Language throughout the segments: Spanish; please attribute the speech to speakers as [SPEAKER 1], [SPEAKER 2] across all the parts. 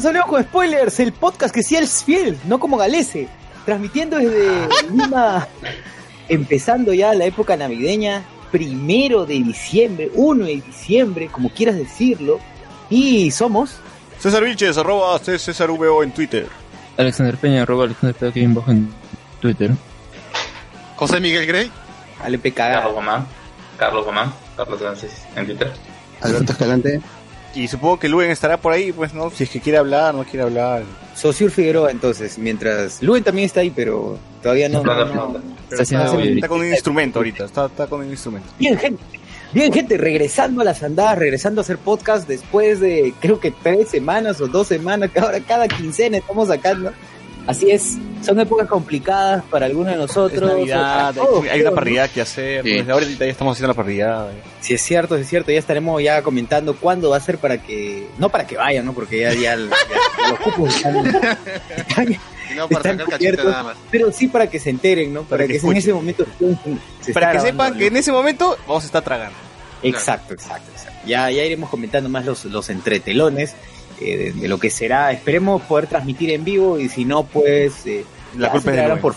[SPEAKER 1] Bienvenidos a con Spoilers, el podcast que sí es fiel, no como Galese, transmitiendo desde Lima, empezando ya la época navideña, primero de diciembre, 1 de diciembre, como quieras decirlo, y somos
[SPEAKER 2] César Vilches, arroba C- César VO en Twitter.
[SPEAKER 3] Alexander Peña, arroba Alexander Peña aquí en bajo en Twitter.
[SPEAKER 2] José Miguel Grey.
[SPEAKER 1] Alepe
[SPEAKER 4] Carlos. Román, Carlos Román, Carlos Francis en Twitter.
[SPEAKER 5] Alberto Escalante.
[SPEAKER 2] Y supongo que Luen estará por ahí, pues, ¿no? Si es que quiere hablar, no quiere hablar.
[SPEAKER 1] Sociur Figueroa entonces, mientras Luen también está ahí, pero todavía no...
[SPEAKER 4] Flauta,
[SPEAKER 1] no-
[SPEAKER 4] flauta.
[SPEAKER 3] Está haciendo
[SPEAKER 1] está-.
[SPEAKER 2] Está con un instrumento ahorita, está, está con un instrumento.
[SPEAKER 1] Bien, gente. Bien, gente, regresando a las andadas, regresando a hacer podcast después de creo que tres semanas o dos semanas, que ahora cada quincena estamos sacando. Así es, son épocas complicadas para algunos de
[SPEAKER 2] Es
[SPEAKER 1] nosotros.
[SPEAKER 2] Navidad,
[SPEAKER 1] o para todos,
[SPEAKER 2] hay, una
[SPEAKER 1] ¿no?
[SPEAKER 2] parrilla que hacer.
[SPEAKER 3] Sí.
[SPEAKER 2] Desde ya estamos haciendo la parrilla.
[SPEAKER 1] Si es cierto, si es cierto, ya estaremos ya comentando cuándo va a ser para que, no para que vayan, ¿no? Porque ya, ya, ya los cupos están, están-
[SPEAKER 6] no para
[SPEAKER 1] Están
[SPEAKER 6] sacar cachete
[SPEAKER 1] cubiertos.
[SPEAKER 6] nada más.
[SPEAKER 1] pero sí para que se enteren, ¿no? Para,
[SPEAKER 2] Para que
[SPEAKER 1] que, en ese momento se
[SPEAKER 2] Para que sepan que en ese momento vamos a estar tragando.
[SPEAKER 1] Exacto, exacto, exacto. Ya, ya iremos comentando más los, los entretelones eh, de, de lo que será. Esperemos poder transmitir en vivo y si no, pues... eh,
[SPEAKER 2] La culpa es
[SPEAKER 1] por...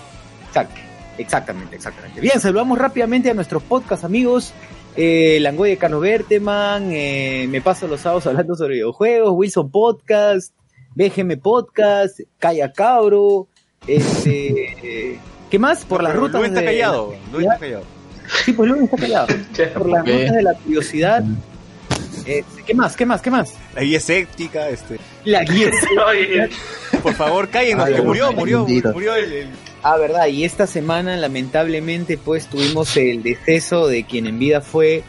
[SPEAKER 1] Exacto, exactamente, exactamente. Bien, saludamos rápidamente a nuestros podcast amigos. Eh, Langoy de Carlos Berteman, eh, Me Paso los Sábados hablando sobre videojuegos, Wilson Podcast, BGM Podcast, Calla Cabro, este... eh, ¿Qué más? Por las rutas
[SPEAKER 2] Luen está
[SPEAKER 1] de-
[SPEAKER 2] callado. Está callado.
[SPEAKER 1] Sí, pues Luen está callado. Por las rutas de la curiosidad. Eh, ¿Qué más? ¿Qué más? ¿Qué más?
[SPEAKER 2] La guía escéptica, este.
[SPEAKER 1] La guía.
[SPEAKER 2] Por favor, cállenos,
[SPEAKER 5] Ay,
[SPEAKER 2] que murió, murió,
[SPEAKER 5] bendito.
[SPEAKER 2] murió el, el-
[SPEAKER 1] Ah, verdad. Y esta semana, lamentablemente, pues tuvimos el deceso de quien en vida fue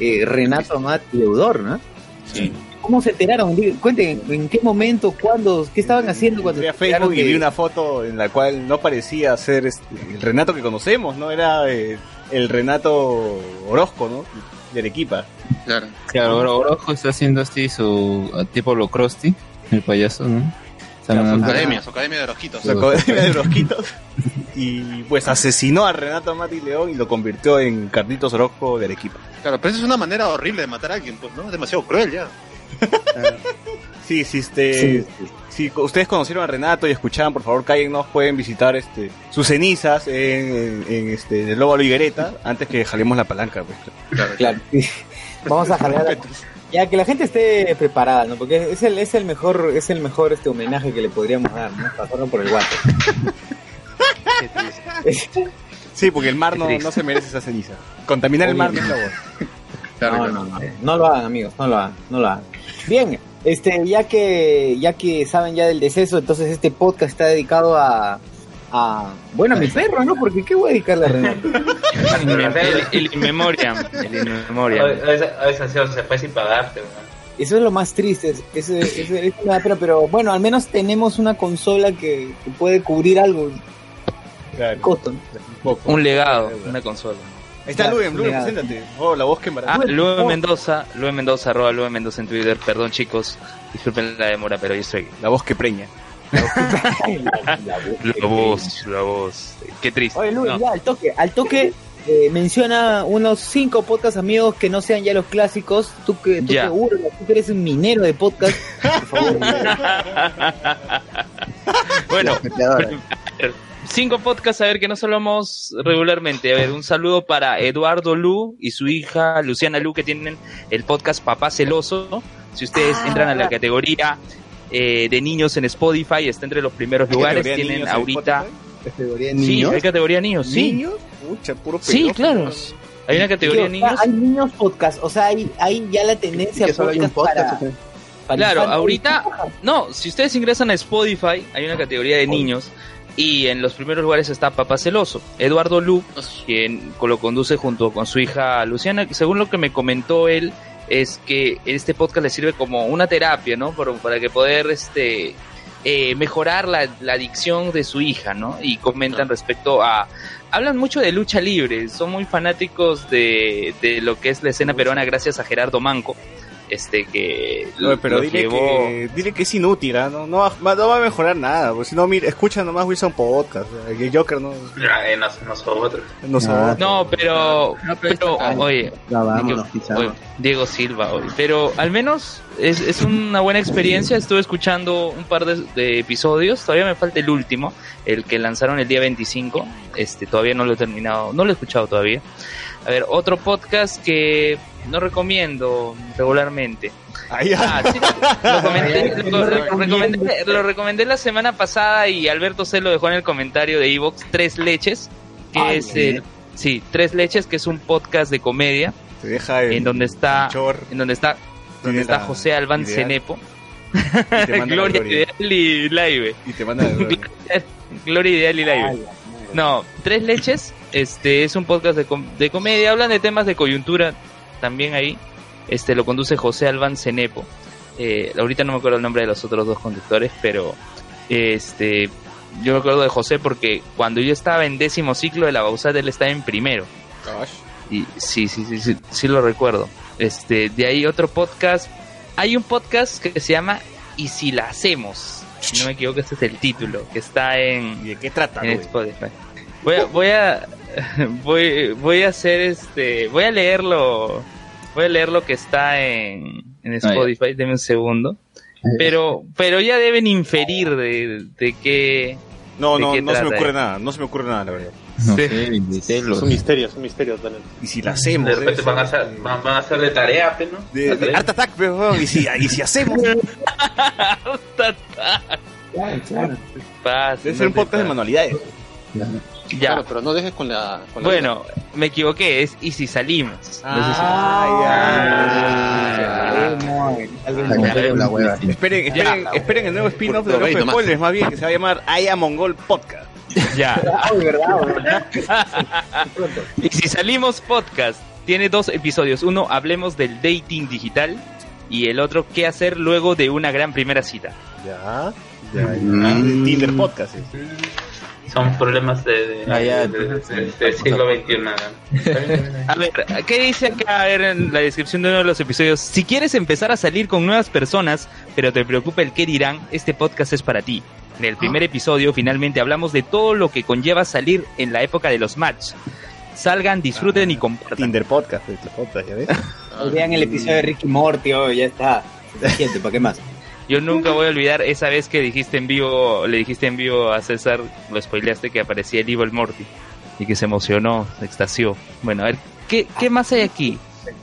[SPEAKER 1] eh, Renato Amat Leudor, ¿no?
[SPEAKER 2] Sí.
[SPEAKER 1] ¿Cómo se enteraron? Cuenten, ¿en qué momento? ¿Cuándo? ¿Qué estaban haciendo cuando
[SPEAKER 2] Fui a Facebook y vi una foto en la cual no parecía ser este, el Renato que conocemos, ¿no? Era eh, el Renato Orozco, ¿no? De Arequipa.
[SPEAKER 6] Claro.
[SPEAKER 3] Claro, ahora Orojo está haciendo así su tipo lo Krusty, el payaso, ¿no?
[SPEAKER 2] Claro,
[SPEAKER 6] Su academia, su academia de rojitos.
[SPEAKER 2] Sacó de los quitos y pues asesinó a Renato Mati León y lo convirtió en Carlitos Orozco de Arequipa.
[SPEAKER 6] Claro, pero esa es una manera horrible de matar a alguien, pues, ¿no? Es demasiado cruel ya.
[SPEAKER 2] Sí, sí, este,
[SPEAKER 1] Sí, sí.
[SPEAKER 2] Si ustedes conocieron a Renato y escuchaban, por favor, cállennos, pueden visitar este sus cenizas en, en, en, este el Lobo Higuereta antes que jalemos la palanca, pues.
[SPEAKER 6] Claro.
[SPEAKER 1] Claro, sí. Vamos a jalar. Ya que la gente esté preparada, ¿no? Porque es el, es el mejor, es el mejor este homenaje que le podríamos dar, ¿no? Pasarlo por el guante.
[SPEAKER 2] Sí, porque el mar no, no se merece esa ceniza. Contaminar el mar no es la voz.
[SPEAKER 6] Claro,
[SPEAKER 1] no, no, no, no lo hagan, amigos, no lo hagan, no lo hagan. Bien, este, ya que, ya que saben ya del deceso, entonces este podcast está dedicado a, a, bueno, a mi perro, ¿no? Porque qué voy a dedicarle a Renato.
[SPEAKER 3] El, el in memoriam, el in memoriam.
[SPEAKER 4] a veces, se fue sin pagarte.
[SPEAKER 1] Eso es lo más triste, es, es, es- es una pena, pero bueno, al menos tenemos una consola que, que puede cubrir algo,
[SPEAKER 2] Claro,
[SPEAKER 1] costo, ¿no?
[SPEAKER 2] un poco.
[SPEAKER 3] Un legado, una consola.
[SPEAKER 2] Ahí está
[SPEAKER 1] Claro,
[SPEAKER 2] Luen, Luen, preséntate. Oh, la voz que embaraza.
[SPEAKER 3] Ah, Luen Mendoza, Luen Mendoza, arroba Luen Mendoza en Twitter. Perdón chicos, disculpen la demora, pero yo estoy.
[SPEAKER 2] La voz que preña.
[SPEAKER 3] La voz, la voz. Qué triste.
[SPEAKER 1] Oye, Luis,
[SPEAKER 3] No.
[SPEAKER 1] ya, al toque, al toque, eh, menciona unos cinco podcasts amigos que no sean ya los clásicos. Tú que, tú que, Urla, tú que eres un minero de podcast, por favor.
[SPEAKER 3] bueno,
[SPEAKER 5] La.
[SPEAKER 3] Cinco podcasts, a ver, que no hablamos regularmente. A ver, un saludo para Eduardo Lu y su hija Luciana Lu, que tienen el podcast Papá Celoso. Si ustedes
[SPEAKER 1] Ah.
[SPEAKER 3] entran a la categoría eh, de niños en Spotify, está entre los primeros lugares.
[SPEAKER 2] ¿Categoría
[SPEAKER 3] Tienen
[SPEAKER 2] niños en
[SPEAKER 3] ahorita...
[SPEAKER 2] Spotify?
[SPEAKER 1] Categoría de
[SPEAKER 3] Sí,
[SPEAKER 1] niños.
[SPEAKER 3] hay categoría niños, sí.
[SPEAKER 2] ¿Niños? Pucha, puro
[SPEAKER 3] Sí, claro. Hay una categoría de niños.
[SPEAKER 1] Hay niños podcast, o sea, hay, hay ya la tendencia
[SPEAKER 5] que solo hay un
[SPEAKER 1] podcast para,
[SPEAKER 3] Claro, ahorita, no, si ustedes ingresan a Spotify, hay una categoría de niños y en los primeros lugares está Papá Celoso. Eduardo Lu, quien lo conduce junto con su hija Luciana, según lo que me comentó él, es que este podcast le sirve como una terapia, ¿no? Para, para que poder este eh, mejorar la, la adicción de su hija, ¿no? Y comentan respecto a... Hablan mucho de lucha libre, son muy fanáticos de, de lo que es la escena peruana gracias a Gerardo Manco, este que
[SPEAKER 2] No, pero dile,
[SPEAKER 3] llevó-
[SPEAKER 2] que, dile que es inútil, ¿ah? no, no, va, no va a mejorar nada. Pues si no, mira, escucha nomás Wilson Podcast. eh, Que Joker no,
[SPEAKER 4] Ay, no, nosotros.
[SPEAKER 2] no sabe.
[SPEAKER 5] Ah,
[SPEAKER 3] No, pero, pero,
[SPEAKER 5] Ay,
[SPEAKER 3] oye,
[SPEAKER 5] Ya vámonos,
[SPEAKER 3] Diego,
[SPEAKER 5] Pizarro.
[SPEAKER 3] oye, Diego Silva, oye, pero al menos es, es una buena experiencia. Estuve escuchando un par de, de episodios, todavía me falta el último, el que lanzaron el día 25. Este, todavía no lo he terminado, no lo he escuchado todavía. A ver, otro podcast que no recomiendo regularmente.
[SPEAKER 2] Ahí.
[SPEAKER 3] Ah, sí, lo, comenté, lo, lo recomendé, lo recomendé la semana pasada y Alberto C lo dejó en el comentario de Evox, Tres Leches, que es el, sí, Tres Leches, que es un podcast de comedia,
[SPEAKER 2] deja el,
[SPEAKER 3] en donde está, en donde está, donde está José
[SPEAKER 2] idea.
[SPEAKER 3] Cenepo,
[SPEAKER 2] y te
[SPEAKER 3] Gloria
[SPEAKER 2] gloria.
[SPEAKER 3] Ideal y Live,
[SPEAKER 2] Y te manda gloria.
[SPEAKER 3] Gloria Ideal y Live.
[SPEAKER 1] Ay.
[SPEAKER 3] No, Tres Leches, este es un podcast de, com- de comedia, hablan de temas de coyuntura también ahí. Este lo conduce José Alban Cenepo. Eh, ahorita no me acuerdo el nombre de los otros dos conductores, pero este yo me acuerdo de José porque cuando yo estaba en décimo ciclo de la Bausat él estaba en primero. Y sí, sí, sí, sí, sí lo recuerdo. Este, de ahí otro podcast. Hay un podcast que se llama Y si la hacemos. Si no me equivoco, ese es el título, que está en
[SPEAKER 2] ¿Y de qué trata,
[SPEAKER 3] en? Spotify. Voy a, voy a, voy, voy a hacer este, voy a leerlo, voy a leer lo que está en, en Spotify, deme un segundo. Pero, pero ya deben inferir de, de qué,
[SPEAKER 2] No,
[SPEAKER 3] ¿De
[SPEAKER 2] no,
[SPEAKER 3] qué
[SPEAKER 2] no se me ocurre nada, no se me ocurre nada, la verdad.
[SPEAKER 5] No
[SPEAKER 3] Sí.
[SPEAKER 5] sé.
[SPEAKER 6] Es un misterio, es un misterio también.
[SPEAKER 2] Y si la hacemos,
[SPEAKER 4] De repente
[SPEAKER 2] ¿eh?
[SPEAKER 4] van a hacer, van, van a hacer de tarea, ¿no?
[SPEAKER 2] de, de. Art Attack, pero, y si, y si hacemos, debe
[SPEAKER 1] Claro, claro.
[SPEAKER 3] pasa.
[SPEAKER 2] ser
[SPEAKER 3] no
[SPEAKER 2] un podcast de manualidades.
[SPEAKER 3] Ya.
[SPEAKER 6] Claro, pero no dejes con la. Con la
[SPEAKER 3] Bueno, me equivoqué, es y si salimos.
[SPEAKER 2] Ah,
[SPEAKER 5] hueva.
[SPEAKER 2] Esperen, esperen, esperen el nuevo spin-off de
[SPEAKER 6] nomás.
[SPEAKER 2] Spoilers, más bien, que se va a llamar Aya Mongol Podcast.
[SPEAKER 3] Ya.
[SPEAKER 1] Ay, verdad, verdad.
[SPEAKER 3] Y si salimos podcast, tiene dos episodios. Uno, hablemos del dating digital. Y el otro, qué hacer luego de una gran primera cita.
[SPEAKER 2] Ya, ya, ya.
[SPEAKER 5] Mm.
[SPEAKER 2] Tinder Podcast. es.
[SPEAKER 4] Son problemas de, de,
[SPEAKER 5] Ah, ya,
[SPEAKER 4] de- de-
[SPEAKER 5] entonces,
[SPEAKER 4] de- del siglo XXI.
[SPEAKER 3] A ver, ¿qué dice acá a ver, en la descripción de uno de los episodios? Si quieres empezar a salir con nuevas personas, pero te preocupa el qué dirán, este podcast es para ti. En el primer episodio, finalmente, hablamos de todo lo que conlleva salir en la época de los match. Salgan, disfruten y compartan.
[SPEAKER 2] Tinder Podcast, el podcast, ¿ya ves?
[SPEAKER 1] Vean el episodio de Ricky Morty, oh, ya está. ¿para qué más?
[SPEAKER 3] Yo nunca voy a olvidar esa vez que dijiste en vivo, le dijiste en vivo a César, lo spoileaste que aparecía el Evil Morty y que se emocionó, se extasió. Bueno, a ver, ¿qué, qué más hay aquí?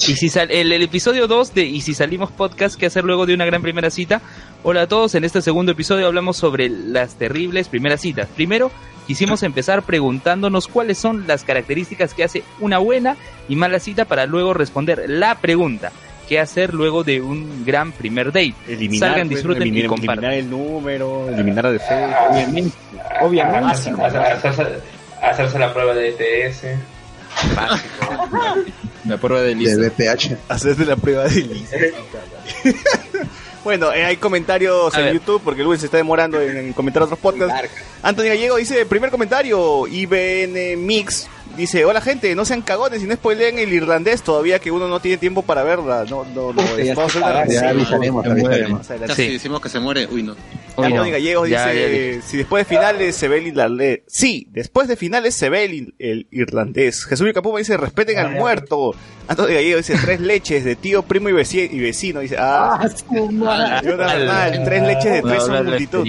[SPEAKER 3] Y si sal- el, episodio 2 de Y si salimos podcast, ¿qué hacer luego de una gran primera cita? Hola a todos, en este segundo episodio hablamos sobre las terribles primeras citas. Primero, quisimos empezar preguntándonos cuáles son las características que hace una buena y mala cita para luego responder la pregunta. ¿Qué hacer luego de un gran primer date?
[SPEAKER 2] Eliminar,
[SPEAKER 3] Salgan,
[SPEAKER 2] pues,
[SPEAKER 3] disfruten y
[SPEAKER 2] eliminar,
[SPEAKER 3] compartan.
[SPEAKER 2] eliminar el número, eliminar a de Facebook.
[SPEAKER 1] Obviamente. Obviamente.
[SPEAKER 4] Hacer- hacer- hacerse, hacerse la prueba de ETS.
[SPEAKER 5] La prueba de
[SPEAKER 7] De
[SPEAKER 5] lista.
[SPEAKER 7] BPH.
[SPEAKER 2] Hacerse la prueba de lista. bueno, eh, hay comentarios
[SPEAKER 3] A
[SPEAKER 2] en
[SPEAKER 3] ver.
[SPEAKER 2] YouTube porque Luis se está demorando en, en comentar otros podcasts. Anthony Gallego dice, primer comentario, IBN Mix, dice, hola gente, no sean cagones y no spoileen el irlandés todavía que uno no tiene tiempo para verla. No, no, no,
[SPEAKER 1] Ya
[SPEAKER 2] vamos a hacer
[SPEAKER 1] ya
[SPEAKER 7] avisaremos, avisaremos.
[SPEAKER 6] Ya, si
[SPEAKER 3] Sí.
[SPEAKER 6] decimos que se muere, uy, no.
[SPEAKER 2] Anthony Gallegos
[SPEAKER 3] Ya,
[SPEAKER 2] dice,
[SPEAKER 3] ya dije.
[SPEAKER 2] si después de finales se ve el irlandés. Sí, después de finales se ve el, el irlandés. Jesús Capuma dice, respeten al muerto. Anthony Gallegos dice, tres leches de tío, primo y, veci- y vecino. Dice, ah,
[SPEAKER 1] Ah, su madre.
[SPEAKER 2] yo Bernal, tres leches de tres son multitud.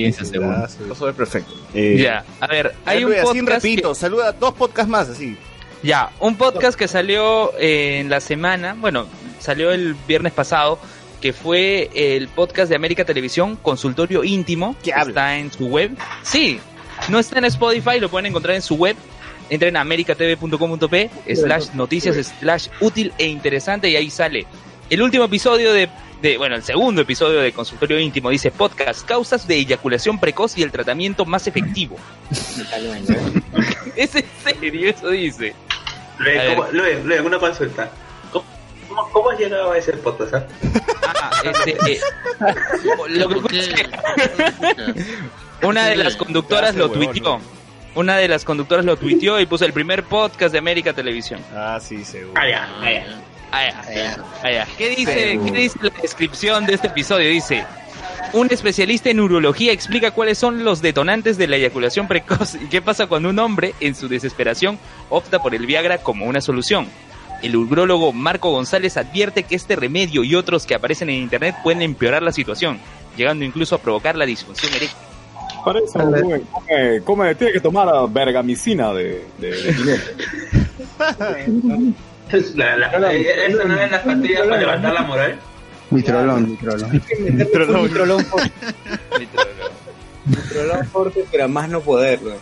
[SPEAKER 2] Ah, sí, Eso es perfecto. Eh,
[SPEAKER 3] Ya, a ver, hay un
[SPEAKER 2] así
[SPEAKER 3] podcast
[SPEAKER 2] repito, saluda a dos podcasts más, así.
[SPEAKER 3] Ya, un podcast que salió eh, en la semana, bueno, salió el viernes pasado, que fue el podcast de América Televisión, Consultorio Íntimo,
[SPEAKER 2] ¿Qué
[SPEAKER 3] que
[SPEAKER 2] habla?
[SPEAKER 3] está en su web. Sí, no está en Spotify, lo pueden encontrar en su web. Entren a americatv.com.p slash noticias slash útil e interesante y ahí sale el último episodio de, de, bueno, el segundo episodio de Consultorio Íntimo, dice podcast, causas de eyaculación precoz y el tratamiento más efectivo. Es en serio, eso dice.
[SPEAKER 4] Luis,
[SPEAKER 3] ver.
[SPEAKER 4] ¿cómo- Luis, una consulta. ¿Cómo, cómo, has llegado a ese podcast? ah?
[SPEAKER 3] Ah, este, eh, lo que una de las conductoras lo tuiteó. Una de las conductoras lo tuiteó y puso el primer podcast de América Televisión.
[SPEAKER 2] Ah, sí, seguro.
[SPEAKER 4] Ah, ya, ah, ya.
[SPEAKER 3] Ah, ya. Ah, ya. ¿Qué dice, ¿Qué dice la descripción de este episodio? Dice, un especialista en urología explica cuáles son los detonantes de la eyaculación precoz y qué pasa cuando un hombre, en su desesperación, opta por el Viagra como una solución. El urólogo Marco González advierte que este remedio y otros que aparecen en internet pueden empeorar la situación, llegando incluso a provocar la disfunción eréctil.
[SPEAKER 7] Para eso, come, come, come- tiene que tomar vergamicina de, de, de
[SPEAKER 4] La, la, eh, ¿Eso no es las pastillas para levantar la moral?
[SPEAKER 8] Mitrolón, mitrolón.
[SPEAKER 1] Fuerte. Nitrolón fuerte, pero a más no poderlo.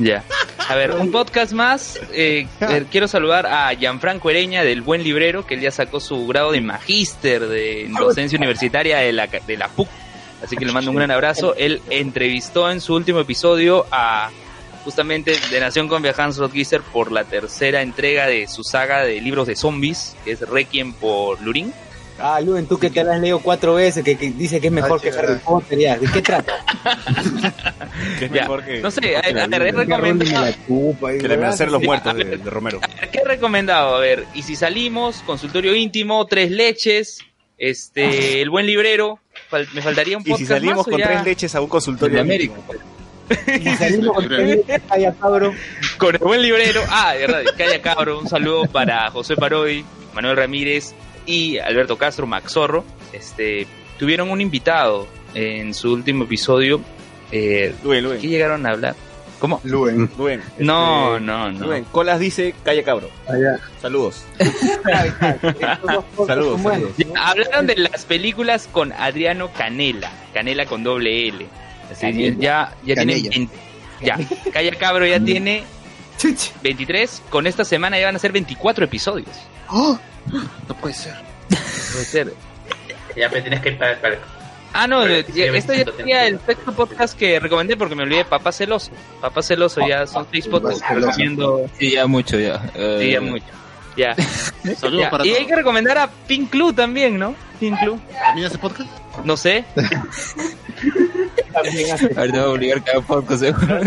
[SPEAKER 3] Ya. A ver, un podcast más. Eh, eh, quiero saludar a Gianfranco Ereña del Buen Librero, que él ya sacó su grado de magíster de en docencia universitaria de la, de la PUC. Así que le mando un gran abrazo. Él entrevistó en su último episodio a justamente de Nación con Hans Rodgister por la tercera entrega de su saga de libros de zombies, que es Requiem por Lurín.
[SPEAKER 1] Ah, Luen, tú que te la has leído cuatro veces, que, que dice que es mejor
[SPEAKER 8] Ah,
[SPEAKER 1] que Harry. Potter, ya. ¿De qué trata?
[SPEAKER 2] Que es
[SPEAKER 3] Ya.
[SPEAKER 2] mejor que,
[SPEAKER 3] No sé, a, a ver, he recomendado.
[SPEAKER 2] que le hacer los muertos
[SPEAKER 3] a ver.
[SPEAKER 2] de, de Romero.
[SPEAKER 3] ¿Qué he recomendado? A ver, y si salimos, consultorio íntimo, tres leches, este, el buen librero, fal- me faltaría un
[SPEAKER 2] Y
[SPEAKER 3] podcast
[SPEAKER 2] si salimos
[SPEAKER 3] más,
[SPEAKER 2] con
[SPEAKER 3] ya?
[SPEAKER 2] tres leches a un consultorio
[SPEAKER 5] De América.
[SPEAKER 1] Y salimos con Calla, cabrón.
[SPEAKER 3] Con el buen librero, ah, de verdad, calla cabro, un saludo para José Parodi, Manuel Ramírez y Alberto Castro, Max Zorro, este, tuvieron un invitado en su último episodio, eh,
[SPEAKER 2] Luen,
[SPEAKER 3] ¿qué
[SPEAKER 2] Luen.
[SPEAKER 3] llegaron a hablar? ¿Cómo?
[SPEAKER 8] Luen.
[SPEAKER 2] Luen.
[SPEAKER 3] No,
[SPEAKER 2] este,
[SPEAKER 3] no, no.
[SPEAKER 2] Luen, Colas dice, calla cabro. Saludos. Saludos, saludos.
[SPEAKER 3] Ya, hablaron de las películas con Adriano Canela, Canela con doble L. Ya, ya tiene
[SPEAKER 8] Canella.
[SPEAKER 3] 20 ya, Calla Cabro ya tiene 23, con esta semana ya van a ser 24 episodios.
[SPEAKER 8] ¡Oh! No puede ser.
[SPEAKER 3] Puede ser.
[SPEAKER 4] Ya me tienes que ir para, para
[SPEAKER 3] Ah, no,
[SPEAKER 4] Pero
[SPEAKER 3] eh, ya- esto ya sería el sexto podcast que recomendé porque me olvidé de Papá Celoso. Papá Celoso ya son seis podcasts recomiendo.
[SPEAKER 5] Sí, ya mucho, ya. Eh,
[SPEAKER 3] Sí, ya mucho. Ya.
[SPEAKER 6] Saludos
[SPEAKER 3] Ya.
[SPEAKER 6] para
[SPEAKER 3] Y hay que recomendar a Pink Club también, ¿no? Pink.
[SPEAKER 6] ¿También hace podcast?
[SPEAKER 3] No sé.
[SPEAKER 1] También hace-
[SPEAKER 5] Ahorita voy a obligar cada podcast, seguro.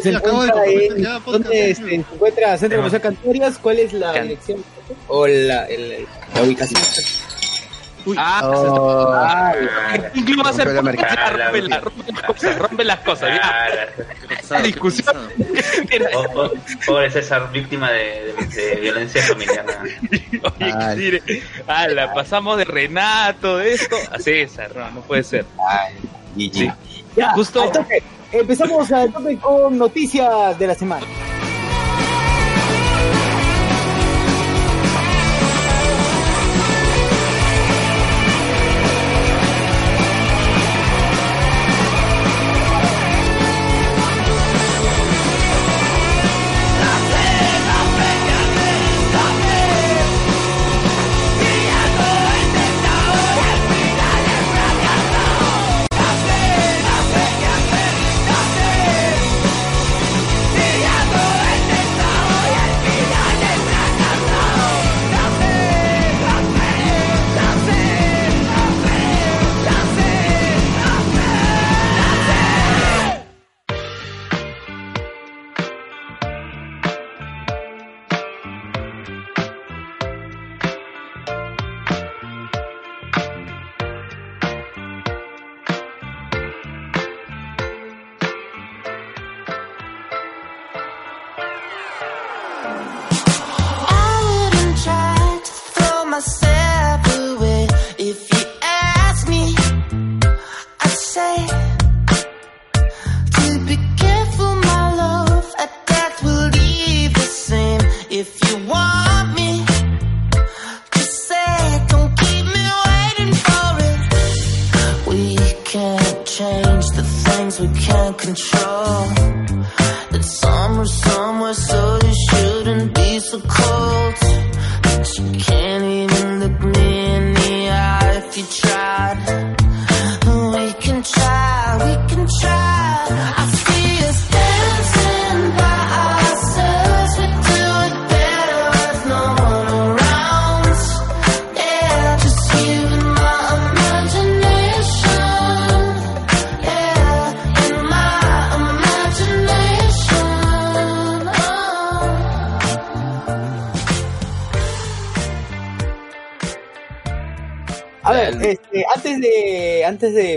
[SPEAKER 1] se
[SPEAKER 6] Sí, acabo de
[SPEAKER 1] encuentra
[SPEAKER 6] comentar
[SPEAKER 1] en,
[SPEAKER 6] ya, podcast,
[SPEAKER 1] ¿dónde este, se encuentra Centro Comercial Cantorias? ¿Cuál es la
[SPEAKER 3] Can-
[SPEAKER 1] dirección? O la, el- la ubicación.
[SPEAKER 3] Ah,
[SPEAKER 8] Oh,
[SPEAKER 1] Ah,
[SPEAKER 3] va a ser
[SPEAKER 8] Rompe la
[SPEAKER 3] rompe, la- rompe las cosas, rompe las cosas. ya.
[SPEAKER 4] Ah, la-
[SPEAKER 3] discusión.
[SPEAKER 4] Oh, oh, Pobre César, víctima de, de- de violencia familiar.
[SPEAKER 3] Oye, mire, ala, pasamos de Renato, de esto, a César, no, no puede ser. Sí.
[SPEAKER 1] ya,
[SPEAKER 3] Justo-
[SPEAKER 1] al toque. Empezamos al toque con noticias de la semana.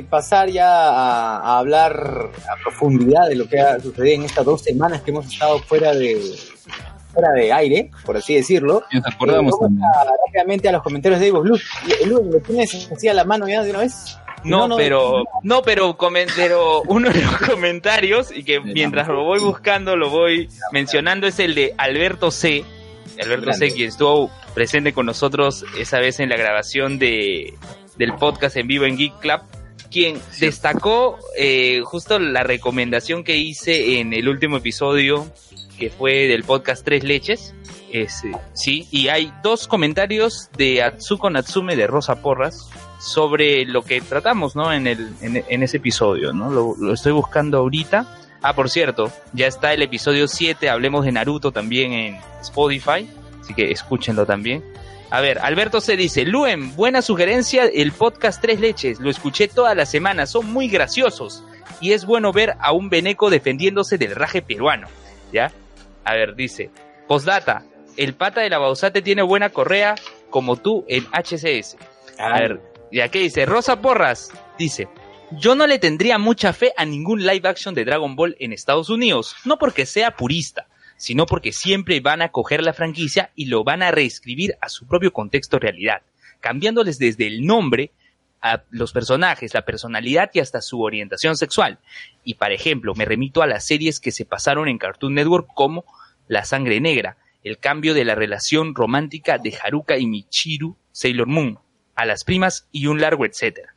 [SPEAKER 1] Pasar ya a, a hablar a profundidad de lo que ha sucedido en estas dos semanas que hemos estado fuera de fuera de aire, por así decirlo,
[SPEAKER 5] Y nos acordamos
[SPEAKER 1] eh, vamos
[SPEAKER 5] también.
[SPEAKER 1] a- rápidamente a los comentarios de Evo Luz. Lu, ¿lo tienes así a la mano ya de una vez?
[SPEAKER 3] No, pero, no, pero, pero uno de los comentarios, y que mientras lo voy buscando, lo voy mencionando, es el de Alberto C. Alberto
[SPEAKER 1] Grande.
[SPEAKER 3] C, quien estuvo presente con nosotros esa vez en la grabación de, del podcast en vivo en Geek Club, quien destacó eh, justo la recomendación que hice en el último episodio, que fue del podcast Tres Leches. Ese, sí, y hay dos comentarios de Atsuko Natsume de Rosa Porras sobre lo que tratamos, ¿no? En, el, en, en ese episodio, ¿no? Lo, lo estoy buscando ahorita. Ah, por cierto, ya está el episodio 7, hablemos de Naruto también en Spotify, así que escúchenlo también. A ver, Alberto se dice, Luen, buena sugerencia, el podcast Tres Leches, lo escuché toda la semana, son muy graciosos y es bueno ver a un veneco defendiéndose del raje peruano, ¿ya? A ver, dice, postdata, el pata de la Bausate tiene buena correa como tú en HCS. A ver, y aquí dice, Rosa Porras, dice, yo no le tendría mucha fe a ningún live action de Dragon Ball en Estados Unidos, no porque sea purista, sino porque siempre van a coger la franquicia y lo van a reescribir a su propio contexto realidad, cambiándoles desde el nombre a los personajes, la personalidad y hasta su orientación sexual. Y, por ejemplo, me remito a las series que se pasaron en Cartoon Network como La Sangre Negra, el cambio de la relación romántica de Haruka y Michiru, Sailor Moon, a las primas y un largo etcétera.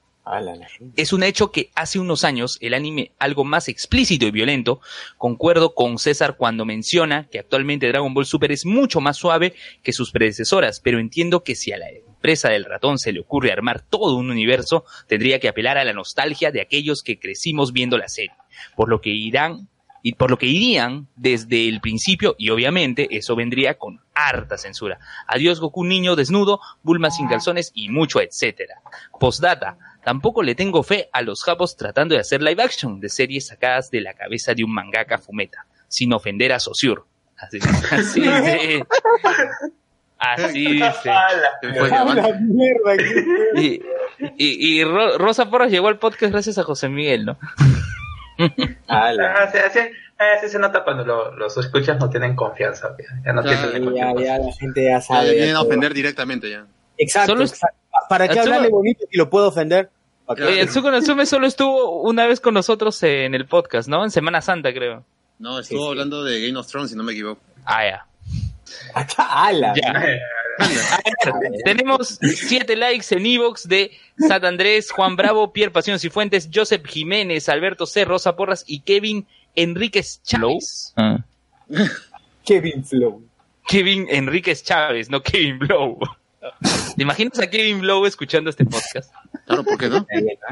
[SPEAKER 3] Es un hecho que hace unos años el anime algo más explícito y violento, concuerdo con César cuando menciona que actualmente Dragon Ball Super es mucho más suave que sus predecesoras, pero entiendo que si a la empresa del ratón se le ocurre armar todo un universo, tendría que apelar a la nostalgia de aquellos que crecimos viendo la serie, por lo que irán y por lo que irían desde el principio y obviamente eso vendría con harta censura. Adiós Goku niño desnudo, Bulma sin calzones y mucho etcétera. Postdata, tampoco le tengo fe a los japos tratando de hacer live action de series sacadas de la cabeza de un mangaka fumeta, sin ofender a Sosur. Así, así dice. Así dice. Y, y, y Ro- Rosa Porras llegó al podcast gracias a José Miguel, ¿no?
[SPEAKER 4] Ah, sí, así, así se nota cuando lo- los escuchas no tienen confianza. Ya, ya no
[SPEAKER 6] Ya,
[SPEAKER 4] tienen
[SPEAKER 1] Ya, ya, la gente ya
[SPEAKER 6] Ya,
[SPEAKER 1] sabe.
[SPEAKER 6] vienen a ofender directamente ya.
[SPEAKER 1] Exacto, exacto. ¿Para qué
[SPEAKER 3] Solo-
[SPEAKER 1] hablarle bonito si lo puedo ofender?
[SPEAKER 3] Oye, Atsuko Natsume solo estuvo una vez con nosotros en el podcast, ¿no? En Semana Santa, creo.
[SPEAKER 6] No, estuvo hablando de Game of Thrones, si no me equivoco.
[SPEAKER 3] Ah, ya.
[SPEAKER 1] ¡Hala!
[SPEAKER 3] Ya. A ver, tenemos siete likes en Evox de Sat Andrés, Juan Bravo, Pierre Pasiones y Fuentes, Joseph Jiménez, Alberto C, Rosa Porras y Kevin Enríquez Chávez.
[SPEAKER 5] Ah.
[SPEAKER 1] Kevin Flow.
[SPEAKER 3] Kevin Enríquez Chávez, no Kevin Blow. ¿Te imaginas a Kevin Blow escuchando este podcast?
[SPEAKER 6] Claro, ¿por qué no?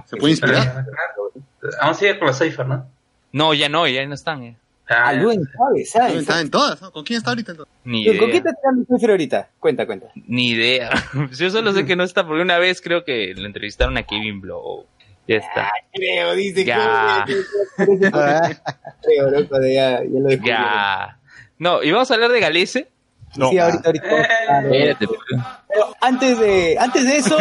[SPEAKER 6] Se puede inspirar.
[SPEAKER 4] Aún sigue con la Cypher, ¿no?
[SPEAKER 3] No, ya no, ya no están. eh.
[SPEAKER 4] Ah,
[SPEAKER 1] Ah, Luen Chávez, ¿sabes?
[SPEAKER 6] Está en todas, ¿no? ¿Con quién está ahorita entonces?
[SPEAKER 3] Ni
[SPEAKER 1] ¿Con qué
[SPEAKER 3] idea.
[SPEAKER 1] está tirando el Cypher ahorita? Cuenta, cuenta.
[SPEAKER 3] Ni idea. Yo solo sé que no está porque una vez creo que le entrevistaron a Kevin Blow. Ya está.
[SPEAKER 1] Creo, dice
[SPEAKER 3] Ya.
[SPEAKER 1] Creo, loco, de ya, ya lo descubrí.
[SPEAKER 3] Ya. No, y vamos a hablar de Galese.
[SPEAKER 1] Sí, ahorita, ahorita. claro.
[SPEAKER 5] Espérate,
[SPEAKER 1] Antes de, antes de eso,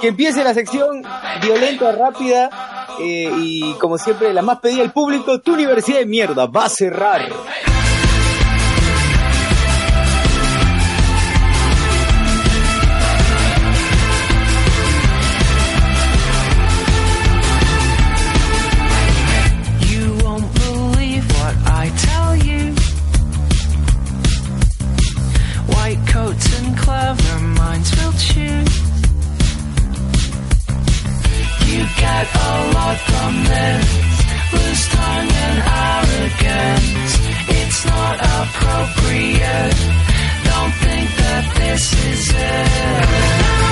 [SPEAKER 1] que empiece la sección violenta, rápida eh, y como siempre la más pedida del público, tu universidad de mierda va a cerrar.
[SPEAKER 9] Get a lot from this. ruthless tongue and arrogance. It's not appropriate. Don't think that this is it.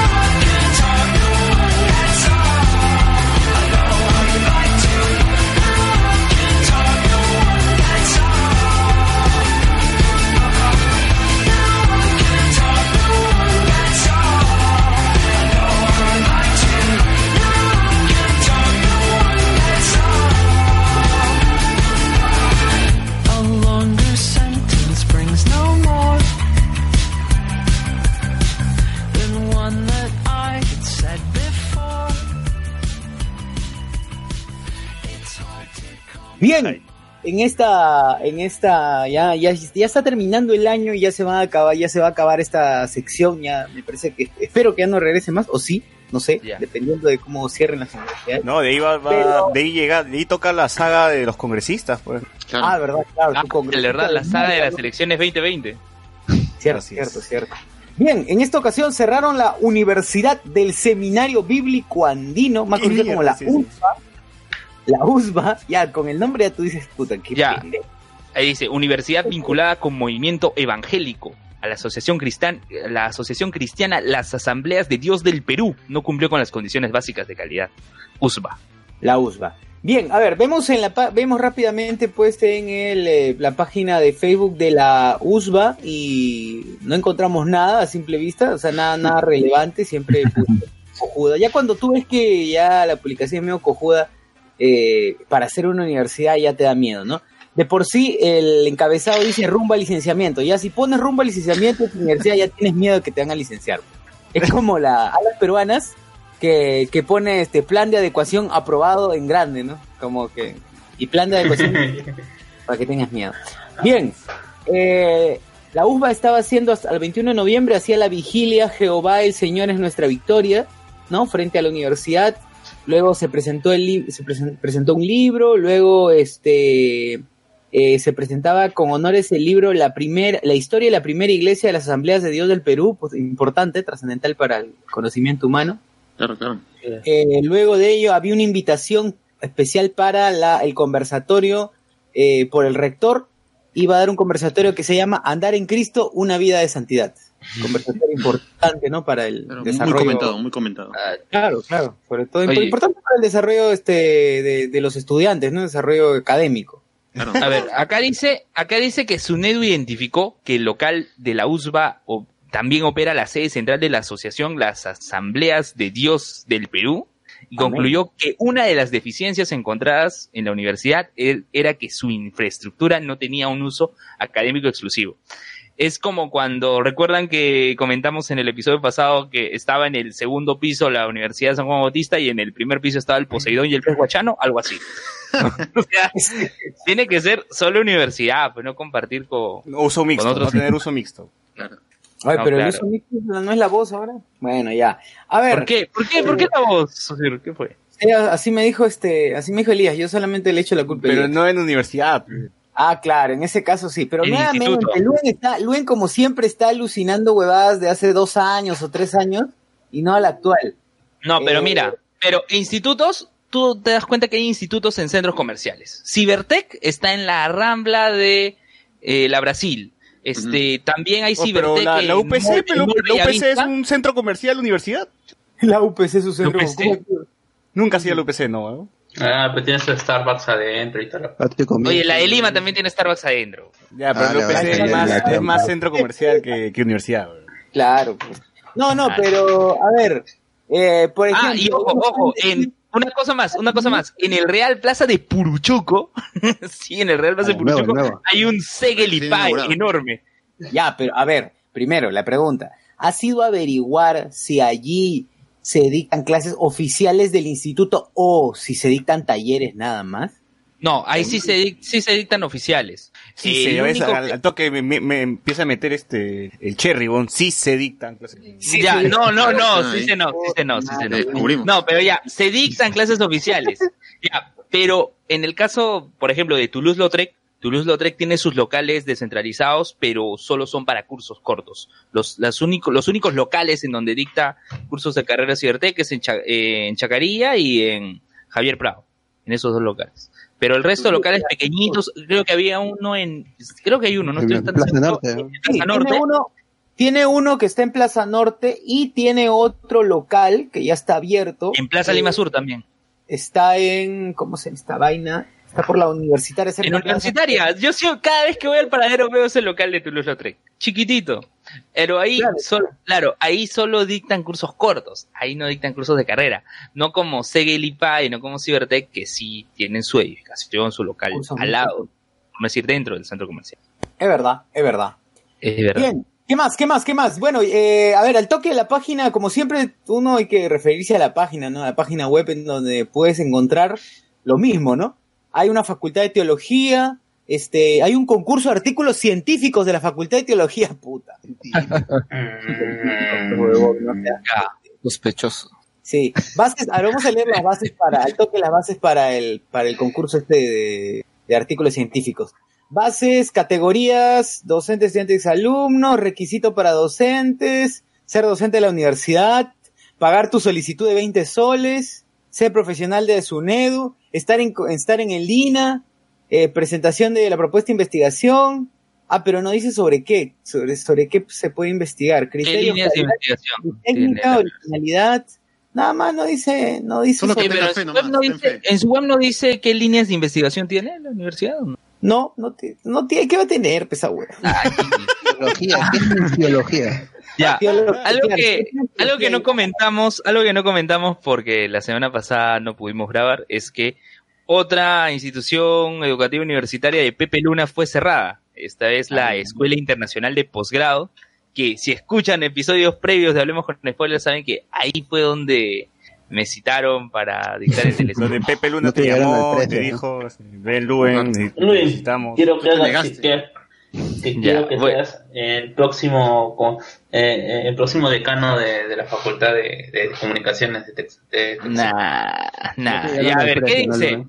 [SPEAKER 1] Bien, en esta, en esta, ya, ya, ya está terminando el año y ya se va a acabar, ya se va a acabar esta sección, ya me parece que, espero que ya no regrese más, o sí, no sé, dependiendo de cómo cierren las universidades.
[SPEAKER 2] No, de ahí va, va-
[SPEAKER 1] Pero-
[SPEAKER 2] de ahí llega, de ahí toca la saga de los congresistas, pues.
[SPEAKER 1] Ah, verdad, claro.
[SPEAKER 3] Ah, de verdad, la saga de las elecciones 2020.
[SPEAKER 1] Cierto,
[SPEAKER 2] Así
[SPEAKER 1] cierto,
[SPEAKER 2] es.
[SPEAKER 1] cierto. Bien, en esta ocasión cerraron la Universidad del Seminario Bíblico Andino, más conocida como la
[SPEAKER 2] eso.
[SPEAKER 1] La USBA, ya con el nombre ya tú dices, puta, qué
[SPEAKER 3] Ya.
[SPEAKER 1] pendejo.
[SPEAKER 3] Ahí dice, universidad vinculada con movimiento evangélico. A la Asociación, Cristán, la Asociación Cristiana Las Asambleas de Dios del Perú no cumplió con las condiciones básicas de calidad. USBA.
[SPEAKER 1] La USBA. Bien, a ver, vemos en la vemos rápidamente pues en el, eh, la página de Facebook de la USBA y no encontramos nada a simple vista, o sea, nada, nada relevante, siempre pues, cojuda. Ya cuando tú ves que ya la publicación es medio cojuda, eh, para hacer una universidad ya te da miedo, ¿no? De por sí el encabezado dice rumbo al licenciamiento, ya si pones rumbo al licenciamiento en tu universidad ya tienes miedo de que te van a licenciar. Es como la, a las peruanas que, que pone este plan de adecuación aprobado en grande, ¿no? Como que. Y plan de adecuación para que tengas miedo. Bien, eh, la USBA estaba haciendo hasta el 21 de noviembre, hacía la vigilia Jehová el Señor es nuestra victoria, ¿no? Frente a la universidad. Luego se presentó el se presen- presentó un libro, luego este eh, se presentaba con honores el libro La primer, la historia de la primera iglesia de las asambleas de Dios del Perú, pues, importante, trascendental para el conocimiento humano.
[SPEAKER 6] Claro, claro.
[SPEAKER 1] Eh, luego de ello había una invitación especial para la, el conversatorio eh, por el rector. Iba a dar un conversatorio que se llama Andar en Cristo, una vida de santidad. Conversatorio importante, ¿no? Para el
[SPEAKER 6] Claro,
[SPEAKER 1] desarrollo.
[SPEAKER 6] Muy comentado, muy comentado.
[SPEAKER 1] Claro, claro. Sobre todo
[SPEAKER 3] Oye.
[SPEAKER 1] importante para el desarrollo este, de, de los estudiantes, ¿no? Desarrollo académico.
[SPEAKER 3] A ver, acá dice, acá dice que SUNEDU identificó que el local de la USBA o, también opera la sede central de la asociación Las Asambleas de Dios del Perú y
[SPEAKER 1] Amén.
[SPEAKER 3] concluyó que una de las deficiencias encontradas en la universidad er- era que su infraestructura no tenía un uso académico exclusivo. Es como cuando recuerdan que comentamos en el episodio pasado que estaba en el segundo piso la Universidad de San Juan Bautista y en el primer piso estaba el Poseidón y el pez guachano, algo así. o sea, tiene que ser solo universidad, pues no compartir con,
[SPEAKER 2] Uso mixto,
[SPEAKER 3] con otros.
[SPEAKER 2] a tener uso mixto.
[SPEAKER 6] Claro.
[SPEAKER 1] Ay,
[SPEAKER 3] No,
[SPEAKER 1] pero el uso mixto no es la voz ahora. Bueno, ya. A ver.
[SPEAKER 3] ¿Por qué? ¿Por qué? ¿Por qué la voz? ¿Qué fue?
[SPEAKER 1] Sí, así me dijo este, así me dijo Elías, yo solamente le echo la culpa a
[SPEAKER 2] Pero
[SPEAKER 1] Elías.
[SPEAKER 2] no en universidad.
[SPEAKER 1] Ah, claro, en ese caso sí, pero
[SPEAKER 3] En
[SPEAKER 1] nuevamente. Luen está, Luen como siempre está alucinando huevadas de hace dos años o tres años y no a la actual.
[SPEAKER 3] No, pero
[SPEAKER 1] Eh,
[SPEAKER 3] mira, pero institutos, tú te das cuenta que hay institutos en centros comerciales. Cibertech está en la Rambla de eh, la Brasil. Este, también hay
[SPEAKER 2] Oh, pero
[SPEAKER 3] Cibertech
[SPEAKER 2] la, la UPC, pero
[SPEAKER 3] en Mall
[SPEAKER 2] la UPC es un centro comercial universidad.
[SPEAKER 1] La UPC es su centro. ¿cómo?
[SPEAKER 2] Nunca ha sido la UPC, no, ¿no?
[SPEAKER 4] Ah, pues tiene su Starbucks adentro y tal.
[SPEAKER 3] Oye, la de Lima también tiene Starbucks adentro.
[SPEAKER 2] Ya, pero
[SPEAKER 8] Ah, verdad
[SPEAKER 2] es más, es más centro comercial que, que universidad. güey.
[SPEAKER 1] Claro. pues. No, no,
[SPEAKER 3] Ah.
[SPEAKER 1] pero a ver, eh, por ejemplo.
[SPEAKER 3] Ah, y ojo, ojo, en una cosa más, una cosa más. En el Real Plaza de Puruchuco, sí, en el Real Plaza de
[SPEAKER 8] Ah, nuevo,
[SPEAKER 3] Puruchuco,
[SPEAKER 8] nuevo.
[SPEAKER 3] hay un Segel y
[SPEAKER 6] Sí,
[SPEAKER 3] Pie
[SPEAKER 6] inaugurado.
[SPEAKER 3] enorme.
[SPEAKER 1] Ya, pero a ver, primero la pregunta. ¿Has ido a averiguar si allí se dictan clases oficiales del instituto o si se dictan talleres nada más?
[SPEAKER 3] No, ahí sí se, dic- sí se dictan oficiales.
[SPEAKER 2] Sí,
[SPEAKER 3] Eh,
[SPEAKER 2] se
[SPEAKER 3] lo
[SPEAKER 2] ves
[SPEAKER 3] único
[SPEAKER 2] al,
[SPEAKER 3] que-
[SPEAKER 2] al toque me, me- me empieza a meter este el cherry bon, sí se dictan clases.
[SPEAKER 3] ya, no, no, no,
[SPEAKER 6] Ah,
[SPEAKER 3] sí se no, sí se no, sí se no.
[SPEAKER 6] Descubrimos.
[SPEAKER 3] No, pero ya, se dictan clases oficiales. Ya, pero en el caso, por ejemplo, de Toulouse-Lautrec, Toulouse-Lautrec tiene sus locales descentralizados, pero solo son para cursos cortos. Los, las único- los únicos locales en donde dicta cursos de carrera Cibertec es en, Cha- eh, en Chacarilla y en Javier Prado, en esos dos locales. Pero el resto de locales pequeñitos, creo que había uno en, creo que hay uno, no estoy
[SPEAKER 8] En
[SPEAKER 3] tan
[SPEAKER 8] Plaza
[SPEAKER 3] seguro.
[SPEAKER 8] Norte, ¿no?
[SPEAKER 3] En
[SPEAKER 1] Sí,
[SPEAKER 3] Plaza Norte.
[SPEAKER 1] Tiene uno, tiene uno que está en Plaza Norte y tiene otro local que ya está abierto.
[SPEAKER 3] En Plaza
[SPEAKER 1] Eh,
[SPEAKER 3] Lima Sur también.
[SPEAKER 1] Está en, ¿cómo se llama esta vaina? Está por la universitaria.
[SPEAKER 3] En
[SPEAKER 1] Plaza-
[SPEAKER 3] Universitaria, yo sí, cada vez que voy al paradero veo ese local de Toulouse-Lautrec. Chiquitito. Pero ahí,
[SPEAKER 1] Claro.
[SPEAKER 3] solo, claro, ahí solo dictan cursos cortos. Ahí no dictan cursos de carrera. No como Segel y no como Cibertech, que sí tienen su edificación, su local
[SPEAKER 1] Cursos
[SPEAKER 3] al lado. Por decir, dentro del centro comercial.
[SPEAKER 1] Es verdad, es verdad.
[SPEAKER 3] Es verdad.
[SPEAKER 1] Bien, ¿qué más? ¿Qué más? ¿Qué más? Bueno, eh, a ver, al toque de la página, como siempre, uno hay que referirse a la página, ¿no? A la página web en donde puedes encontrar lo mismo, ¿no? Hay una facultad de teología, este, hay un concurso de artículos científicos de la facultad de teología, puta.
[SPEAKER 5] Sospechoso.
[SPEAKER 1] Sí, bases, ahora vamos a leer las bases para, al toque las bases para el, para el concurso este de, de artículos científicos. Bases, categorías, docentes, estudiantes, alumnos, requisito para docentes, ser docente de la universidad, pagar tu solicitud de 20 soles, ser profesional de SUNEDU, estar en, estar en el INA, eh, presentación de la propuesta de investigación. Ah, pero no dice sobre qué, sobre, sobre qué se puede investigar.
[SPEAKER 3] ¿Qué
[SPEAKER 1] Criterios
[SPEAKER 3] líneas de investigación?
[SPEAKER 1] técnica, originalidad, nada más no dice, no dice sobre-
[SPEAKER 3] pero en su, web no dice, en su web no dice qué líneas de investigación tiene la universidad. ¿o no?
[SPEAKER 1] no, no, te- no tiene, ¿qué va a tener, pesa huevo?
[SPEAKER 8] Biología, ¿qué es biología?
[SPEAKER 3] Ya, algo que, algo que no comentamos, algo que no comentamos porque la semana pasada no pudimos grabar es que otra institución educativa universitaria de Pepe Luna fue cerrada. Esta es la Escuela Internacional de Posgrado, que si escuchan episodios previos de Hablemos con Spoilers saben que ahí fue donde me citaron para dictar el
[SPEAKER 2] Donde
[SPEAKER 3] telescopio.
[SPEAKER 2] Pepe Luna
[SPEAKER 8] No
[SPEAKER 2] te llamó,
[SPEAKER 8] precio,
[SPEAKER 2] te
[SPEAKER 8] ¿no?
[SPEAKER 2] dijo, ven Luen, necesitamos.
[SPEAKER 10] quiero que hagas, que, que
[SPEAKER 3] Ya,
[SPEAKER 10] quiero que
[SPEAKER 3] voy.
[SPEAKER 10] seas el próximo eh, eh, el próximo decano de, de la Facultad de, de Comunicaciones de Texas. de.
[SPEAKER 3] Nah, nah.
[SPEAKER 8] No
[SPEAKER 3] Ya, a ver, ¿qué
[SPEAKER 8] precio, ¿no,
[SPEAKER 3] dice?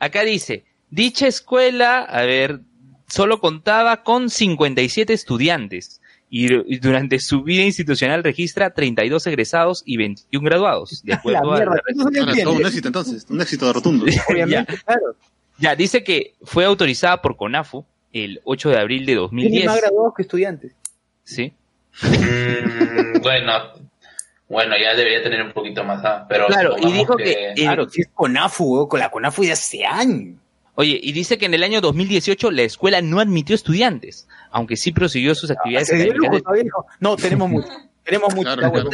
[SPEAKER 3] Acá dice, dicha escuela, a ver, solo contaba con 57 estudiantes y, durante su vida institucional registra 32 egresados y 21 graduados. De
[SPEAKER 1] La
[SPEAKER 3] acuerdo a
[SPEAKER 1] mierda,
[SPEAKER 3] la-
[SPEAKER 1] ¿eso se
[SPEAKER 6] Ahora, todo un éxito entonces, un éxito rotundo.
[SPEAKER 1] Obviamente, claro.
[SPEAKER 3] ya, dice que fue autorizada por CONAFU el 8 de abril de
[SPEAKER 1] Tiene
[SPEAKER 3] 2010.
[SPEAKER 1] más graduados que estudiantes.
[SPEAKER 3] ¿sí?
[SPEAKER 10] Mm, bueno, bueno, ya debería tener un poquito más, ¿ah? pero
[SPEAKER 3] Claro, y dijo que, eh,
[SPEAKER 1] Claro, si es CONAFU, con la CONAFU de hace años.
[SPEAKER 3] Oye, y dice que en el año 2018 la escuela no admitió estudiantes, aunque sí prosiguió sus actividades
[SPEAKER 1] Se dio lujo,
[SPEAKER 3] académicas.
[SPEAKER 1] todavía dijo, No, tenemos mucho. Tenemos mucho.
[SPEAKER 6] Claro, claro.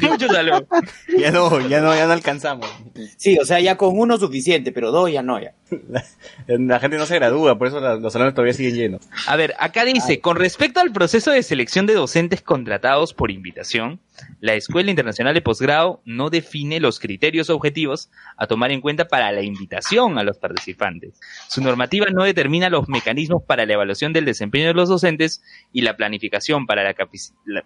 [SPEAKER 3] Muchos alumnos.
[SPEAKER 2] Ya no, ya no, ya no alcanzamos.
[SPEAKER 1] Sí, o sea, ya con uno suficiente, pero dos ya no, ya.
[SPEAKER 2] La gente no se gradúa, por eso la- los salones todavía siguen llenos.
[SPEAKER 3] A ver, acá dice, con respecto al proceso de selección de docentes contratados por invitación, la Escuela Internacional de Posgrado no define los criterios objetivos a tomar en cuenta para la invitación a los participantes. Su normativa no determina los mecanismos para la evaluación del desempeño de los docentes y la planificación para la,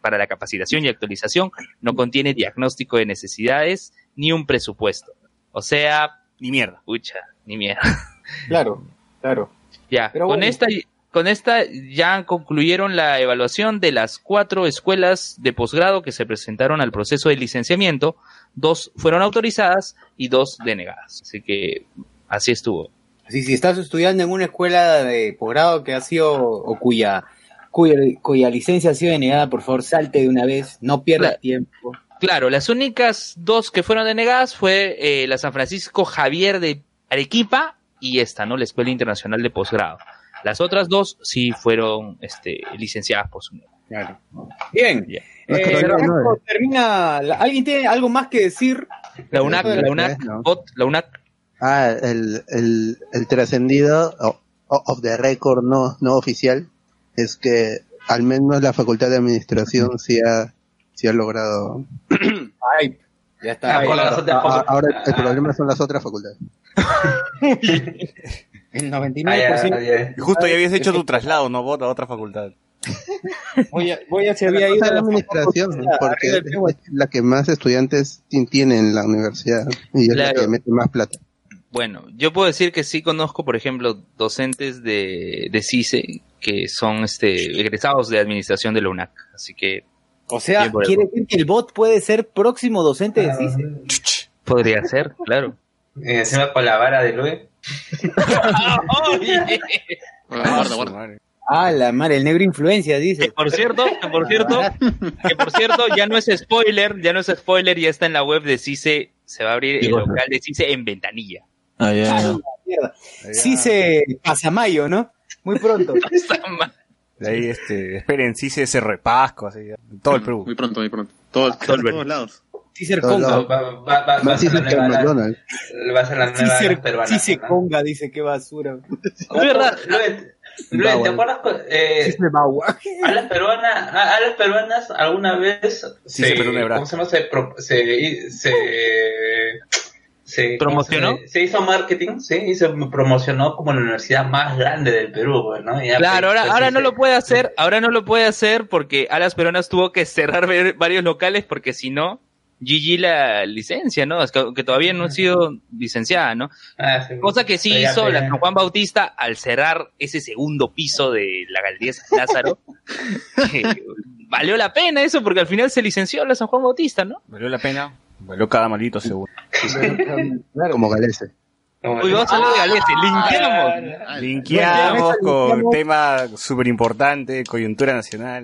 [SPEAKER 3] para la capacitación y actualización no contiene diagnóstico de necesidades ni un presupuesto. O sea,
[SPEAKER 2] Ni mierda.
[SPEAKER 3] pucha, ni mierda.
[SPEAKER 1] Claro, claro.
[SPEAKER 3] Ya,
[SPEAKER 1] Pero
[SPEAKER 3] con
[SPEAKER 1] bueno.
[SPEAKER 3] esta con esta ya concluyeron la evaluación de las cuatro escuelas de posgrado que se presentaron al proceso de licenciamiento. Dos fueron autorizadas y dos denegadas. Así que así estuvo.
[SPEAKER 1] Así, si estás estudiando en una escuela de posgrado que ha sido, o cuya, cuya, cuya licencia ha sido denegada, por favor, salte de una vez, no pierdas
[SPEAKER 3] Claro.
[SPEAKER 1] tiempo.
[SPEAKER 3] Claro, las únicas dos que fueron denegadas fue eh, la San Francisco Javier de Arequipa y esta, ¿no? La Escuela Internacional de Posgrado. Las otras dos sí fueron este, licenciadas por su
[SPEAKER 1] Claro. Bien. Eh, Franco,
[SPEAKER 8] no,
[SPEAKER 1] termina. la- ¿Alguien tiene algo más que decir?
[SPEAKER 3] La UNAC, la
[SPEAKER 8] la
[SPEAKER 3] UNAC,
[SPEAKER 8] vez, ¿no?
[SPEAKER 3] Bot, la UNAC
[SPEAKER 8] Ah, el, el, el trascendido of the record no, no oficial es que al menos la facultad de administración sí ha, sí ha logrado.
[SPEAKER 1] Ay, ya está.
[SPEAKER 10] Ah,
[SPEAKER 1] Ahora,
[SPEAKER 8] ahora el problema son las otras facultades.
[SPEAKER 1] el
[SPEAKER 10] ah,
[SPEAKER 1] 99%.
[SPEAKER 10] ya, ya.
[SPEAKER 2] Y justo ya habías hecho tu traslado, ¿no? Vos a otra facultad.
[SPEAKER 1] Voy a, voy a se
[SPEAKER 8] La
[SPEAKER 1] había ido
[SPEAKER 8] cosa
[SPEAKER 1] a
[SPEAKER 8] de la administración, porque es la que más estudiantes ti- tiene en la universidad y es la que mete más plata.
[SPEAKER 3] Bueno, yo puedo decir que sí conozco, por ejemplo, docentes de, de CICE que son este, egresados de administración de la UNAC. Así que
[SPEAKER 1] O sea, quiere decir que el bot puede ser próximo docente de CICE.
[SPEAKER 3] podría ser, claro.
[SPEAKER 10] Encima con la vara de Luis.
[SPEAKER 6] Guarda, guarda.
[SPEAKER 1] Ah, la madre, el negro influencia, dice.
[SPEAKER 3] Por cierto, que por cierto, que por cierto, ya no es spoiler, ya no es spoiler, ya está en la web de CICE, se va a abrir el local de CICE en Ventanilla.
[SPEAKER 5] Ah, ya.
[SPEAKER 1] Ah, mierda. Sí se pasa mayo, ¿no? Muy pronto.
[SPEAKER 2] De ahí, este, esperen, se ese repasco, así, todo el Perú.
[SPEAKER 6] Muy pronto, muy pronto. Todo,
[SPEAKER 2] Todo
[SPEAKER 6] todos lados.
[SPEAKER 1] Sí se
[SPEAKER 8] Todos
[SPEAKER 1] conga.
[SPEAKER 10] Va, a ser la
[SPEAKER 8] dice que
[SPEAKER 10] nueva,
[SPEAKER 8] McDonald's.
[SPEAKER 10] va a ser la
[SPEAKER 1] Sí
[SPEAKER 10] nueva
[SPEAKER 1] se,
[SPEAKER 10] peruana. ¿no?
[SPEAKER 1] conga, dice, qué basura.
[SPEAKER 10] Es verdad, Luis, ¿te acuerdas? cu- Eh, a las peruanas, a, a las peruanas alguna vez
[SPEAKER 2] Sí, se.
[SPEAKER 10] ¿cómo se llama? Se, pro- se, se, se- ¿cómo
[SPEAKER 3] ¿Promocionó?
[SPEAKER 10] Se, se hizo marketing, sí, y se promocionó como la universidad más grande del Perú, ¿no? Y
[SPEAKER 3] Claro,
[SPEAKER 10] pues,
[SPEAKER 3] ahora,
[SPEAKER 10] pues,
[SPEAKER 3] no lo puede hacer, ahora no lo puede hacer porque Alas Peronas tuvo que cerrar varios locales porque si no, GG la licencia, ¿no? Es que, que todavía no ha sido licenciada, ¿no?
[SPEAKER 10] Ah, sí.
[SPEAKER 3] Cosa que sí hizo la San Juan Bautista al cerrar ese segundo piso de la Galería San Lázaro. valió la pena eso porque al final se licenció la San Juan Bautista, ¿no?
[SPEAKER 2] ¿Valió la pena? Valió cada maldito seguro.
[SPEAKER 8] Como Galese.
[SPEAKER 3] Hoy vamos a hablar de Galese, linkeamos.
[SPEAKER 10] Ah,
[SPEAKER 2] Linkeamos con tema súper importante, coyuntura nacional.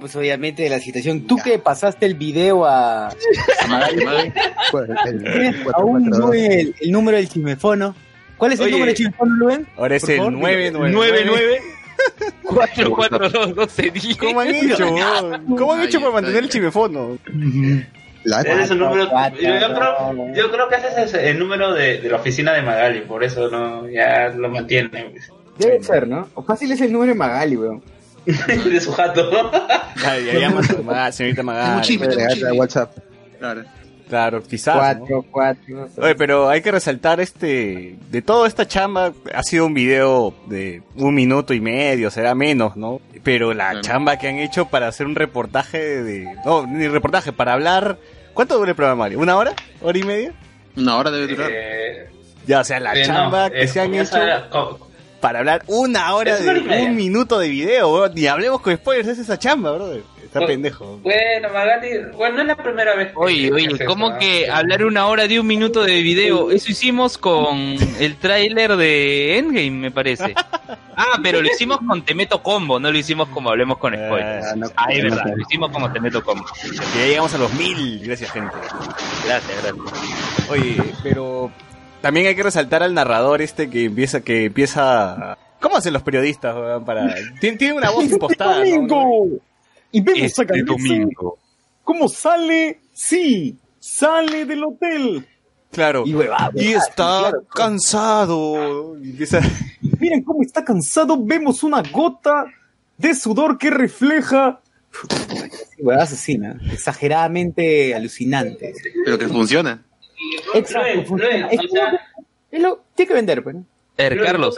[SPEAKER 1] Pues obviamente, de la situación. Tú que pasaste el video a, a Magali,
[SPEAKER 8] Pues, el
[SPEAKER 1] ¿tienes aún
[SPEAKER 8] 442.
[SPEAKER 1] Luen, el, el número del chismefono. ¿Cuál es el
[SPEAKER 3] Oye,
[SPEAKER 1] número del chismefono, Luen?
[SPEAKER 2] Ahora es
[SPEAKER 1] Por
[SPEAKER 2] el
[SPEAKER 1] favor,
[SPEAKER 2] 999.
[SPEAKER 3] 442
[SPEAKER 2] ¿Cómo han hecho? ¿Cómo han hecho para mantener el chimefono?
[SPEAKER 8] La-
[SPEAKER 10] Ese es el número,
[SPEAKER 1] Cuatro,
[SPEAKER 10] yo, creo, yo creo que ese es el número de, de la oficina de Magali, por eso no ya lo mantiene
[SPEAKER 1] Debe ser, ¿no? O fácil es el número de Magali, weón.
[SPEAKER 10] de su jato.
[SPEAKER 2] Ay, ya llama a Maga- señorita Magali.
[SPEAKER 8] a WhatsApp.
[SPEAKER 6] Claro.
[SPEAKER 2] Claro, quizás. ¿no?
[SPEAKER 1] Cuatro, cuatro.
[SPEAKER 2] Oye, pero hay que resaltar este, de toda esta chamba, ha sido un video de un minuto y medio, será menos, ¿no? Pero la
[SPEAKER 6] Claro.
[SPEAKER 2] chamba que han hecho para hacer un reportaje de, no, ni reportaje, para hablar, ¿cuánto dura el programa, Mario? ¿Una hora? ¿Hora y media?
[SPEAKER 6] Una hora debe durar.
[SPEAKER 10] Eh,
[SPEAKER 2] Ya, o sea, la
[SPEAKER 10] eh, no,
[SPEAKER 2] chamba
[SPEAKER 10] eh,
[SPEAKER 2] que se han hecho para hablar una hora
[SPEAKER 10] una
[SPEAKER 2] de un minuto de video, bro. Ni hablemos con spoilers, es esa chamba, bro. Está pendejo.
[SPEAKER 10] Bueno, Magali, bueno, no es la primera vez. que-
[SPEAKER 3] Oye, oye, ¿cómo
[SPEAKER 10] eso,
[SPEAKER 3] que hablar una hora de un minuto de video? Eso hicimos con el tráiler de Endgame, me parece. Ah, pero lo hicimos con Te Meto Combo, no lo hicimos como hablemos con spoilers.
[SPEAKER 2] Ah,
[SPEAKER 8] no,
[SPEAKER 3] Ah, es
[SPEAKER 8] no,
[SPEAKER 3] verdad,
[SPEAKER 8] no.
[SPEAKER 3] lo hicimos como Te Meto Combo.
[SPEAKER 2] Ya llegamos a los mil, gracias gente.
[SPEAKER 3] Gracias, gracias.
[SPEAKER 2] Oye, pero también hay que resaltar al narrador este que empieza, que empieza. ¿Cómo hacen los periodistas, weón, para? Tiene, tiene una voz impostada.
[SPEAKER 7] domingo! Y vemos a
[SPEAKER 3] Este
[SPEAKER 7] Galese
[SPEAKER 3] domingo.
[SPEAKER 7] ¿Cómo sale? Sí, sale del hotel.
[SPEAKER 2] Claro.
[SPEAKER 1] Y
[SPEAKER 2] Y está
[SPEAKER 1] claro.
[SPEAKER 2] cansado. Y empieza-
[SPEAKER 1] Miren cómo está cansado, vemos una gota de sudor que refleja. Asesina, exageradamente alucinante.
[SPEAKER 6] Pero que funciona.
[SPEAKER 1] Exacto,
[SPEAKER 10] Luis,
[SPEAKER 1] funciona.
[SPEAKER 10] Luis,
[SPEAKER 1] Es
[SPEAKER 10] o sea,
[SPEAKER 1] que lo- tiene que vender, pues.
[SPEAKER 3] Er, Carlos,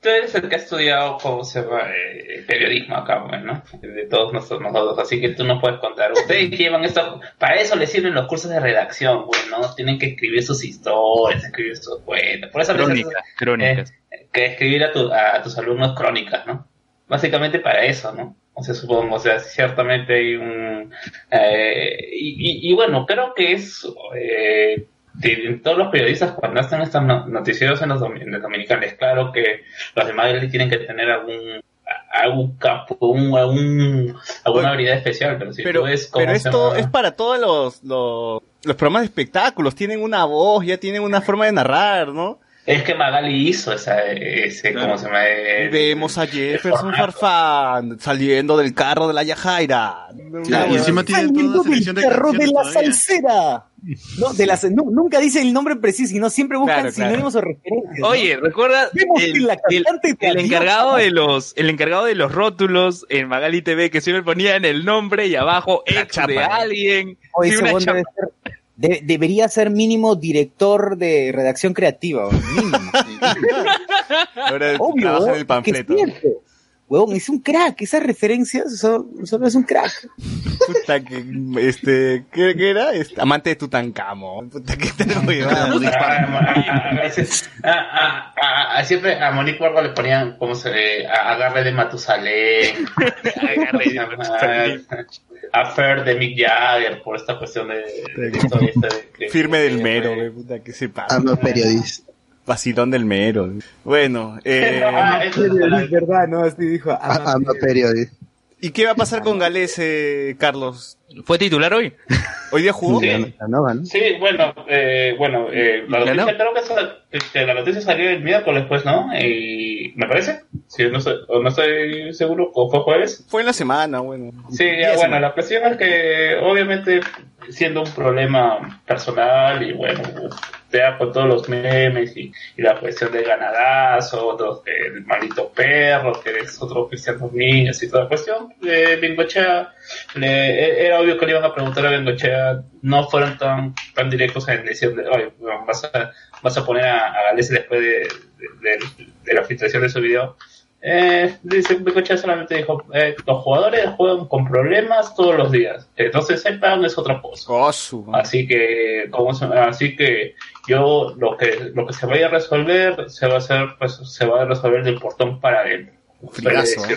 [SPEAKER 10] Tú, eres el que ha estudiado cómo se llama eh, periodismo acá, pues, ¿no? De todos nosotros, nosotros, así que tú no puedes contar. Ustedes llevan esto, para eso les sirven los cursos de redacción, pues, ¿no? Tienen que escribir sus historias, escribir sus cuentas. Por eso les
[SPEAKER 3] crónicas, crónicas.
[SPEAKER 10] eh, que escribir a, tu- a tus alumnos crónicas, ¿no? Básicamente para eso, ¿no? O sea, supongo, o sea, ciertamente hay un... eh, y, y- y bueno, creo que es... Eh, todos los periodistas cuando hacen estos no- noticieros en los, domi- en los dominicanos, claro que los demás tienen que tener algún algún campo, un, algún- alguna habilidad especial, pero si
[SPEAKER 2] Pero,
[SPEAKER 10] tú ves cómo
[SPEAKER 2] pero esto es para todos los, los, los programas de espectáculos. Tienen una voz, ya tienen una forma de narrar, ¿no?
[SPEAKER 10] Es que Magali hizo esa, ese, ¿cómo se llama?
[SPEAKER 2] Y vemos a Jefferson Farfán saliendo del carro de la Yajaira.
[SPEAKER 6] Claro, y encima tiene toda una selección de
[SPEAKER 1] perro de la salsera. No, de las, nu- nunca dice el nombre preciso, sino siempre buscan
[SPEAKER 3] Claro, claro.
[SPEAKER 1] sinónimos o referencias. ¿no?
[SPEAKER 3] Oye, ¿recuerdas
[SPEAKER 1] Vemos
[SPEAKER 3] el,
[SPEAKER 1] la
[SPEAKER 3] el- el encargado de los el encargado de los rótulos en Magali TV que siempre ponían el nombre y abajo ex de alguien?
[SPEAKER 1] Oye,
[SPEAKER 3] una
[SPEAKER 1] de- debería ser mínimo director de redacción creativa, mínimo.
[SPEAKER 2] Ahora
[SPEAKER 1] Obvio,
[SPEAKER 2] trabaja en el panfleto.
[SPEAKER 1] que es cierto. Huevón, es un crack, esas referencias son- solo es un crack.
[SPEAKER 2] Puta que, este, ¿qué, qué era? Este, amante de Tutankamón. Puta que
[SPEAKER 10] ah, ah, ah, siempre a Monique Barba le ponían como se ve, a- agarre de Matusalén,
[SPEAKER 3] Agarre de Matusalén.
[SPEAKER 10] a, a Fer de Mick Jagger por esta cuestión de, de, de de- de-
[SPEAKER 2] Firme del
[SPEAKER 10] de-
[SPEAKER 2] mero, puta que se pasa.
[SPEAKER 8] Amo periodista.
[SPEAKER 2] Vacilón del mero. Bueno, eh,
[SPEAKER 10] Ah, eso es
[SPEAKER 1] verdad, ¿no? Así dijo.
[SPEAKER 8] A- Amo periodista.
[SPEAKER 2] ¿y qué va a pasar con Galés, eh, Carlos?
[SPEAKER 3] ¿Fue titular hoy?
[SPEAKER 2] ¿Hoy día jugó?
[SPEAKER 10] Sí. Sí, bueno, eh, bueno, eh, la
[SPEAKER 3] ¿Ya
[SPEAKER 10] noticia
[SPEAKER 3] no?
[SPEAKER 10] creo que, esa- que la noticia salió el miércoles, pues, ¿no? Y me parece, si no no estoy seguro, o fue jueves.
[SPEAKER 2] Fue en la semana, bueno.
[SPEAKER 10] Sí, ya, bueno,
[SPEAKER 2] semana.
[SPEAKER 10] la cuestión es que obviamente siendo un problema personal y bueno, sea con todos los memes y, la cuestión del ganadazo, otros del maldito perro, que es otro Cristian Domínguez y toda la cuestión, eh, Bengochea, le- era obvio que le iban a preguntar a Bengochea, no fueron tan, tan directos en decir, oye, vas a, vas a poner a, a después de, de- de- de la filtración de su video. Eh, dice Bengochea solamente dijo, eh, los jugadores juegan con problemas todos los días, entonces el plan es otra cosa.
[SPEAKER 2] Oh,
[SPEAKER 10] Así que, ¿cómo se- así que yo lo que lo que se vaya a resolver se va a hacer, pues se va a resolver del portón para adentro. Decir.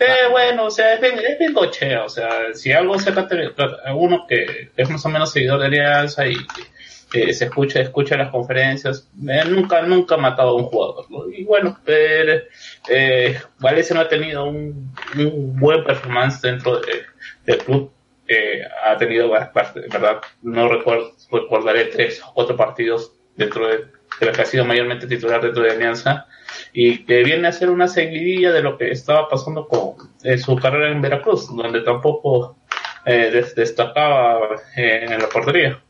[SPEAKER 10] Eh, bueno, o sea, es bien, es bien gochea, o sea, si algo se trata de uno que es más o menos seguidor de Alianza y que se escucha, escucha las conferencias, eh, nunca, nunca ha matado a un jugador. Y bueno, eh, eh, Valencia no ha tenido un, un buen performance dentro de- del club, eh, ha tenido ¿verdad? No recuerdo, recordaré tres o cuatro partidos dentro de, de lo que ha sido mayormente titular dentro de Alianza y que viene a ser una seguidilla de lo que estaba pasando con su carrera en Veracruz, donde tampoco eh, des- destacaba eh, en la portería.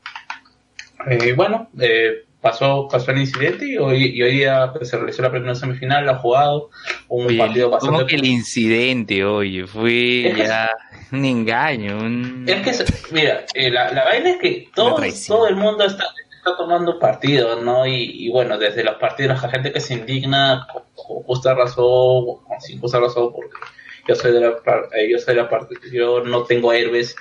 [SPEAKER 10] Eh, bueno, eh, pasó, pasó el incidente y hoy, y hoy día pues, se realizó la primera semifinal, ha jugado un
[SPEAKER 3] Oye,
[SPEAKER 10] partido
[SPEAKER 3] ¿Cómo
[SPEAKER 10] bastante...
[SPEAKER 3] que el incidente, oye? Fue
[SPEAKER 10] que-
[SPEAKER 3] un engaño. Un...
[SPEAKER 10] Es que, mira, eh, la, la vaina es que todo, todo el mundo está, está tomando partido, ¿no? Y, y bueno, desde los partidos, la gente que se indigna con, con justa razón, con sin justa razón, porque yo soy de la eh, yo soy de la parte, yo no tengo héroes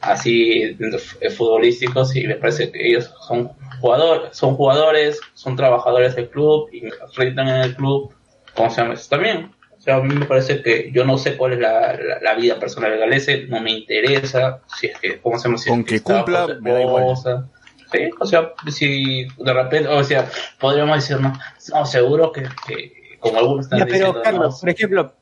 [SPEAKER 10] así eh, futbolísticos y me parece que ellos son jugadores, son jugadores, son trabajadores del club y rentan en el club, ¿cómo se llama eso también? O sea, a mí me parece que yo no sé cuál es la, la, la vida personal de Galese, no me interesa, si es que, ¿cómo se llama? Si es
[SPEAKER 2] Con que cumpla, me da igual.
[SPEAKER 10] Sí, o sea, si de repente, o sea, podríamos decir, no, no seguro que, que como algunos están
[SPEAKER 1] Ya, pero
[SPEAKER 10] diciendo,
[SPEAKER 1] Carlos,
[SPEAKER 10] no,
[SPEAKER 1] por ejemplo,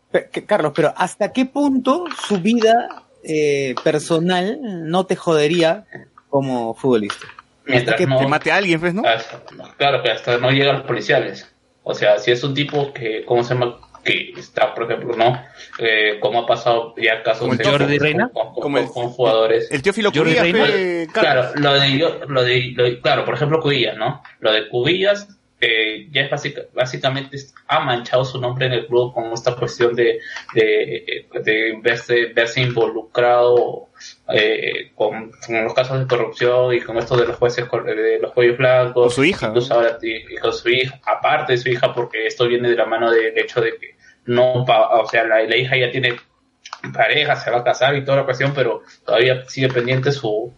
[SPEAKER 1] Carlos, pero ¿hasta qué punto su vida eh, personal no te jodería como futbolista?
[SPEAKER 10] mientras
[SPEAKER 1] que
[SPEAKER 10] no,
[SPEAKER 2] Que mate a alguien, pues, ¿no?
[SPEAKER 10] hasta- claro que hasta no llegan los policiales. O sea, si es un tipo que, ¿cómo se llama? que está, por ejemplo, ¿no? Eh, como ha pasado ya casos
[SPEAKER 2] el
[SPEAKER 10] de-
[SPEAKER 2] Jordi
[SPEAKER 10] con-
[SPEAKER 2] Reina.
[SPEAKER 10] con, con-
[SPEAKER 2] Como el-
[SPEAKER 10] con jugadores.
[SPEAKER 2] El tío Filo
[SPEAKER 10] Jordi
[SPEAKER 2] Cubillas,
[SPEAKER 10] Claro, lo de, yo- lo de, lo de- claro, por ejemplo, Cubillas, ¿no? Lo de Cubillas eh, ya es básica- básicamente ha manchado su nombre en el club con esta cuestión de, de, de verse, verse involucrado eh, con, con los casos de corrupción y con esto de los jueces de los cuellos blancos.
[SPEAKER 2] Con su hija,
[SPEAKER 10] Incluso ahora y- y con su hija, aparte de su hija, porque esto viene de la mano del hecho de que no, o sea, la, la hija ya tiene pareja, se va a casar y toda la cuestión, pero todavía sigue pendiente su,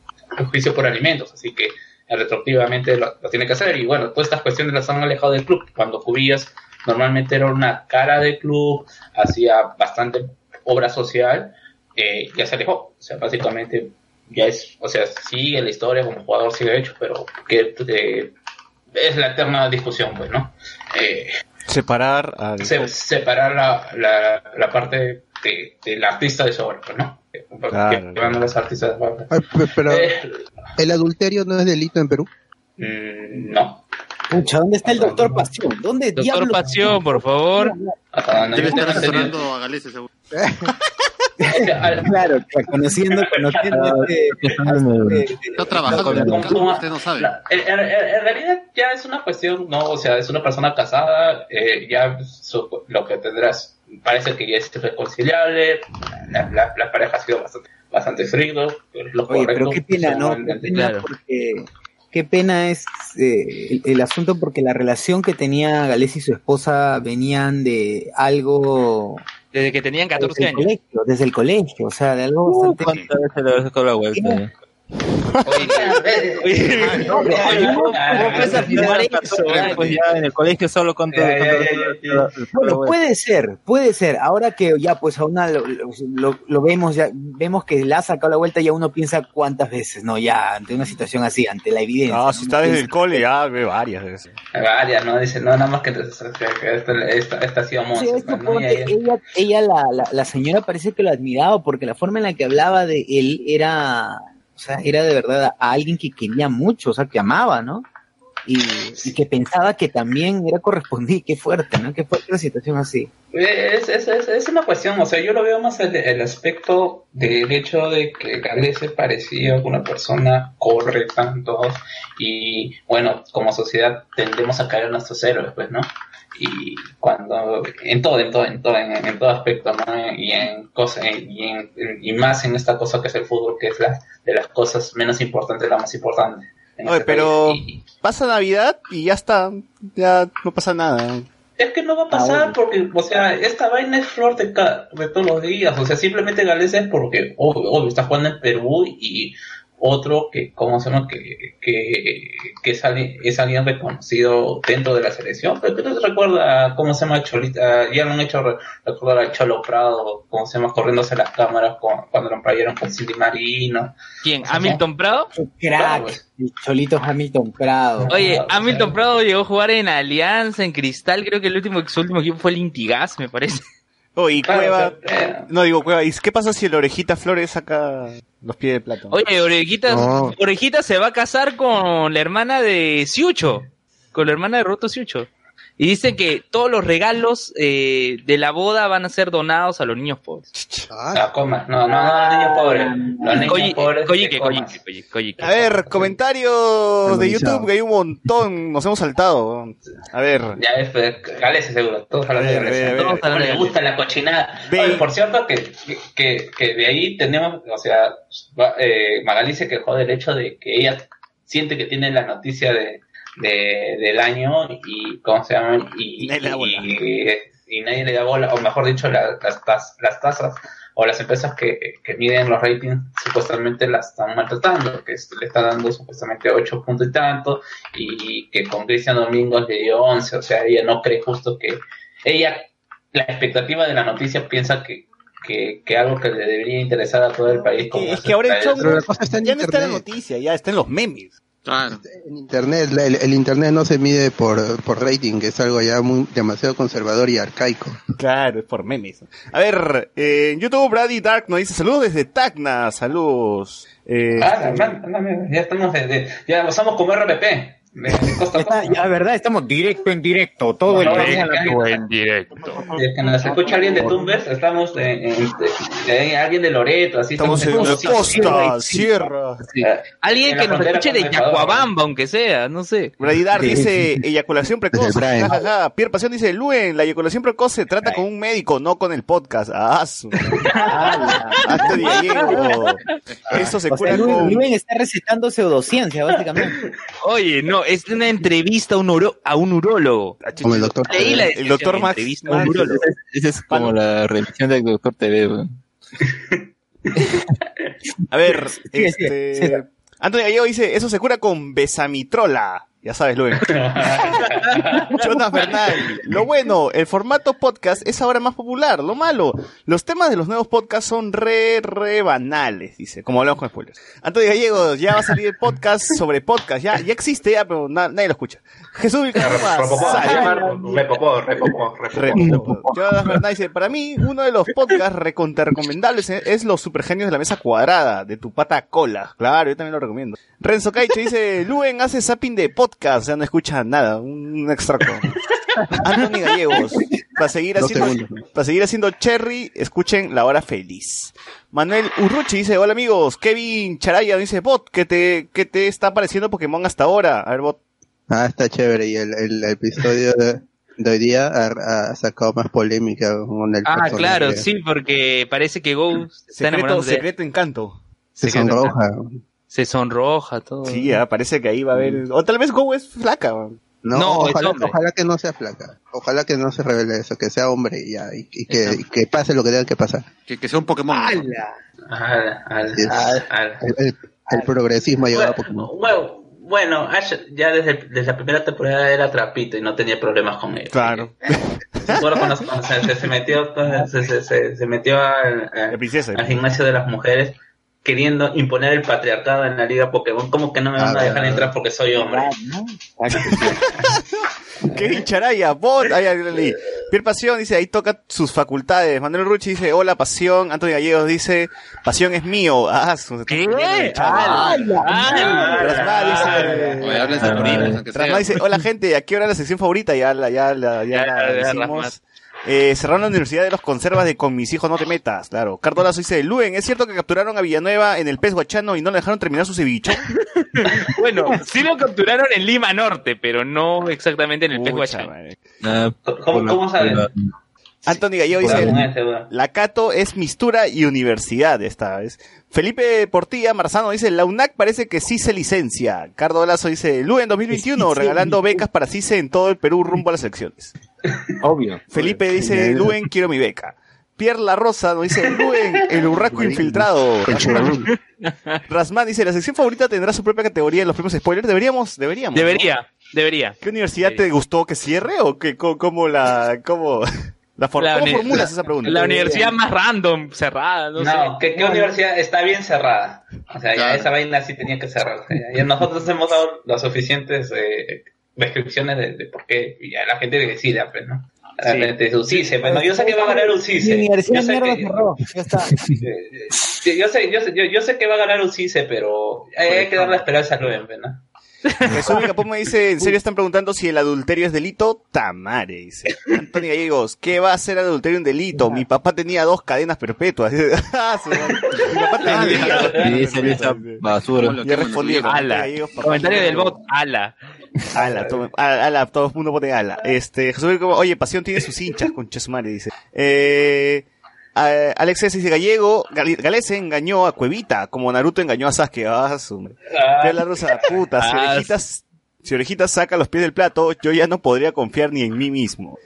[SPEAKER 10] juicio por alimentos, así que retroactivamente lo, tiene que hacer. Y bueno, todas estas cuestiones las han alejado del club. Cuando Cubillas normalmente era una cara del club, hacía bastante obra social, eh, ya se alejó. O sea, básicamente ya es, o sea, sigue la historia como jugador, sigue hecho, pero que eh, es la eterna discusión, pues, ¿no? Eh,
[SPEAKER 2] Separar al...
[SPEAKER 10] se- separar la, la, la parte de, del artista de su obra, pues, ¿no?
[SPEAKER 2] Claro.
[SPEAKER 10] Que van a los artistas de su obra.
[SPEAKER 8] Ay, pe- Pero
[SPEAKER 10] Eh,
[SPEAKER 8] el adulterio no es delito en Perú.
[SPEAKER 10] mm, no.
[SPEAKER 1] Pucha, ¿dónde está el doctor Pasión? ¿Dónde
[SPEAKER 3] Doctor? Pasión, por favor.
[SPEAKER 6] Debe estar asesorando a Galese, seguro.
[SPEAKER 1] Claro, conociendo, conociendo este, este-
[SPEAKER 6] campo
[SPEAKER 10] como-
[SPEAKER 6] que usted no sabe.
[SPEAKER 10] la- en, en- en realidad ya es una cuestión, no, o sea, es una persona casada, eh, ya su- lo que tendrás parece que ya es reconciliable, la, la, la pareja ha sido bastante, bastante frío, lo
[SPEAKER 1] Oye, pero qué pena, ¿no? Qué pena porque qué pena es eh, el, el asunto porque la relación que tenía Gales y su esposa venían de algo
[SPEAKER 3] Desde que tenían 14
[SPEAKER 1] desde el
[SPEAKER 3] años.
[SPEAKER 1] colegio, desde el colegio, o sea, de algo
[SPEAKER 5] Uh,
[SPEAKER 1] bastante
[SPEAKER 5] ¿Cuántas veces le sacado la en el colegio solo con todo.
[SPEAKER 10] Ya, ya, ya, ya,
[SPEAKER 1] Bueno, puede ser, puede ser. Ahora que ya pues a una lo, lo- lo vemos, ya vemos que le ha sacado la vuelta, ya uno piensa cuántas veces, no, ya ante una situación así, ante la evidencia.
[SPEAKER 2] Ah,
[SPEAKER 1] ¿no?
[SPEAKER 2] si está desde el cole, ya ve varias veces.
[SPEAKER 10] Varias, ¿no? Dice, no, nada más que, esta, ha sido
[SPEAKER 1] ella, ella la, la, la señora parece que lo admiraba porque la forma en la que hablaba de él era, o sea, era de verdad a alguien que quería mucho, o sea, que amaba, ¿no? Y, que pensaba que también era correspondido, qué fuerte, ¿no? Qué fuerte la situación así.
[SPEAKER 10] Es, es, es, es una cuestión, o sea, yo lo veo más el, el aspecto del hecho de que Galese parecía una persona correcta en y bueno, como sociedad tendemos a caer en nuestros héroes, pues, ¿no? Y cuando, en todo, en todo, en todo, en, en todo aspecto, ¿no? Y en cosas, y, en, y más en esta cosa que es el fútbol, que es la de las cosas menos importantes, la más importante.
[SPEAKER 2] Oye,
[SPEAKER 10] este
[SPEAKER 2] pero.
[SPEAKER 10] Y-
[SPEAKER 2] pasa Navidad y ya está. Ya no pasa nada.
[SPEAKER 10] Es que no va a pasar porque, o sea, esta vaina es flor de, ca- de todos los días. O sea, simplemente Galeza es porque, obvio, obvio, está jugando en Perú y otro que, ¿cómo se llama? Que, que, que es, alguien, es alguien reconocido dentro de la selección. Pero que no se recuerda, ¿cómo se llama? Cholita, ya lo han hecho re- recordar a Cholo Prado, ¿cómo se llama? Corriéndose las cámaras con- cuando lo empayaron con Cindy Marino.
[SPEAKER 3] ¿Quién? ¿Hamilton Prado?
[SPEAKER 1] Crack, el Cholito Hamilton Prado.
[SPEAKER 3] Oye, Hamilton Prado llegó a jugar en Alianza, en Cristal, creo que el último, su último equipo fue el Intigas, me parece.
[SPEAKER 2] Oh, y
[SPEAKER 10] Claro,
[SPEAKER 2] Cueva.
[SPEAKER 10] o sea, eh,
[SPEAKER 2] No digo Cueva. ¿Y qué pasa si el Orejita Flores saca los pies de plata?
[SPEAKER 3] Oye, Orejita,
[SPEAKER 8] No.
[SPEAKER 3] Orejita se va a casar con la hermana de Siucho, con la hermana de Roto Siucho. Y dicen que todos los regalos eh, de la boda van a ser donados a los niños pobres.
[SPEAKER 8] Ah,
[SPEAKER 10] no, coma. No, no, no, los niños pobres. Los niños pobres.
[SPEAKER 3] Coyique, coyique, coyique.
[SPEAKER 2] A ver, comentarios de. YouTube que hay un montón. Nos hemos saltado. A ver.
[SPEAKER 10] Ya ves, pues, Galese seguro, todos hablan de Galese. Todos de- gusta la cochinada. Oye, por cierto, que, que, que de ahí tenemos, o sea, va- eh, Magali se quejó del hecho de que ella siente que tiene la noticia de, de del año y, ¿cómo se llama? Y,
[SPEAKER 2] Nadie le da bola.
[SPEAKER 10] y, y nadie le da bola, o mejor dicho, la- las, tas- las tasas o las empresas que, que miden los ratings supuestamente las están maltratando, que es- le está dando supuestamente 8 puntos y tanto, y que con Cristian Domingos le dio 11, o sea, ella no cree justo que ella, la expectativa de la noticia piensa que, que, que algo que le debería interesar a todo el país. como
[SPEAKER 2] Es que ahora el show ya no está en la noticia, ya está en los memes.
[SPEAKER 6] Claro.
[SPEAKER 8] En internet, la- el, el internet no se mide por, por rating, que es algo ya muy demasiado conservador y arcaico.
[SPEAKER 2] Claro, es por memes. A ver, eh, en YouTube, Brady Dark nos dice saludos desde Tacna, saludos. Eh,
[SPEAKER 10] Ah, man, man, man, ya estamos de, de- ya pasamos como RPP.
[SPEAKER 1] Ya, verdad, estamos directo en directo, todo el
[SPEAKER 3] Directo en directo.
[SPEAKER 10] Si es que nos escucha alguien de Tumbes, estamos en, en- en- alguien de Loreto, así
[SPEAKER 2] Estamos en la costa, sierra.
[SPEAKER 3] Alguien
[SPEAKER 10] En la
[SPEAKER 3] que nos escuche de. Yacuabamba, aunque sea, no sé.
[SPEAKER 2] Bradidar dice eyaculación precoz. Ja, ja, ja. Pierre Pasión dice, Luen, la eyaculación precoz se trata con un médico, no con el podcast. Ah, su. Hazte Diego. Eso se
[SPEAKER 1] O
[SPEAKER 2] cura
[SPEAKER 1] sea, Luen,
[SPEAKER 2] con...
[SPEAKER 1] Luen está recetando pseudociencia, básicamente.
[SPEAKER 3] Oye, no, es una entrevista a un, uro- a un urólogo.
[SPEAKER 8] Como el doctor.
[SPEAKER 3] Leí la
[SPEAKER 2] El doctor Max-
[SPEAKER 3] entrevista a un
[SPEAKER 2] Max-
[SPEAKER 3] urólogo.
[SPEAKER 5] Esa es como la revisión del Doctor TV.
[SPEAKER 2] A ver,
[SPEAKER 1] Sí, sí,
[SPEAKER 2] este...
[SPEAKER 1] sí.
[SPEAKER 2] Antonio Gallego dice, eso se cura con besamitrola. Ya sabes, Luen. Jonas Bernal. Lo bueno, el formato podcast es ahora más popular. Lo malo, los temas de los nuevos podcasts son re, re banales, dice, como hablamos con spoilers. Antonio Gallegos, ya va a salir el podcast sobre podcast. Ya, ya existe, ya, pero na- nadie lo escucha. Jesús
[SPEAKER 10] Repopó, repopó, repopó,
[SPEAKER 2] Re-
[SPEAKER 10] repopó.
[SPEAKER 2] Jonas Bernal dice, para mí, uno de los podcasts recontra recomendables es, es Los Supergenios de la Mesa Cuadrada, de tu pata cola. Claro, yo también lo recomiendo. Renzo Caicho dice, Luen hace zapping de podcast, o sea, no escucha nada, un, extracto. Anthony Gallegos, para seguir haciendo, para seguir haciendo cherry, escuchen La Hora Feliz. Manuel Urruchi dice, hola amigos, Kevin Charaya dice, bot, ¿qué te, qué te está pareciendo Pokémon hasta ahora? A ver, bot.
[SPEAKER 8] Ah, está chévere. Y el, el episodio de, de hoy día ha, ha sacado más polémica con el
[SPEAKER 3] Ah, claro, sí, porque parece que Go está
[SPEAKER 2] Secreto,
[SPEAKER 3] enamorando de él.
[SPEAKER 2] secreto encanto.
[SPEAKER 8] Se sonroja.
[SPEAKER 3] Se sonroja todo.
[SPEAKER 2] Sí, ah, parece que ahí va a haber, o tal vez Go es flaca. man.
[SPEAKER 8] No, ojalá, que no sea flaca. Ojalá que no se revele eso, que sea hombre y ya. Y, y que, y que pase lo que tenga que pasar.
[SPEAKER 6] Que, que sea un Pokémon.
[SPEAKER 1] ¡Hala!
[SPEAKER 10] Ala, ala, ala.
[SPEAKER 8] El, el- el progresismo ha llegado a
[SPEAKER 10] Bueno,
[SPEAKER 8] Pokémon.
[SPEAKER 10] bueno, bueno, Ash ya desde, desde la primera temporada era trapito y no tenía problemas con él.
[SPEAKER 2] Claro.
[SPEAKER 10] Se, se- se metió, se, se- se- metió al, al-
[SPEAKER 2] La princesa.
[SPEAKER 10] al gimnasio de las mujeres queriendo imponer el patriarcado en la liga Pokémon. ¿Cómo que no me van a
[SPEAKER 8] Ah,
[SPEAKER 10] dejar
[SPEAKER 8] ah,
[SPEAKER 10] entrar porque soy hombre?
[SPEAKER 2] Kevin Charaya, bot, ahí, ahí. Pierre Pasión dice, ahí toca sus facultades. Manuel Ruchi dice, hola Pasión. Antonio Gallegos dice, Pasión es mío. Ah, su-
[SPEAKER 3] ¿Qué?
[SPEAKER 2] Rasma dice,
[SPEAKER 6] sea.
[SPEAKER 2] Rasma dice, hola gente, ¿a qué hora es la sección favorita? Ya la, ya la, ya
[SPEAKER 3] Ya,
[SPEAKER 2] la
[SPEAKER 3] ya. Rasma.
[SPEAKER 2] Eh, cerraron la Universidad de los Conservas de Con mis hijos no te metas, claro. Cardolazo dice, Luen, ¿es cierto que capturaron a Villanueva en el pez guachano y no le dejaron terminar su ceviche?
[SPEAKER 3] Bueno, sí lo capturaron en Lima Norte, pero no exactamente en el pez guachano.
[SPEAKER 5] Ah,
[SPEAKER 10] ¿Cómo, cómo sabes?
[SPEAKER 2] Anthony Gallego
[SPEAKER 10] Por
[SPEAKER 2] dice. La Cato es mistura y universidad esta vez. Felipe Portilla Marzano dice, la UNAC parece que sí se licencia. Cardo Lazo dice, Lu en 2021 regalando becas para CICE en todo el Perú rumbo a las elecciones.
[SPEAKER 7] Obvio.
[SPEAKER 2] Felipe dice, Luen, quiero mi beca. Pierre La Rosa nos dice, Luen, el urraco infiltrado. Rasman dice, la sección favorita tendrá su propia categoría en los premios spoilers. Deberíamos, deberíamos. ¿no?
[SPEAKER 3] Debería, debería.
[SPEAKER 2] ¿Qué universidad te gustó que cierre o qué, co- cómo la, cómo, la, for-
[SPEAKER 3] La
[SPEAKER 2] ¿cómo
[SPEAKER 3] uni-
[SPEAKER 2] formulas
[SPEAKER 3] la-
[SPEAKER 2] esa pregunta?
[SPEAKER 3] La universidad más random, cerrada, no,
[SPEAKER 10] No,
[SPEAKER 3] sé.
[SPEAKER 10] ¿qué, qué universidad está bien cerrada? O sea, ya esa vaina sí tenía que cerrar. O sea, ya nosotros hemos dado las suficientes eh, descripciones de, de por qué y ya la gente decida, pues, ¿no? La
[SPEAKER 3] Sí.
[SPEAKER 10] gente UCICE, pues, no, yo sé que va a ganar UCICE.
[SPEAKER 1] Mi universidad
[SPEAKER 10] Yo sé
[SPEAKER 1] mierda
[SPEAKER 10] que-
[SPEAKER 1] cerró. Ya está.
[SPEAKER 10] eh, yo sé, yo sé, yo, yo sé que va a ganar UCICE, pero hay, hay que darle esperanza a Luen, pues, ¿no?
[SPEAKER 2] Jesús Capón me dice, ¿en serio están preguntando si el adulterio es delito? Tamare, dice. Antonio Gallegos, ¿qué va a ser adulterio un delito? Mi papá tenía dos cadenas perpetuas. Ah, Mi papá tenía.
[SPEAKER 5] Y dice esa basura.
[SPEAKER 2] Ya respondí.
[SPEAKER 3] Ala. Comentario del bot, ala.
[SPEAKER 2] Ala, todo, ala, ala, todo el mundo pone ala. Este, Jesús oye, Pasión tiene sus hinchas con Chesumare, dice. Eh, a- Alex S. dice Gallego, Gal- Galese engañó a Cuevita, como Naruto engañó a Sasuke. Ah, su. Pierre la Rosa, puta, si
[SPEAKER 3] Ah,
[SPEAKER 2] orejitas, si orejitas saca los pies del plato, yo ya no podría confiar ni en mí mismo.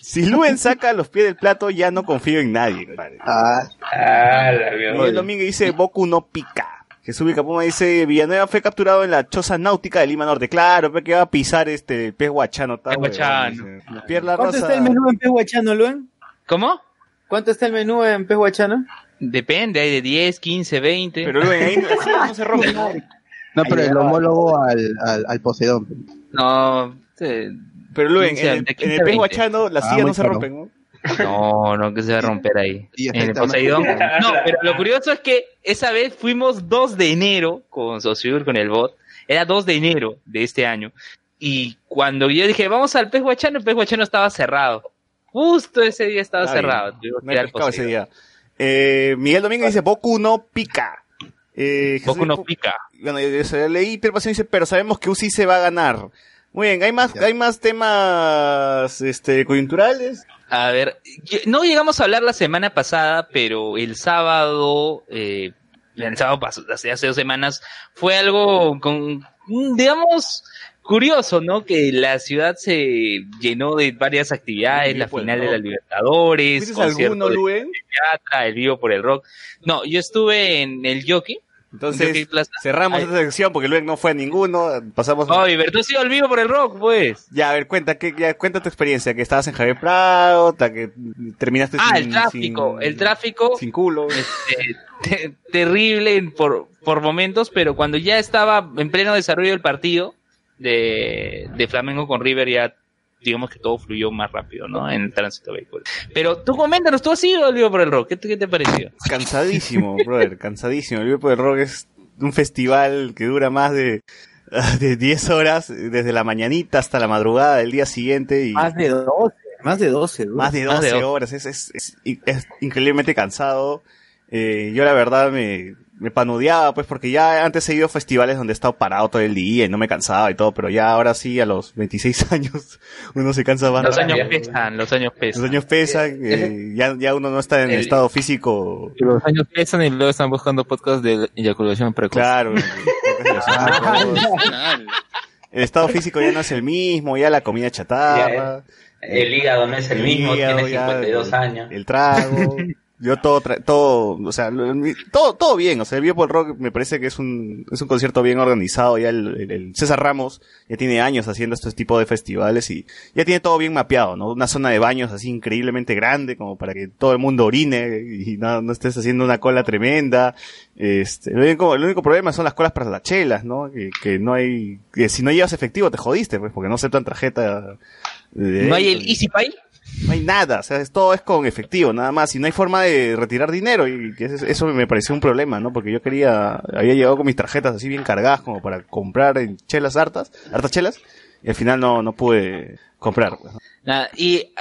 [SPEAKER 2] Si Luen saca los pies del plato, ya no confío en nadie. compadre.
[SPEAKER 8] Ah,
[SPEAKER 10] Ah, la
[SPEAKER 2] Miguel. Domínguez dice, Boku no pica. Jesús Vicapuma dice, Villanueva fue capturado en la choza náutica de Lima Norte. Claro, que va a pisar este el pez guachano.
[SPEAKER 3] Pez guachano.
[SPEAKER 2] dice. Pierre La
[SPEAKER 1] ¿Cuánto
[SPEAKER 2] Rosa.
[SPEAKER 1] está el menú en pez guachano, Luen?
[SPEAKER 3] ¿Cómo?
[SPEAKER 1] ¿Cuánto está el menú en pez guachano?
[SPEAKER 3] Depende, hay de 10, 15, 20.
[SPEAKER 2] Pero Luen, ahí no, se rompe.
[SPEAKER 8] no, pero el homólogo al, al, al Poseidón.
[SPEAKER 3] No, sí.
[SPEAKER 2] Pero Luen,
[SPEAKER 3] 15,
[SPEAKER 2] en el, en
[SPEAKER 3] 15
[SPEAKER 2] el pez
[SPEAKER 3] 20.
[SPEAKER 2] guachano las
[SPEAKER 8] Ah,
[SPEAKER 2] sillas no se
[SPEAKER 8] caro.
[SPEAKER 2] rompen, ¿no?
[SPEAKER 3] No, no, que se va a romper ahí.
[SPEAKER 8] Y
[SPEAKER 3] En el. Poseidón. No, pero lo curioso es que esa vez fuimos 2 de enero con Sociur, con el bot, Era 2 de enero de este año. Y cuando yo dije, vamos al pez guachano, el pez guachano estaba cerrado. Justo ese día estaba
[SPEAKER 2] Ay,
[SPEAKER 3] cerrado. Que
[SPEAKER 2] no he ese día. Eh, Miguel Domínguez dice, Boku no pica. Eh, Jesús-
[SPEAKER 3] Boku no pica.
[SPEAKER 2] Bueno, yo, leí, pero Pasión dice, pero sabemos que UCI se va a ganar. Muy bien, hay más, hay más temas, este, coyunturales.
[SPEAKER 3] A ver, no llegamos a hablar la semana pasada, pero el sábado, eh, el sábado pasado, hace, hace dos semanas, fue algo con, digamos, curioso, ¿no? Que la ciudad se llenó de varias actividades, la
[SPEAKER 2] el
[SPEAKER 3] final de la Libertadores,
[SPEAKER 2] ¿Fuiste a
[SPEAKER 3] concierto
[SPEAKER 2] alguno,
[SPEAKER 3] de teatro, el vivo por el rock. No, yo estuve en el Jockey.
[SPEAKER 2] Entonces,
[SPEAKER 3] Jockey
[SPEAKER 2] cerramos
[SPEAKER 3] Ay,
[SPEAKER 2] esta sección porque Luen no fue a ninguno. Pasamos.
[SPEAKER 3] Oye, pero tú has ido al vivo por el rock, pues.
[SPEAKER 2] Ya, a ver, cuenta, que, ya, cuenta tu experiencia, que estabas en Javier Prado, hasta que terminaste
[SPEAKER 3] Ah,
[SPEAKER 2] sin,
[SPEAKER 3] el tráfico,
[SPEAKER 2] sin-
[SPEAKER 3] el tráfico.
[SPEAKER 2] sin culo.
[SPEAKER 3] este, te- terrible por, por momentos, pero cuando ya estaba en pleno desarrollo del partido de, de Flamengo con River, ya digamos que todo fluyó más rápido, ¿no? En el tránsito vehicular. Pero tú coméntanos, tú has ido al vivo por el rock, ¿qué, te- qué te pareció?
[SPEAKER 2] Cansadísimo, brother, cansadísimo. El Grupo del Rock es un festival que dura más de, de 10 horas, desde la mañanita hasta la madrugada del día siguiente. Y
[SPEAKER 1] Más de 12, más de 12.
[SPEAKER 2] más de 12
[SPEAKER 3] Más de doce.
[SPEAKER 2] horas, es, es, es, es increíblemente cansado. Eh, yo la verdad me, me panudeaba, pues, porque ya antes he ido a festivales donde he estado parado todo el día y no me cansaba y todo, pero ya ahora sí, a los 26 años, uno se cansa más.
[SPEAKER 3] Los años pesan, los años pesan.
[SPEAKER 2] Los años pesan, eh, ya, ya uno no está en
[SPEAKER 3] El-
[SPEAKER 2] estado físico.
[SPEAKER 5] Los años pesan y luego están buscando podcast de eyaculación precoz.
[SPEAKER 2] Claro. El estado físico ya no es el mismo, ya la comida chatarra.
[SPEAKER 10] El hígado no es el mismo,
[SPEAKER 2] hígado,
[SPEAKER 10] tiene
[SPEAKER 2] ya,
[SPEAKER 10] 52
[SPEAKER 2] el-
[SPEAKER 10] años.
[SPEAKER 2] El trago. Yo todo, tra- todo, o sea, todo, todo bien, o sea, el el Rock me parece que es un, es un concierto bien organizado, ya el, el- el César Ramos ya tiene años haciendo este tipo de festivales y ya tiene todo bien mapeado, ¿no? Una zona de baños así increíblemente grande como para que todo el mundo orine y no, no estés haciendo una cola tremenda. Este, único, el único problema son las colas para las chelas, ¿no? Que, que no hay, que si no llevas efectivo te jodiste, pues, porque no aceptan tarjeta. de
[SPEAKER 3] ¿No hay el. Easy Pay?
[SPEAKER 2] No hay nada, o sea, es- todo es con efectivo, nada más, y no hay forma de retirar dinero, y eso me pareció un problema, ¿no? Porque yo quería, había llegado con mis tarjetas así bien cargadas como para comprar en chelas hartas, hartas chelas, y al final no, no pude comprar. pues, ¿no?
[SPEAKER 3] Nada, ¿Y eh,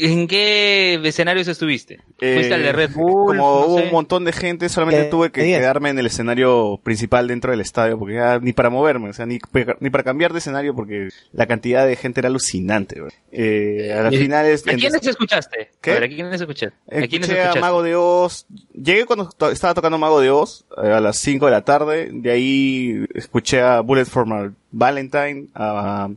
[SPEAKER 3] en qué escenarios estuviste? ¿Fuiste
[SPEAKER 2] Eh,
[SPEAKER 3] al de Red Bull?
[SPEAKER 2] Como
[SPEAKER 3] No
[SPEAKER 2] hubo
[SPEAKER 3] sé.
[SPEAKER 2] un montón de gente, solamente
[SPEAKER 1] Eh,
[SPEAKER 2] tuve que quedarme en el escenario principal dentro del estadio, porque ya ni para moverme, o sea, ni, para cambiar de escenario, porque la cantidad de gente era alucinante. Eh, a las
[SPEAKER 3] ¿Y-
[SPEAKER 2] finales...
[SPEAKER 3] ¿A
[SPEAKER 2] en-
[SPEAKER 3] quiénes escuchaste?
[SPEAKER 2] ¿Qué?
[SPEAKER 3] A ver, ¿a quiénes escuchaste? ¿A quiénes
[SPEAKER 2] Escuché a? Mago de Oz. Llegué cuando to- estaba tocando Mago de Oz, eh, a las 5 de la tarde. De ahí escuché a Bullet for My Valentine, a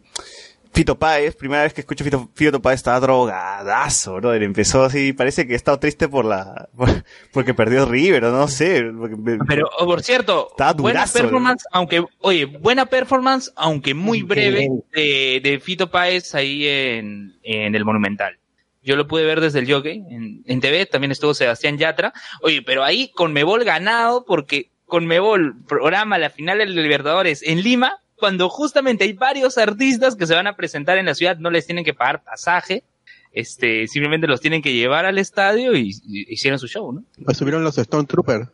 [SPEAKER 2] Fito Páez. Primera vez que escucho Fito, Fito Páez estaba drogadazo, brother. Empezó así, parece que he estado triste por la, por- porque perdió River, o no sé. porque
[SPEAKER 3] Pero, oh, por cierto, buena
[SPEAKER 2] durazo,
[SPEAKER 3] performance, aunque, oye, buena performance, aunque muy breve, de, de Fito Páez ahí en, en el Monumental. Yo lo pude ver desde el jockey, en, en TV, también estuvo Sebastián Yatra. Oye, pero ahí con Mebol ganado, porque con Mebol programa la final del Libertadores en Lima, cuando justamente hay varios artistas que se van a presentar en la ciudad, no les tienen que pagar pasaje, este, simplemente los tienen que llevar al estadio y, hicieron su show, ¿no?
[SPEAKER 8] Pues subieron los Stone Troopers.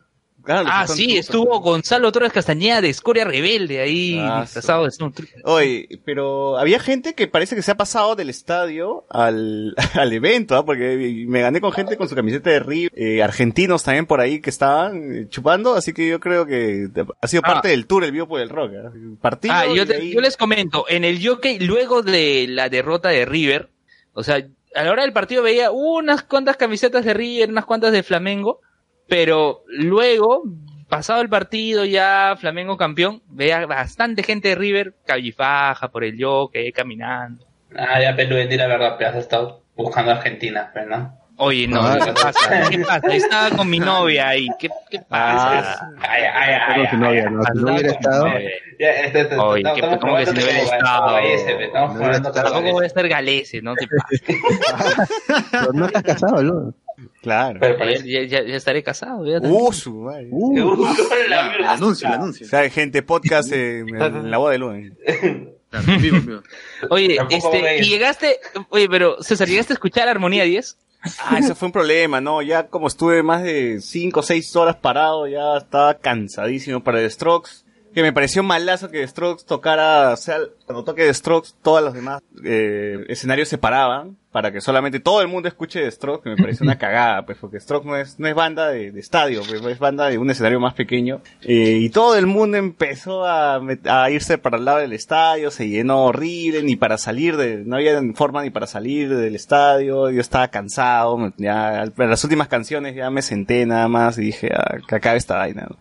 [SPEAKER 2] Claro,
[SPEAKER 3] Ah, sí, estuvo Gonzalo Torres Castañeda de Escoria Rebelde ahí
[SPEAKER 2] Ah,
[SPEAKER 3] disfrazado de Stone Trooper.
[SPEAKER 2] Oye, pero había gente que parece que se ha pasado del estadio al, al evento, ¿ah? porque me gané con gente con su camiseta de River, eh, argentinos también por ahí que estaban eh, chupando, así que yo creo que ha sido
[SPEAKER 3] Ah.
[SPEAKER 2] parte del tour el vivo por el rock. ¿ah? Partido
[SPEAKER 3] Ah, yo,
[SPEAKER 2] y
[SPEAKER 3] te-
[SPEAKER 2] ahí-
[SPEAKER 3] yo les comento, en el jockey, luego de la derrota de River, o sea, a la hora del partido veía unas cuantas camisetas de River, unas cuantas de Flamengo, pero luego, pasado el partido ya Flamengo campeón, veía bastante gente de River, cabifaja por el jockey, caminando.
[SPEAKER 10] Ah, ya, pero di la verdad, pero has estado buscando a Argentina, pero no.
[SPEAKER 3] Oye, no,
[SPEAKER 8] Ah.
[SPEAKER 3] ¿qué pasa? ¿Qué pasa? Estaba con mi novia ahí, ¿qué, qué pasa?
[SPEAKER 10] Ay, ay, ay,
[SPEAKER 8] Pero
[SPEAKER 10] ay,
[SPEAKER 8] si no si no hubiera
[SPEAKER 3] con
[SPEAKER 8] estado,
[SPEAKER 3] novia.
[SPEAKER 10] Este, este,
[SPEAKER 3] Oye, ¿qué- cómo que si no hubiera estado? Tampoco voy a estar galese, no
[SPEAKER 8] pero no estás casado, ¿no?
[SPEAKER 2] Claro.
[SPEAKER 10] Pero
[SPEAKER 3] Ya,
[SPEAKER 10] parece-
[SPEAKER 3] ya, ya- ya estaré casado. Ya
[SPEAKER 2] Uh, su madre.
[SPEAKER 8] Uh,
[SPEAKER 10] Uh, la
[SPEAKER 6] El anuncio, el anuncio.
[SPEAKER 2] O sea, gente, podcast en, en la boda de Luna.
[SPEAKER 6] Claro, vivo, vivo.
[SPEAKER 3] Oye, este, y llegaste, oye, pero César, ¿llegaste a escuchar Armonía 10?
[SPEAKER 2] Ah, ese fue un problema, ¿no? Ya como estuve más de 5 o 6 horas parado, ya estaba cansadísimo para The Strokes. Que me pareció malazo que Strokes tocara, o sea, cuando toque Strokes, todos los demás eh, escenarios se paraban para que solamente todo el mundo escuche Strokes, que me pareció una cagada, pues, porque Strokes no es, no es banda de, de estadio, pues, es banda de un escenario más pequeño. Eh, y todo el mundo empezó a, irse para el lado del estadio, se llenó horrible, ni para salir de, no había forma ni para salir del estadio, yo estaba cansado, ya, las últimas canciones ya me senté nada más y dije, ah, que acabe esta vaina, ¿no?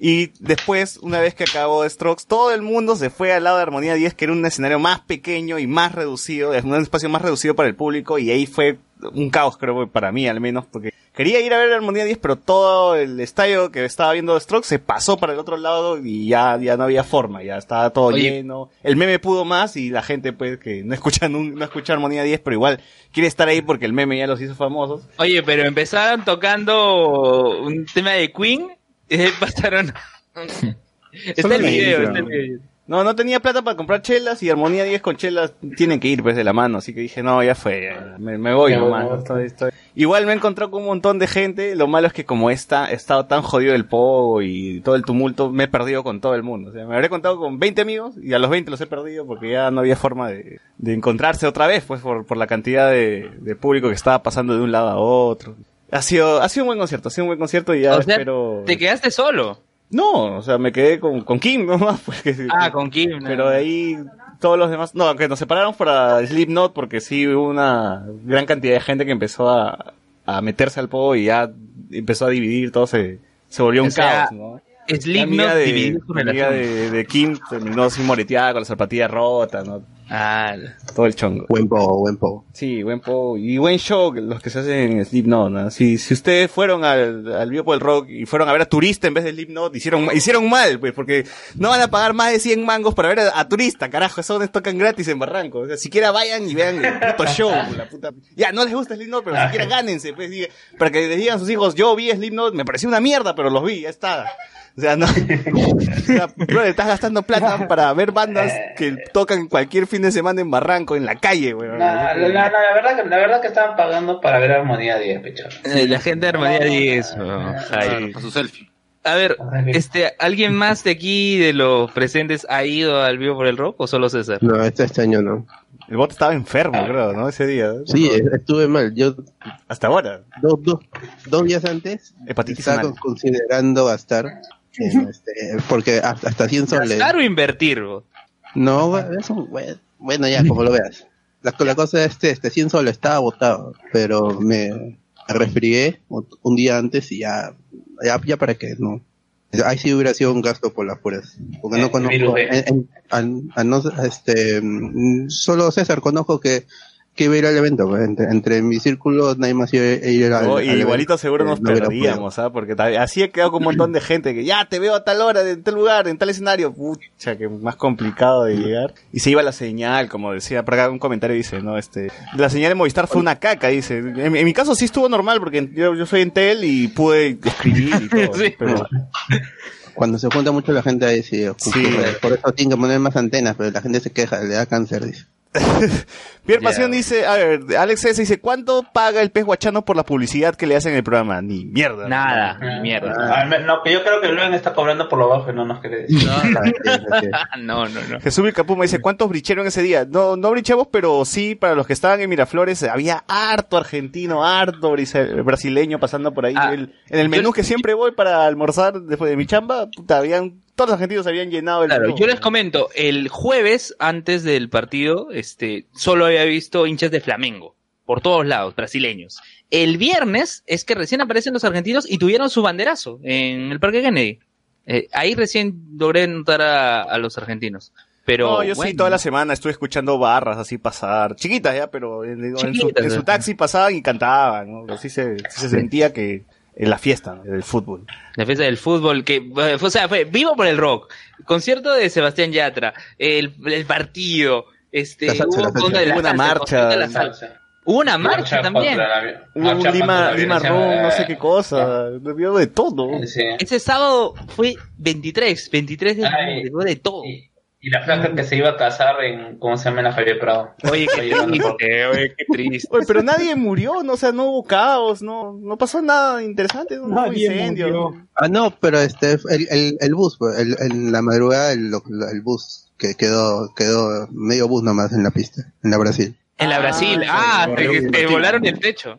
[SPEAKER 2] Y después, una vez que acabó Strokes, todo el mundo se fue al lado de Armonía 10, que era un escenario más pequeño y más reducido, es un espacio más reducido para el público, y ahí fue un caos, creo, para mí al menos, porque quería ir a ver Armonía 10, pero todo el estadio que estaba viendo Strokes se pasó para el otro lado y ya, ya no había forma, ya estaba todo
[SPEAKER 3] Oye.
[SPEAKER 2] lleno. El meme pudo más y la gente, pues, que no escucha, nun- no escucha Armonía 10, pero igual quiere estar ahí porque el meme ya los hizo famosos.
[SPEAKER 3] Oye, pero empezaron tocando un tema de Queen ahí pasaron... está el video, está el video.
[SPEAKER 2] No, no tenía plata para comprar chelas y Armonía 10 con chelas tienen que ir pues de la mano, así que dije, no, ya fue, ya, me, me voy nomás. estoy- estoy- Igual me he encontrado con un montón de gente, lo malo es que como está, he estado tan jodido el pogo y todo el tumulto, me he perdido con todo el mundo. O sea, me habré contado con 20 amigos y a los 20 los he perdido porque ya no había forma de, de encontrarse otra vez, pues por, por la cantidad de, de público que estaba pasando de un lado a otro. Ha sido, ha sido un buen concierto, ha sido un buen concierto y ya
[SPEAKER 3] O sea,
[SPEAKER 2] espero...
[SPEAKER 3] ¿Te quedaste solo?
[SPEAKER 2] No, o sea, me quedé con, con Kim nomás. Porque,
[SPEAKER 3] Ah, con Kim. no.
[SPEAKER 2] Pero de ahí todos los demás, no, que nos separamos para Slipknot porque sí hubo una gran cantidad de gente que empezó a, a meterse al pogo y ya empezó a dividir, todo se, se volvió un
[SPEAKER 3] O sea,
[SPEAKER 2] caos, ¿no?
[SPEAKER 3] Slipknot dividió su relación.
[SPEAKER 2] de, de Kim terminó así moreteada con la zapatilla rota, ¿no?
[SPEAKER 3] Ah,
[SPEAKER 2] Todo el chongo.
[SPEAKER 8] Buen pogo, buen pogo.
[SPEAKER 2] Sí, buen pogo y buen show los que se hacen en Slipknot, ¿no? Si, si ustedes fueron al, al Biopo del Rock y fueron a ver a Turista en vez de Slipknot, hicieron, hicieron mal, pues, porque no van a pagar más de 100 mangos para ver a, a Turista, carajo, esos les tocan gratis en Barranco. O sea, siquiera vayan y vean el puto show, la puta. Ya, no les gusta Slipknot, pero siquiera gánense, pues, diga- para que les digan a sus hijos, yo vi Slipknot, me pareció una mierda, pero los vi, ya está. O sea, no. O sea, bro, estás gastando plata para ver bandas que tocan cualquier fin de semana en Barranco, en la calle, weón.
[SPEAKER 10] La, la- la- la verdad que, la verdad que estaban pagando para ver Armonía 10, pecho.
[SPEAKER 3] Eh, La gente de Armonía 10. oh, ay.
[SPEAKER 6] Para su selfie.
[SPEAKER 3] A ver, este, ¿alguien más de aquí, de los presentes, ha ido al vivo por el rock o solo César?
[SPEAKER 8] No, este, este año no.
[SPEAKER 2] El bot estaba enfermo, creo, ¿no? Ese día.
[SPEAKER 8] Sí, estuve mal. Yo
[SPEAKER 2] Hasta ahora.
[SPEAKER 8] dos, dos, dos días antes
[SPEAKER 2] Hepatitis
[SPEAKER 8] estaba considerando gastar. Este, porque hasta, hasta 100 soles.
[SPEAKER 3] ¿Gastar o invertir?
[SPEAKER 8] No, es un, bueno, bueno, ya, como lo veas. La, la cosa es este, este 100 soles estaba botado, pero me resfrié un día antes y ya, ya, ya para qué, no. Ahí sí hubiera sido un gasto por las puras. Porque no
[SPEAKER 10] Eh,
[SPEAKER 8] conozco,
[SPEAKER 10] virus B.
[SPEAKER 8] en- en- al- al no- este, mm, solo César conozco que, que iba a ir al evento, pues, entre, entre mi círculo nadie más iba a ir al, al
[SPEAKER 2] y
[SPEAKER 8] evento.
[SPEAKER 2] igualito seguro
[SPEAKER 8] Eh,
[SPEAKER 2] nos
[SPEAKER 8] no
[SPEAKER 2] perdíamos, ¿ah? Porque así he quedado con un montón de gente que ya te veo a tal hora, en tal lugar, en tal escenario. Pucha, que más complicado de llegar. Y se iba la señal, como decía, por acá un comentario dice, ¿no? Este, la señal de Movistar fue una caca, dice. En, en mi caso sí estuvo normal, porque yo, yo soy en Tel y pude escribir y todo.
[SPEAKER 3] Sí.
[SPEAKER 2] pero,
[SPEAKER 8] Cuando se junta mucho la gente ahí sí, ocurre. por eso tienen que poner más antenas, pero la gente se queja, le da cáncer, dice.
[SPEAKER 2] Pierre. Pasión dice, a ver, Alex S dice, ¿cuánto paga el pez guachano por la publicidad que le hacen en el programa? Ni mierda.
[SPEAKER 3] Nada, ni mierda.
[SPEAKER 10] Ah, me- no, que yo creo que Luen está cobrando por lo bajo y no nos quiere decir.
[SPEAKER 3] No, no, no.
[SPEAKER 2] Jesús Vilcapuma dice, ¿cuántos bricheron ese día? No, no brichamos, pero sí, para los que estaban en Miraflores, había harto argentino, harto brasileño pasando por ahí.
[SPEAKER 3] Ah,
[SPEAKER 2] El- en el menú que siempre voy para almorzar después de mi chamba, puta, habían, todos los argentinos habían llenado el
[SPEAKER 3] Claro, yo les comento, el jueves antes del partido, este, solo había visto hinchas de Flamengo, por todos lados, brasileños. El viernes es que recién aparecen los argentinos y tuvieron su banderazo en el Parque Kennedy. Eh, ahí recién logré notar a, a los argentinos. Pero
[SPEAKER 2] no, yo sí,
[SPEAKER 3] bueno,
[SPEAKER 2] toda la semana estuve escuchando barras así pasar, chiquitas ya, pero en, en su,
[SPEAKER 3] Chiquitas,
[SPEAKER 2] en su taxi pasaban y cantaban, ¿no? Así se, sí se sentía que en la fiesta ¿no? del fútbol.
[SPEAKER 3] La fiesta del fútbol, que, eh, o sea, fue vivo por el rock. Concierto de Sebastián Yatra, el, el partido, este,
[SPEAKER 8] La salsa,
[SPEAKER 3] hubo
[SPEAKER 8] la salsa.
[SPEAKER 3] de la
[SPEAKER 2] una
[SPEAKER 3] salsa,
[SPEAKER 2] marcha.
[SPEAKER 3] de la salsa. Hubo una marcha también.
[SPEAKER 2] Hubo un Lima, Lima Ron, no sé qué cosa, vio de todo.
[SPEAKER 3] Ese sábado fue 23, 23 de
[SPEAKER 10] Ay.
[SPEAKER 3] de todo.
[SPEAKER 10] Y la flaca que se iba a casar en, ¿cómo se llama? En la Javier Prado.
[SPEAKER 3] Oye, qué triste, oye, qué triste.
[SPEAKER 2] Oye, pero nadie murió, no, o sea, no hubo caos, no, no pasó nada interesante, no, hubo incendio.
[SPEAKER 1] murió.
[SPEAKER 8] Ah, no, pero este, el, el, el bus, pues, el, en la madrugada el, el bus que quedó, quedó medio bus nomás en la pista, en la Brasil.
[SPEAKER 3] En la Brasil, ah, te, volaron el techo.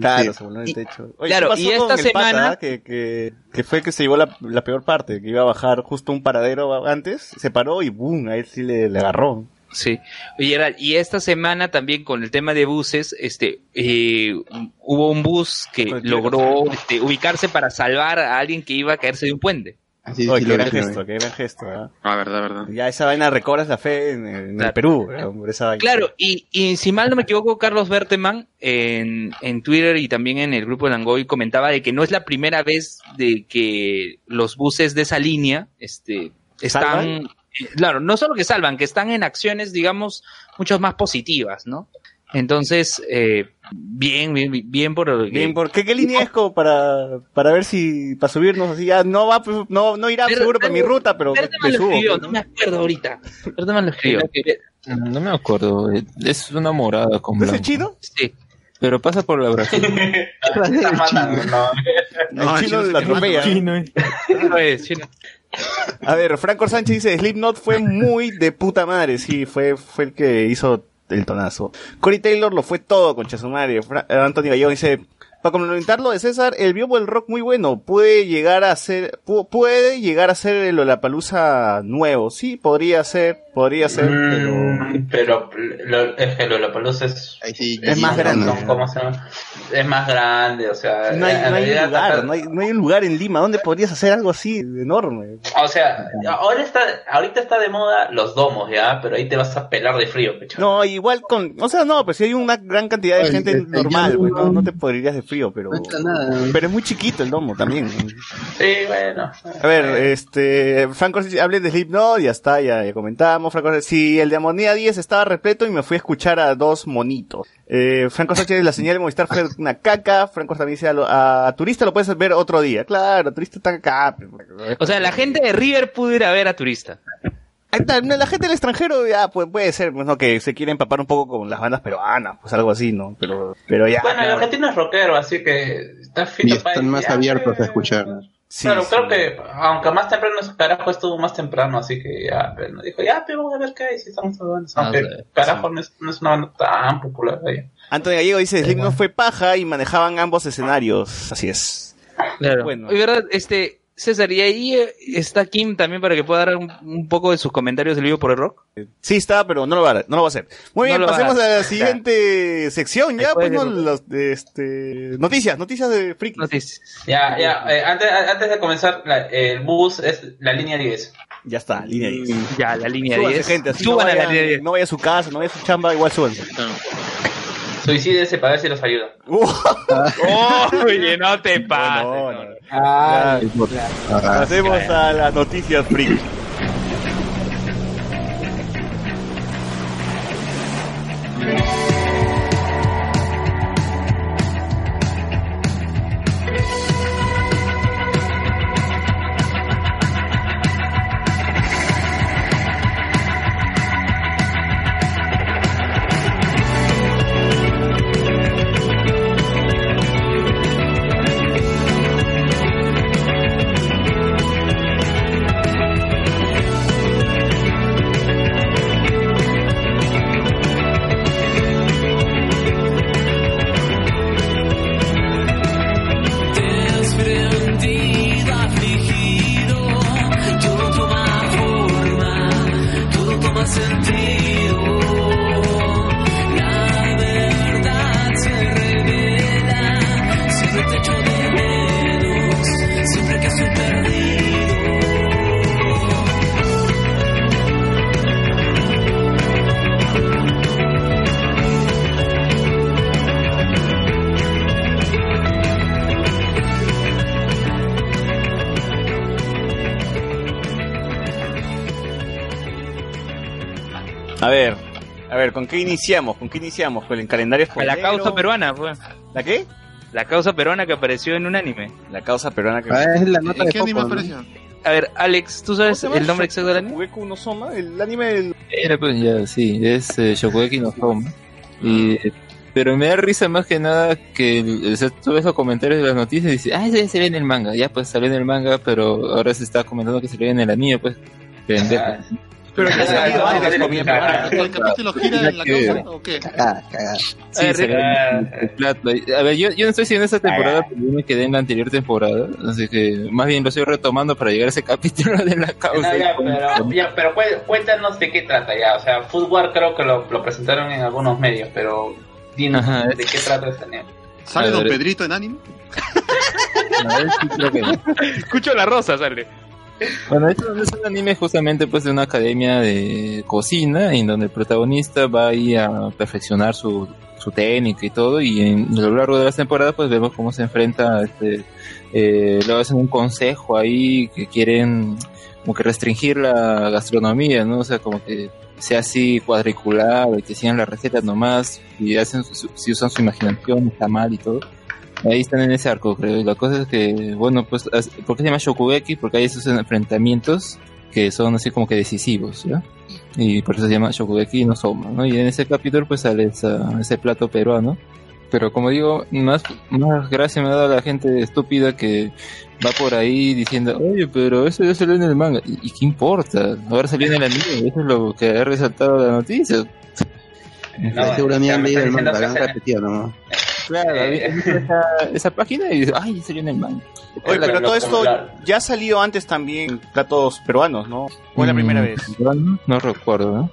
[SPEAKER 2] Claro, se voló en el techo. Oye,
[SPEAKER 3] claro,
[SPEAKER 2] ¿qué pasó
[SPEAKER 3] y esta
[SPEAKER 2] pata,
[SPEAKER 3] semana-
[SPEAKER 2] que, que, que fue que se llevó la, la peor parte, que iba a bajar justo un paradero antes, se paró y boom, a él sí le, le agarró.
[SPEAKER 3] Sí. Oye, y esta semana también con el tema de buses, este, eh, hubo un bus que logró este, ubicarse para salvar a alguien que iba a caerse de un puente.
[SPEAKER 8] Así,
[SPEAKER 2] Oye,
[SPEAKER 8] sí
[SPEAKER 2] qué gran gesto, qué gran gesto. ¿ah?
[SPEAKER 6] Ah, verdad, verdad.
[SPEAKER 2] Ya esa vaina recobras la fe en, en el
[SPEAKER 3] Claro.
[SPEAKER 2] Perú, por esa vaina.
[SPEAKER 3] Claro, y, y si mal no me equivoco, Carlos Berteman en, en Twitter y también en el grupo de Langoy comentaba de que no es la primera vez de que los buses de esa línea este, están,
[SPEAKER 2] ¿Salvan?
[SPEAKER 3] eh, claro, no solo que salvan, que están en acciones, digamos, mucho más positivas, ¿no? Entonces, eh, bien, bien, bien por...
[SPEAKER 2] Bien, ¿por qué, qué línea es como para, para ver si, para subirnos así? Ya no va, pues, no, no irá
[SPEAKER 3] Pero-
[SPEAKER 2] seguro para mi ruta, pero me, me subo.
[SPEAKER 3] escribió,
[SPEAKER 2] pues,
[SPEAKER 3] no me acuerdo ahorita. Berteman lo escribió.
[SPEAKER 5] No me acuerdo. eh, Es una morada con
[SPEAKER 2] ¿No es
[SPEAKER 5] blanco.
[SPEAKER 2] chino?
[SPEAKER 3] Sí.
[SPEAKER 5] Pero pasa por la Brasil.
[SPEAKER 10] Está matando, no.
[SPEAKER 2] el chino la atropella.
[SPEAKER 1] Chino, eh.
[SPEAKER 3] Chino.
[SPEAKER 2] A ver, Franco Sánchez dice, Slipknot fue muy de puta madre, sí, fue, fue el que hizo el tonazo. Cory Taylor lo fue todo con Chasumario. Eh, Antonio Gallego dice, para complementar lo de César, el Biobo del rock muy bueno, puede llegar a ser, pu- puede llegar a ser el Lollapalooza nuevo, sí, podría ser, podría ser, pero...
[SPEAKER 10] Mm, Pero lo, es que Lollapalooza es,
[SPEAKER 8] sí,
[SPEAKER 2] Es más grande.
[SPEAKER 8] no.
[SPEAKER 10] no, ¿cómo se llama? Es más grande, o sea...
[SPEAKER 2] No hay, no hay
[SPEAKER 10] realidad
[SPEAKER 2] un lugar, no hay, no hay un lugar en Lima donde podrías hacer algo así enorme.
[SPEAKER 10] O sea, ahora está, ahorita está de moda los domos, ¿ya? Pero ahí te vas a pelar de frío, pecho.
[SPEAKER 2] No, igual con, o sea, no, pues si hay una gran cantidad de gente
[SPEAKER 8] el- el
[SPEAKER 2] normal, pues, no,
[SPEAKER 8] no-
[SPEAKER 2] no te podrías de frío, pero,
[SPEAKER 8] No está nada.
[SPEAKER 2] pero es muy chiquito el domo también.
[SPEAKER 10] Sí, bueno.
[SPEAKER 2] A ver, este, Franco, hable de Slipknot, ya está, ya, ya comentamos. Franco, si el de Amonía 10 estaba repleto y me fui a escuchar a dos monitos. Eh, Franco Sánchez, la señal de Movistar fue una caca. Franco también dice, a, lo- a turista lo puedes ver otro día. Claro, turista está acá.
[SPEAKER 3] O sea, la gente de River pudo ir a ver a Turista.
[SPEAKER 2] La gente del extranjero ya pues, puede ser, pues, ¿no? Que se quiere empapar un poco con las bandas peruanas, pues algo así, ¿no? Pero, pero ya.
[SPEAKER 10] Bueno, el
[SPEAKER 2] claro.
[SPEAKER 10] argentino es rockero, así que está
[SPEAKER 8] Y
[SPEAKER 10] para
[SPEAKER 8] están
[SPEAKER 10] ir,
[SPEAKER 8] más abiertos a escuchar.
[SPEAKER 2] Sí,
[SPEAKER 10] claro,
[SPEAKER 2] sí.
[SPEAKER 10] creo que, aunque más temprano carajo estuvo más temprano, así que ya, pero no dijo, ya, pero vamos a ver qué hay, si estamos bandas.
[SPEAKER 3] Ah,
[SPEAKER 10] Aunque
[SPEAKER 3] sí.
[SPEAKER 10] carajo no, es, no es una banda tan popular ahí.
[SPEAKER 2] Antonio Gallego dice, Slipknot fue paja y manejaban ambos escenarios. Así es.
[SPEAKER 3] Claro.
[SPEAKER 2] Bueno.
[SPEAKER 3] Y verdad, este, César, y ahí eh, está Kim también para que pueda dar un, un poco de sus comentarios del vivo por el rock.
[SPEAKER 2] Sí está, pero no lo va a, no lo va a hacer. Muy
[SPEAKER 3] No
[SPEAKER 2] bien,
[SPEAKER 3] a
[SPEAKER 2] pasemos a, la siguiente sección ya,
[SPEAKER 3] Después
[SPEAKER 2] pues, ¿no?
[SPEAKER 3] de-
[SPEAKER 2] Los, de, este, noticias, noticias de friki.
[SPEAKER 3] Noticias.
[SPEAKER 10] Ya, ya, eh, antes, antes de comenzar, la- el bus es la línea 10.
[SPEAKER 2] Ya está, línea 10.
[SPEAKER 3] Ya, la línea
[SPEAKER 2] Súbanse,
[SPEAKER 3] 10.
[SPEAKER 2] gente, así no
[SPEAKER 3] Suban a la
[SPEAKER 2] vayan-
[SPEAKER 3] línea 10.
[SPEAKER 2] no vaya a su casa, no vaya a su chamba, igual súbanse.
[SPEAKER 10] Suicídese para ver si los ayuda.
[SPEAKER 2] Uh,
[SPEAKER 3] Oye, no te pases.
[SPEAKER 2] no,
[SPEAKER 3] no.
[SPEAKER 1] Ah,
[SPEAKER 2] Pasemos a las noticias friki. Qué iniciamos? ¿Con qué iniciamos? ¿Con el calendario
[SPEAKER 3] A la causa peruana, pues.
[SPEAKER 2] ¿La qué?
[SPEAKER 3] La causa peruana que apareció en un anime.
[SPEAKER 2] La causa peruana que...
[SPEAKER 8] Ah, es la nota
[SPEAKER 6] ¿En
[SPEAKER 8] de
[SPEAKER 6] qué anime
[SPEAKER 8] Poco, ¿no?
[SPEAKER 6] apareció?
[SPEAKER 3] A ver, Alex, ¿tú sabes el nombre exacto del anime?
[SPEAKER 2] Shokugeki no Soma, el anime del...
[SPEAKER 5] Era, pues ya, sí, es eh, Shokugeki no Soma. Y, pero me da risa más que nada que el- o sea, tú ves los comentarios de las noticias y dices, ah, eso ya se ve en el manga. Ya, pues salió en el manga, pero ahora se está comentando que se ve en el anime, pues. Pendejo.
[SPEAKER 6] Pero
[SPEAKER 10] que se ha ido antes,
[SPEAKER 6] ¿El capítulo gira en la causa o qué?
[SPEAKER 8] Cagada, cagada.
[SPEAKER 5] Sí, se en plato. A ver, yo, yo no estoy siguiendo esta temporada, pero yo me quedé en la anterior temporada. Así que más bien lo estoy retomando para llegar a ese capítulo de la causa.
[SPEAKER 10] No, ya, pero, ya, pero cué- cuéntanos de qué trata ya. O sea, Food War creo que lo, lo presentaron en algunos medios, pero dinos
[SPEAKER 5] Ajá,
[SPEAKER 10] de qué trata este anime.
[SPEAKER 6] ¿Sale Don. Pedrito en anime?
[SPEAKER 5] A ver, sí, creo que no.
[SPEAKER 3] Escucho la rosa, sale.
[SPEAKER 5] Bueno, es, un- es un anime justamente pues de una academia de cocina en donde el protagonista va ahí a perfeccionar su, su técnica y todo y en, a lo largo de las temporadas pues vemos cómo se enfrenta este eh, luego hacen un consejo ahí que quieren como que restringir la gastronomía, ¿no? O sea, como que sea así cuadricular, que sigan las recetas nomás y hacen su- si usan su imaginación, está mal y todo. Ahí están en ese arco, creo. Y la cosa es que, bueno, pues, ¿por qué se llama Shokugeki? Porque hay esos enfrentamientos que son así como que decisivos, ¿ya? Y por eso se llama Shokugeki no Soma, ¿no? Y en ese capítulo pues sale esa- ese plato peruano. Pero como digo, más, más gracia me da la gente estúpida que va por ahí diciendo, oye, pero eso ya salió en el manga. ¿Y, y qué importa? Ahora salió en el anime, eso es lo que ha resaltado la noticia.
[SPEAKER 10] No, está
[SPEAKER 8] el manga, repetido nomás.
[SPEAKER 5] Claro,
[SPEAKER 10] Eh,
[SPEAKER 5] esa, esa página y dice, ay, salió en el manga.
[SPEAKER 2] Oye, pero todo esto
[SPEAKER 10] popular.
[SPEAKER 2] ya ha salido antes también platos peruanos, ¿no? ¿O es la primera
[SPEAKER 5] Mm,
[SPEAKER 2] vez?
[SPEAKER 5] No, no recuerdo, ¿no?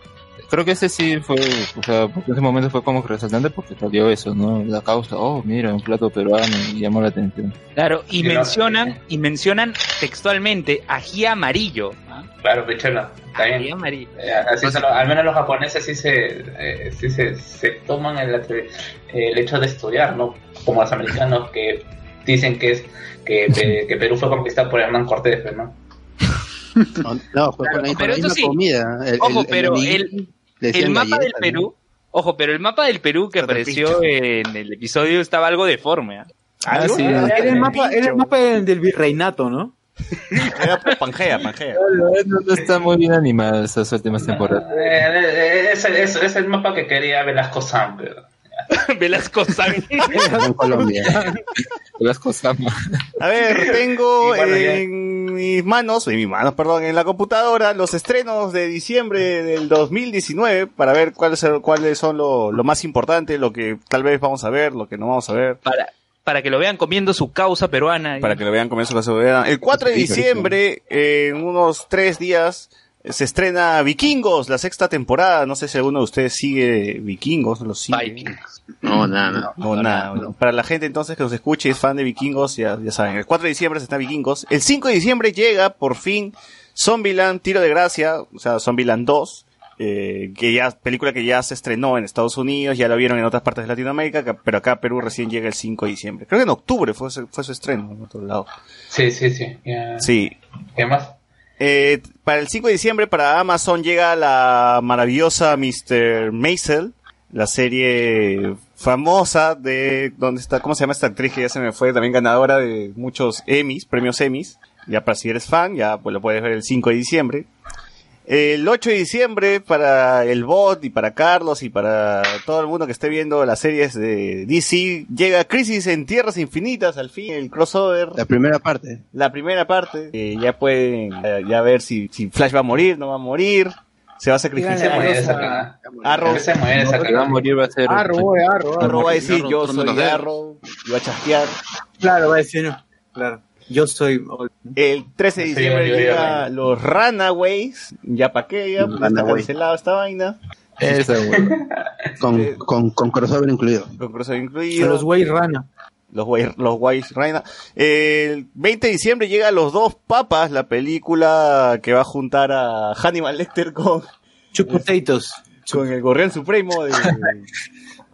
[SPEAKER 5] Creo que ese sí fue, o sea, porque en ese momento fue como que resaltante porque salió eso, ¿no? La causa, oh, mira, un plato peruano y llamó la atención.
[SPEAKER 3] Claro, y
[SPEAKER 10] Sí, no,
[SPEAKER 3] mencionan, y mencionan textualmente ají amarillo. ¿ah?
[SPEAKER 10] Claro, no. Está
[SPEAKER 3] Ají
[SPEAKER 10] bien.
[SPEAKER 3] amarillo.
[SPEAKER 10] Eh, así son, al menos los japoneses sí se, eh, sí se, se toman el, el hecho de estudiar, ¿no? Como los americanos que dicen que es que, que Perú fue conquistado por Hernán Cortés, pues, ¿no?
[SPEAKER 8] No, No, fue con la,
[SPEAKER 3] pero
[SPEAKER 8] la misma
[SPEAKER 3] sí.
[SPEAKER 8] comida. El,
[SPEAKER 3] Ojo,
[SPEAKER 8] el-
[SPEAKER 3] pero
[SPEAKER 8] el,
[SPEAKER 3] el-
[SPEAKER 8] le decían
[SPEAKER 3] El mapa del. Perú, ojo, pero el mapa del Perú que apareció en el episodio estaba algo deforme. ¿ah?
[SPEAKER 5] Ah, sí.
[SPEAKER 1] Era el mapa, era el mapa del, virreinato, ¿no?
[SPEAKER 2] Era Pangea, Pangea.
[SPEAKER 5] No, no, no está muy bien animada esas últimas temporadas.
[SPEAKER 10] Eh, eh, es, el- es, es el mapa que quería Velasco Sam, pero...
[SPEAKER 3] Velasco.
[SPEAKER 8] En Colombia.
[SPEAKER 5] Las cosas
[SPEAKER 2] A ver, tengo
[SPEAKER 10] bueno, ya-
[SPEAKER 2] en mis manos, en mis manos, perdón, en la computadora, los estrenos de diciembre del 2019 para ver cuáles son, cuáles son lo, lo más importante, lo que tal vez vamos a ver, lo que no vamos a ver.
[SPEAKER 3] Para, para que lo vean comiendo su causa peruana.
[SPEAKER 2] Para que lo vean que se lo vean. El 4 de diciembre, en unos tres días, se estrena Vikingos, la sexta temporada. No sé si alguno de ustedes sigue Vikingos, lo sigue.
[SPEAKER 6] No, nada, nada.
[SPEAKER 2] No, nada. no. Para la gente entonces que nos escuche y es fan de Vikingos, ya, ya saben. El 4 de diciembre se está Vikingos. El 5 de diciembre llega, por fin, Zombieland, Tiro de Gracia, o sea, Zombieland 2. eh, que ya, película que ya se estrenó en Estados Unidos, ya la vieron en otras partes de Latinoamérica, que- pero acá Perú recién llega el 5 de diciembre. Creo que en octubre fue, su- fue su estreno en otro lado.
[SPEAKER 10] Sí, sí, sí. ya.
[SPEAKER 2] Sí,
[SPEAKER 10] ¿Qué más?
[SPEAKER 2] Eh, para el 5 de diciembre para Amazon llega la maravillosa Mr. Maisel, la serie famosa de ¿dónde está? ¿Cómo se llama esta actriz que ya se me fue? También ganadora de muchos Emmys, premios Emmys. Ya para si eres fan, ya pues lo puedes ver el 5 de diciembre. El 8 de diciembre para el bot y para Carlos y para todo el mundo que esté viendo las series de DC llega Crisis en Tierras Infinitas, al fin el crossover.
[SPEAKER 8] La primera parte.
[SPEAKER 2] La primera parte, eh, ya pueden eh, ya ver si, si Flash va a morir, no va a morir, se va a
[SPEAKER 10] Se
[SPEAKER 2] sacrificar.
[SPEAKER 10] muere esa cagada.
[SPEAKER 2] Arrow,
[SPEAKER 10] Se muere esa
[SPEAKER 5] va a morir va a ser.
[SPEAKER 1] Arro, güey, arro, arro.
[SPEAKER 2] Arrow va a decir
[SPEAKER 6] Arrow,
[SPEAKER 2] yo soy
[SPEAKER 6] los dedos".
[SPEAKER 2] Arrow y va a chasquear.
[SPEAKER 1] Claro, va a decir, no. Claro. Yo soy.
[SPEAKER 2] El 13 de
[SPEAKER 10] Sí,
[SPEAKER 2] diciembre
[SPEAKER 10] yo-
[SPEAKER 2] llega los Runaways, ya pa' qué, ya pues, está cancelado esta vaina,
[SPEAKER 5] Esa, güey.
[SPEAKER 8] Con, con, con crossover incluido.
[SPEAKER 2] con crossover incluido.
[SPEAKER 1] los güey rana.
[SPEAKER 2] Los guay, los reina. El 20 de diciembre llega Los Dos Papas, la película que va a juntar a Hannibal Lecter con,
[SPEAKER 1] potatoes.
[SPEAKER 2] con el Gorrión Supremo de,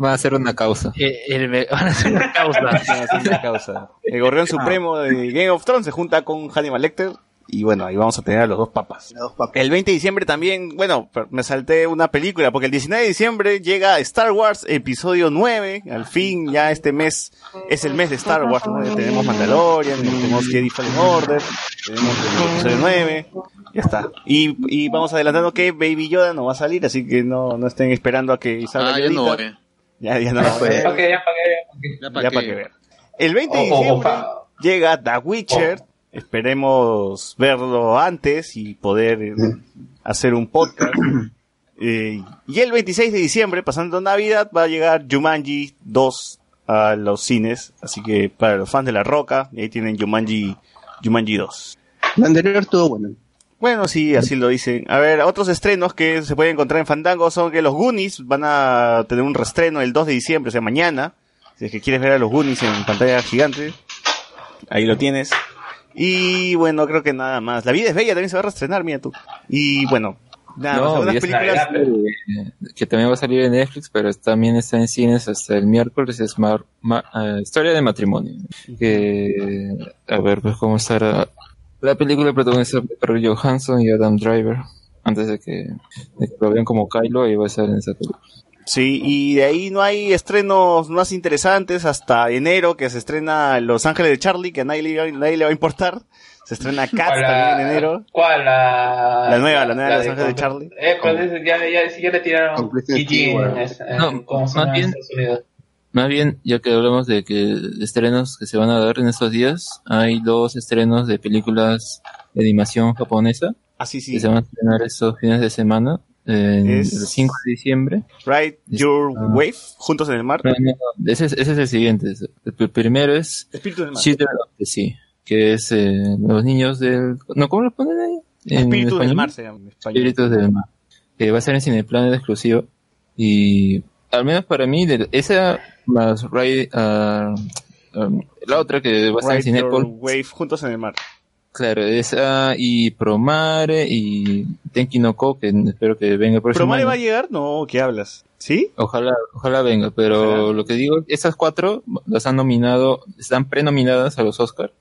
[SPEAKER 5] Va a ser una causa.
[SPEAKER 3] Eh, el- me- van a hacer una causa.
[SPEAKER 2] La causa. El Gorrión Supremo de Game of Thrones se junta con Hannibal Lecter Y bueno, ahí vamos a tener a los dos papas. El 20 de diciembre también, bueno, me salté una película, porque el 19 de diciembre llega Star Wars Episodio 9. Al fin, ya este mes es el mes de Star Wars, ¿no? Ya tenemos Mandalorian, tenemos Jedi Fallen Order, tenemos el Episodio 9. Ya está. Y, y vamos adelantando que Baby Yoda no va a salir, así que no, no estén esperando a que salga
[SPEAKER 6] Ah, ya no
[SPEAKER 2] Yodita. Ya, ya no.
[SPEAKER 4] ¿Para qué? ¿Ya para?
[SPEAKER 6] Ya
[SPEAKER 2] que vean. El 20 de diciembre llega The Witcher. Esperemos verlo antes y poder hacer un podcast. Eh, y el 26 de diciembre, pasando Navidad, va a llegar Jumanji 2 a los cines. Así que para los fans de La Roca, ahí tienen Jumanji, Jumanji 2.
[SPEAKER 8] La anterior estuvo buena.
[SPEAKER 2] Bueno, sí, así lo dicen. A ver, otros estrenos que se pueden encontrar en Fandango son que los Goonies van a tener un reestreno el 2 de diciembre, o sea, mañana. Si es que quieres ver a los Goonies en pantalla gigante, ahí lo tienes. Y bueno, creo que nada más. La vida es bella también se va a reestrenar, mira tú. Y bueno, nada más.
[SPEAKER 5] No, esa
[SPEAKER 2] películas.
[SPEAKER 5] eh, que también va a salir en Netflix, pero también está en cines hasta el miércoles, es Mar- Ma- eh, Historia de Matrimonio. Que, a ver, pues cómo estará la película protagonizada por Johansson y Adam Driver, antes de que, de que lo vean como Kylo, y va a estar en esa película.
[SPEAKER 2] Sí, y de ahí no hay estrenos más interesantes hasta enero, que se estrena Los Ángeles de Charlie, que a nadie le, nadie le va a importar. Se estrena Cats
[SPEAKER 4] ¿Cuál,
[SPEAKER 2] también en enero.
[SPEAKER 4] ¿Cuál? La,
[SPEAKER 2] La nueva, la nueva de Los Ángeles de Charlie.
[SPEAKER 4] Eh, ese ya, ya, ya le tiraron GG en, en-
[SPEAKER 5] No,
[SPEAKER 4] ¿cómo se
[SPEAKER 5] más bien-
[SPEAKER 4] Estados Unidos?
[SPEAKER 5] Más bien, ya que hablamos de que estrenos que se van a dar en estos días, hay dos estrenos de películas de animación japonesa
[SPEAKER 2] Ah, sí, sí.
[SPEAKER 5] que se van a estrenar estos fines de semana, en
[SPEAKER 2] Es-
[SPEAKER 5] el 5 de diciembre.
[SPEAKER 2] Ride Your
[SPEAKER 5] Ah.
[SPEAKER 2] Wave, Juntos en el Mar.
[SPEAKER 5] No, no, ese, es, ese es el siguiente. El pr- primero es
[SPEAKER 2] Espíritu del Mar.
[SPEAKER 5] Children of the Sea, que es eh, los niños del... No, ¿cómo lo ponen ahí? En
[SPEAKER 2] Espíritu del. Mar se llama en español.
[SPEAKER 5] Espíritus del Mar. Que va a ser en Cineplanet exclusivo. Y al menos para mí, de- esa más Ride, ah, um, la otra que va a estar en
[SPEAKER 2] Ride Your
[SPEAKER 5] Cinepol,
[SPEAKER 2] Wave, Juntos en el Mar.
[SPEAKER 5] claro, esa y Promare y Tenki no Ko, que espero que venga el próximo
[SPEAKER 2] ¿Promare
[SPEAKER 5] año.
[SPEAKER 2] va a llegar? No, ¿qué hablas? ¿Sí?
[SPEAKER 5] Ojalá, ojalá venga, pero lo que digo, esas cuatro las han nominado, están prenominadas a los Oscar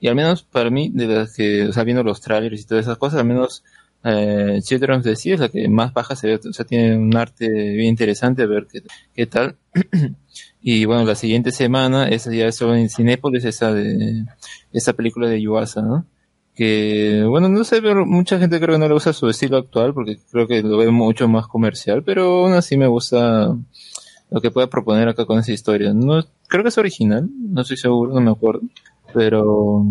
[SPEAKER 5] y al menos para mí, de las que, o sea, viendo los trailers y todas esas cosas, al menos eh, Children of the Sea es la que más baja se ve, o sea, tiene un arte bien interesante, a ver qué, qué tal. y bueno, la siguiente semana, esa ya es solo en Cinépolis, esa de, esa película de Yuasa, ¿no? que bueno no sé pero mucha gente creo que no le gusta su estilo actual porque creo que lo ve mucho más comercial pero aún así me gusta lo que puede proponer acá con esa historia no creo que es original no estoy seguro no me acuerdo pero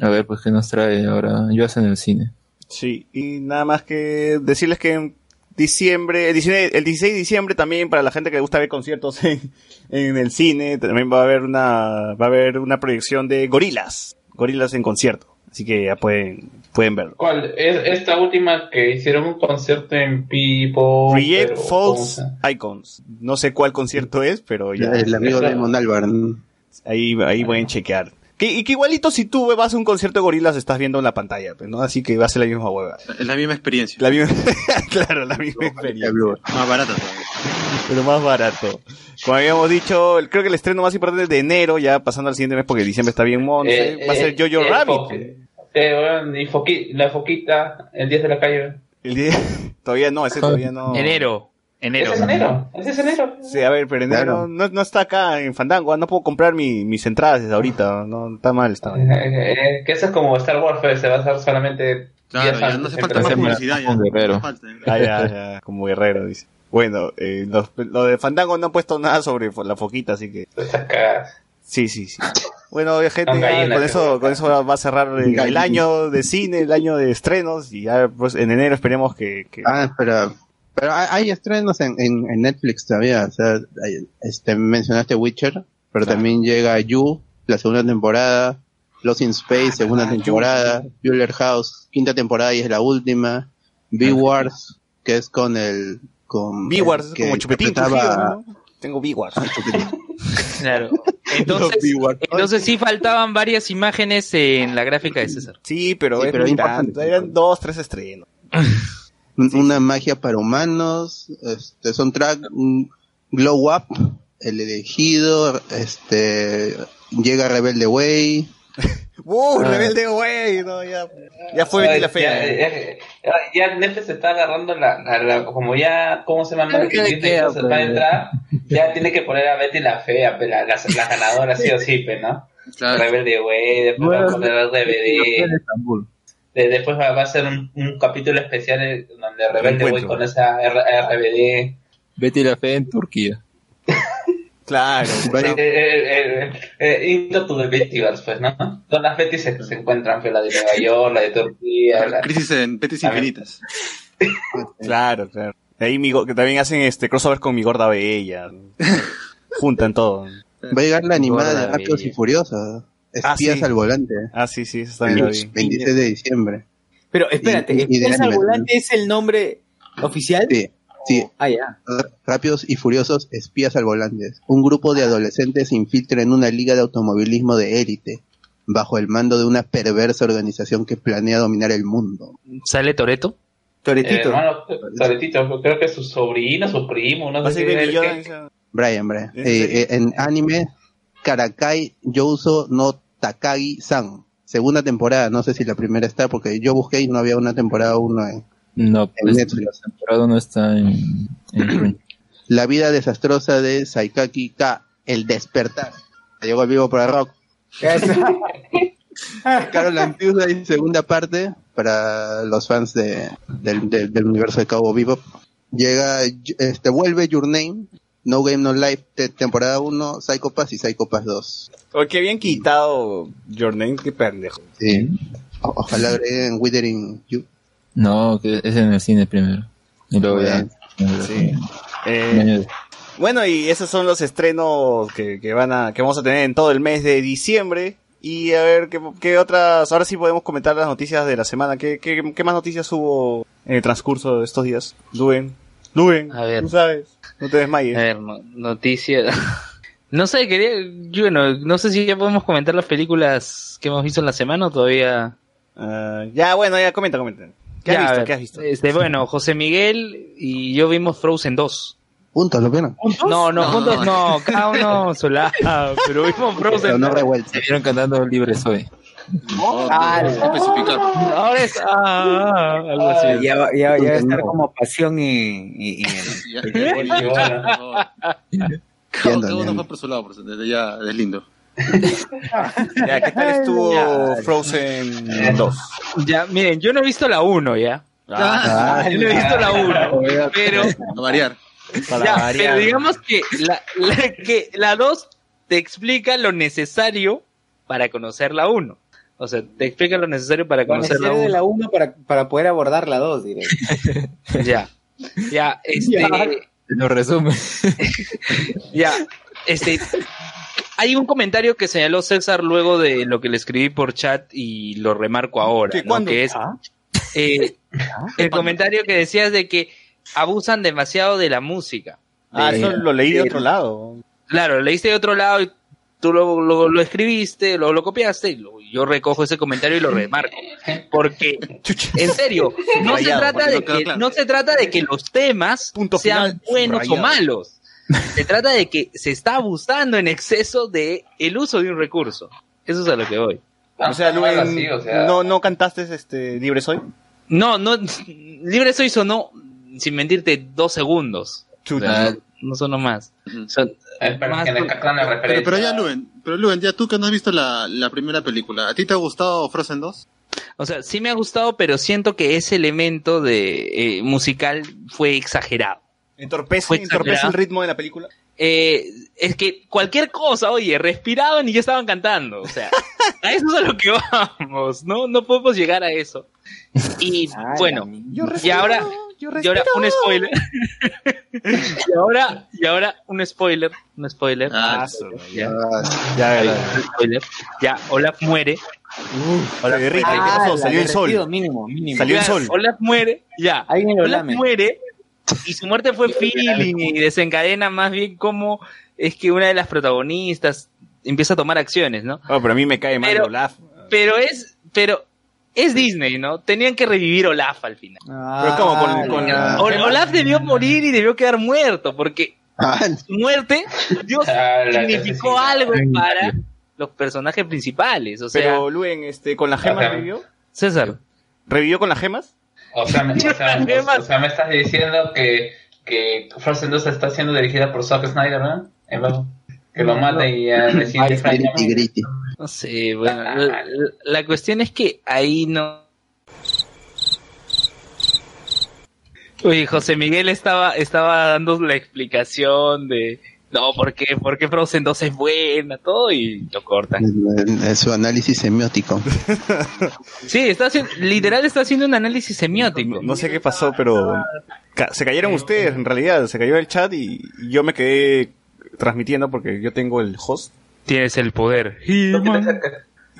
[SPEAKER 5] a ver pues qué nos trae ahora yo en el cine
[SPEAKER 2] Sí, y nada más que decirles que diciembre, el 19 el 16 de diciembre también para la gente que le gusta ver conciertos en, en el cine, también va a haber una, va a haber una proyección de gorilas, gorilas en concierto, así que ya pueden, pueden verlo.
[SPEAKER 4] ¿Cuál? Es esta última que hicieron un concierto en Pipo. ¿cómo
[SPEAKER 2] False
[SPEAKER 4] se-
[SPEAKER 2] Icons, no sé cuál concierto es, pero ya,
[SPEAKER 8] El amigo de Monalbar.
[SPEAKER 2] ahí, ahí pueden chequear. Que, y que igualito si tú vas a un concierto de gorilas estás viendo en la pantalla, pues, ¿no? Así que va a ser la misma hueva.
[SPEAKER 6] Es la misma experiencia.
[SPEAKER 2] La misma, claro, la misma experiencia.
[SPEAKER 6] Más barata todavía.
[SPEAKER 2] pero más barato. Como habíamos dicho, el- creo que el estreno más importante es de enero, ya pasando al siguiente mes porque diciembre está bien monce,
[SPEAKER 4] Eh,
[SPEAKER 2] va a ser
[SPEAKER 4] eh,
[SPEAKER 2] Jojo
[SPEAKER 4] eh,
[SPEAKER 2] Rabbit.
[SPEAKER 4] Eh, bueno, y Foqui- la foquita, el 10 de la calle.
[SPEAKER 2] El día, todavía no, ese todavía no.
[SPEAKER 3] Enero. Enero.
[SPEAKER 4] Ese es enero. Ese es enero.
[SPEAKER 2] Sí, a ver, pero enero
[SPEAKER 8] Claro.
[SPEAKER 2] no, no está acá en Fandango, no puedo comprar mi- mis entradas desde ahorita, no, está mal, está mal.
[SPEAKER 4] Eh, eh, que eso es como Star Wars, pues, se va a hacer solamente.
[SPEAKER 6] Claro, ya no hace falta más publicidad. Ya.
[SPEAKER 5] Guerrero.
[SPEAKER 2] Ah, ya, ya, como guerrero, dice. Bueno, eh, los- lo de Fandango no han puesto nada sobre la foquita, así que...
[SPEAKER 4] Cagadas.
[SPEAKER 2] Sí, sí, sí. Bueno, gente, ya con eso, con eso va a cerrar el, año de cine, el año de estrenos, y ya pues en enero esperemos que... que-
[SPEAKER 8] Ah, espera. Pero hay, hay estrenos en, en, en Netflix todavía. O sea, hay- este, mencionaste Witcher, pero también llega You, la segunda temporada. Lost in Space, segunda
[SPEAKER 2] verdad,
[SPEAKER 8] temporada. Bueller House, quinta temporada y es la última. B-Wars, que es con el. Con
[SPEAKER 2] B-Wars, como chupetín
[SPEAKER 8] interpretaba-
[SPEAKER 2] crujido, ¿no? Tengo B-Wars.
[SPEAKER 3] Claro. Entonces, entonces sí faltaban varias imágenes en la gráfica de César.
[SPEAKER 2] Sí, pero,
[SPEAKER 8] Sí,
[SPEAKER 2] es
[SPEAKER 8] pero
[SPEAKER 2] muy tanto, eran dos, tres estrenos.
[SPEAKER 8] Un- Una magia para humanos, este, son track, Glow Up, el elegido, este, llega Rebelde Way,
[SPEAKER 2] ¡Uh,
[SPEAKER 10] Ah.
[SPEAKER 2] rebelde, güey! No, ya, ya fue Betty la fea.
[SPEAKER 10] ya, ya, ya Netflix está agarrando la, la- la- como ya, ¿cómo se llama?
[SPEAKER 5] Pero ¿qué le
[SPEAKER 10] Disney
[SPEAKER 5] queda,
[SPEAKER 10] se va a entrar, ya tiene que poner a Betty la fea, la, la, la ganadora sí o sí, ¿no? Rebelde, güey, después va a poner a RBD. De- después va, va a ser un, un capítulo especial donde Rebelde voy
[SPEAKER 5] Encuentro.
[SPEAKER 10] con esa R- RBD.
[SPEAKER 5] Betty la Fe en Turquía.
[SPEAKER 2] Claro.
[SPEAKER 10] Eh, eh, eh, eh, Into to the Bettyverse, pues, ¿no? Todas las Betty se, se encuentran, pues, la de Nueva York, la de Turquía. La...
[SPEAKER 6] Crisis en Betis
[SPEAKER 10] También.
[SPEAKER 6] Infinitas.
[SPEAKER 2] Claro, claro. Ahí mi que también hacen este crossover con mi gorda bella. Juntan todo.
[SPEAKER 8] Va a llegar la animada de Rápidos y
[SPEAKER 2] bella. Ah,
[SPEAKER 8] Espías
[SPEAKER 2] sí.
[SPEAKER 8] al volante.
[SPEAKER 2] Ah, sí, sí, eso también lo vi.
[SPEAKER 8] El 26 de diciembre.
[SPEAKER 1] Pero espérate,
[SPEAKER 8] Y- y
[SPEAKER 1] ¿Espías al volante es el nombre oficial?
[SPEAKER 8] Sí, sí.
[SPEAKER 1] Ah, ya.
[SPEAKER 8] R- Rápidos y Furiosos Espías al volante. Un grupo de adolescentes se infiltra en una liga de automovilismo de élite, bajo el mando de una perversa organización que planea dominar el mundo.
[SPEAKER 3] ¿Sale Toreto?
[SPEAKER 10] Eh, hermano, Toretito, creo que su sobrino, su primo, no sé qué.
[SPEAKER 2] Esa-
[SPEAKER 8] Brian, Brian.
[SPEAKER 2] ¿En
[SPEAKER 8] Eh, eh, en anime, Karakai Youso no Takagi-san. Segunda temporada, no sé si la primera está, porque yo busqué y no había una temporada 1 en,
[SPEAKER 5] No,
[SPEAKER 8] en
[SPEAKER 5] pues
[SPEAKER 8] Netflix.
[SPEAKER 5] la temporada no está en, en
[SPEAKER 8] La vida desastrosa de Saikaki K, El Despertar. Llegó al vivo para rock. Carol and Tuesday, segunda parte, para los fans de, del, del- del universo de Cabo Vivo. Llega, este, vuelve Your Name, No Game No Life, te- temporada 1, Psycho Pass y Psycho Pass 2.
[SPEAKER 2] Oye, que habían quitado Your Name, qué pendejo.
[SPEAKER 8] Sí. O- ojalá agreguen Withering You.
[SPEAKER 5] No, que es en el cine primero. Y luego ya.
[SPEAKER 2] Sí. Eh, Bueno, y esos son los estrenos que, que van a, que vamos a tener en todo el mes de diciembre. Y a ver, ¿qué, qué otras? Ahora sí podemos comentar las noticias de la semana. ¿Qué, qué, qué más noticias hubo en el transcurso de estos días? Luen. Luen,
[SPEAKER 3] A ver.
[SPEAKER 2] tú sabes. No te desmayes.
[SPEAKER 3] A ver, no- noticias. No sé, quería. Yo, bueno, no sé si ya podemos comentar las películas que hemos visto en la semana o todavía.
[SPEAKER 2] Ah, ya, bueno, ya comenta, comenta. ¿Qué has
[SPEAKER 3] Ya, a
[SPEAKER 2] visto?
[SPEAKER 3] ver,
[SPEAKER 2] ¿Qué has visto?
[SPEAKER 3] Este, bueno, José Miguel y yo vimos Frozen 2.
[SPEAKER 8] Puntos, lo vieron.
[SPEAKER 3] No, no, juntos no, cada uno su lado, pero vimos
[SPEAKER 8] Pero
[SPEAKER 3] Frozen
[SPEAKER 8] no
[SPEAKER 3] 2.
[SPEAKER 8] revuelto.
[SPEAKER 5] Se cantando Libre Soy.
[SPEAKER 1] Ah,
[SPEAKER 3] Ahora es. Ah, ah, algo así.
[SPEAKER 1] Ya, va- ya, ya va a estar como pasión y... y- y-
[SPEAKER 6] Cada uno fue por su lado, desde ya es lindo.
[SPEAKER 2] Ya, ¿qué tal estuvo Frozen 2?
[SPEAKER 3] Ya, miren, yo no he visto la 1 ya.
[SPEAKER 2] Ah,
[SPEAKER 3] yo no he visto la 1, pero
[SPEAKER 6] A variar.
[SPEAKER 2] Para
[SPEAKER 3] Ya,
[SPEAKER 2] variar.
[SPEAKER 3] pero digamos que la, la- que la 2 te explica lo necesario para conocer la 1. O sea, te explica lo necesario para
[SPEAKER 1] Lo
[SPEAKER 3] conocer la
[SPEAKER 1] necesario de
[SPEAKER 3] 1.
[SPEAKER 1] la 1 para, para poder abordar la 2, diré.
[SPEAKER 3] Ya. Ya, este.
[SPEAKER 1] Ya.
[SPEAKER 5] Lo resume.
[SPEAKER 3] Ya, este. Hay un comentario que señaló César luego de lo que le escribí por chat y lo remarco ahora.
[SPEAKER 2] ¿Qué.
[SPEAKER 3] Que es eh, el comentario que decías de que abusan demasiado de la música.
[SPEAKER 2] Ah,
[SPEAKER 3] De-
[SPEAKER 2] eso lo leí de
[SPEAKER 3] de-
[SPEAKER 2] otro lado.
[SPEAKER 3] Claro, lo leíste de otro lado y tú lo, lo, lo escribiste, lo, lo copiaste y lo- yo recojo ese comentario y lo remarco. Porque, en serio, no se trata de que,
[SPEAKER 2] claro.
[SPEAKER 3] no se trata de que los temas
[SPEAKER 2] Punto
[SPEAKER 3] sean
[SPEAKER 2] final,
[SPEAKER 3] buenos o malos. Se trata de que se está abusando en exceso de el uso de un recurso. Eso es a lo que voy.
[SPEAKER 2] O sea,
[SPEAKER 10] no,
[SPEAKER 2] Luen,
[SPEAKER 10] así, o sea.
[SPEAKER 2] ¿no, ¿no cantaste este Libre Soy?
[SPEAKER 3] No, no, Libre Soy sonó, sin mentirte, dos segundos. O sea,
[SPEAKER 2] Chuta.
[SPEAKER 3] no sonó más. Son- más
[SPEAKER 10] que la
[SPEAKER 6] Pero, ya, Luen, pero Luen, ya tú que no has visto la, la primera película, ¿a ti te ha gustado Frozen 2?
[SPEAKER 3] O sea, sí me ha gustado, pero siento que ese elemento de eh, musical fue exagerado.
[SPEAKER 2] ¿Entorpece,
[SPEAKER 3] Fue
[SPEAKER 2] entorpece el ritmo de la película?
[SPEAKER 3] Eh, es que cualquier cosa, oye, respiraban y ya estaban cantando. O sea, a eso es a lo que vamos, ¿no? No podemos llegar a eso. Y bueno, y ahora, y ahora un spoiler. y ahora, y ahora un spoiler, un spoiler.
[SPEAKER 6] Ah,
[SPEAKER 3] ya,
[SPEAKER 2] Ya, ya.
[SPEAKER 3] un spoiler. Ya, Olaf muere.
[SPEAKER 2] Se derrite, ¿qué
[SPEAKER 1] Ah,
[SPEAKER 2] pasó?
[SPEAKER 1] la
[SPEAKER 2] Salió el sol.
[SPEAKER 1] Mínimo, mínimo.
[SPEAKER 2] Salió el sol.
[SPEAKER 3] Olaf muere, ya. Olaf
[SPEAKER 1] lame.
[SPEAKER 3] muere y su muerte fue feeling y desencadena más bien como es que una de las protagonistas empieza a tomar acciones, ¿no?
[SPEAKER 2] Oh, pero a mí me cae mal
[SPEAKER 3] Pero-
[SPEAKER 2] Olaf.
[SPEAKER 3] Pero es, pero es Disney, ¿no? Tenían que revivir Olaf al final.
[SPEAKER 2] Pero como con.
[SPEAKER 3] Ol- Olaf debió morir y debió quedar muerto porque
[SPEAKER 8] Ah,
[SPEAKER 3] su muerte Dios
[SPEAKER 10] Ah,
[SPEAKER 3] significó
[SPEAKER 10] necesidad.
[SPEAKER 3] algo para los personajes principales. O sea,
[SPEAKER 2] Pero Luen, este, ¿con las gemas
[SPEAKER 10] Ajá.
[SPEAKER 2] revivió?
[SPEAKER 3] César.
[SPEAKER 2] ¿Revivió con las gemas?
[SPEAKER 10] O sea, me, o sea, o- o sea, me estás diciendo que, que Frozen 2 está siendo dirigida por Zack Snyder, ¿no? Que lo mata y siente extraño.
[SPEAKER 3] No sé, bueno, la, la cuestión es que ahí no... Uy, José Miguel estaba, estaba dando la explicación de... No, ¿por qué? ¿Por qué Frozen 2 es buena? Todo y lo cortan.
[SPEAKER 8] Su análisis semiótico.
[SPEAKER 3] Sí, está haciendo, literal está haciendo un análisis semiótico.
[SPEAKER 2] No sé qué pasó, pero ca- se cayeron ustedes, en realidad. Se cayó el chat y y yo me quedé transmitiendo porque yo tengo el host
[SPEAKER 3] Tienes el poder.
[SPEAKER 2] y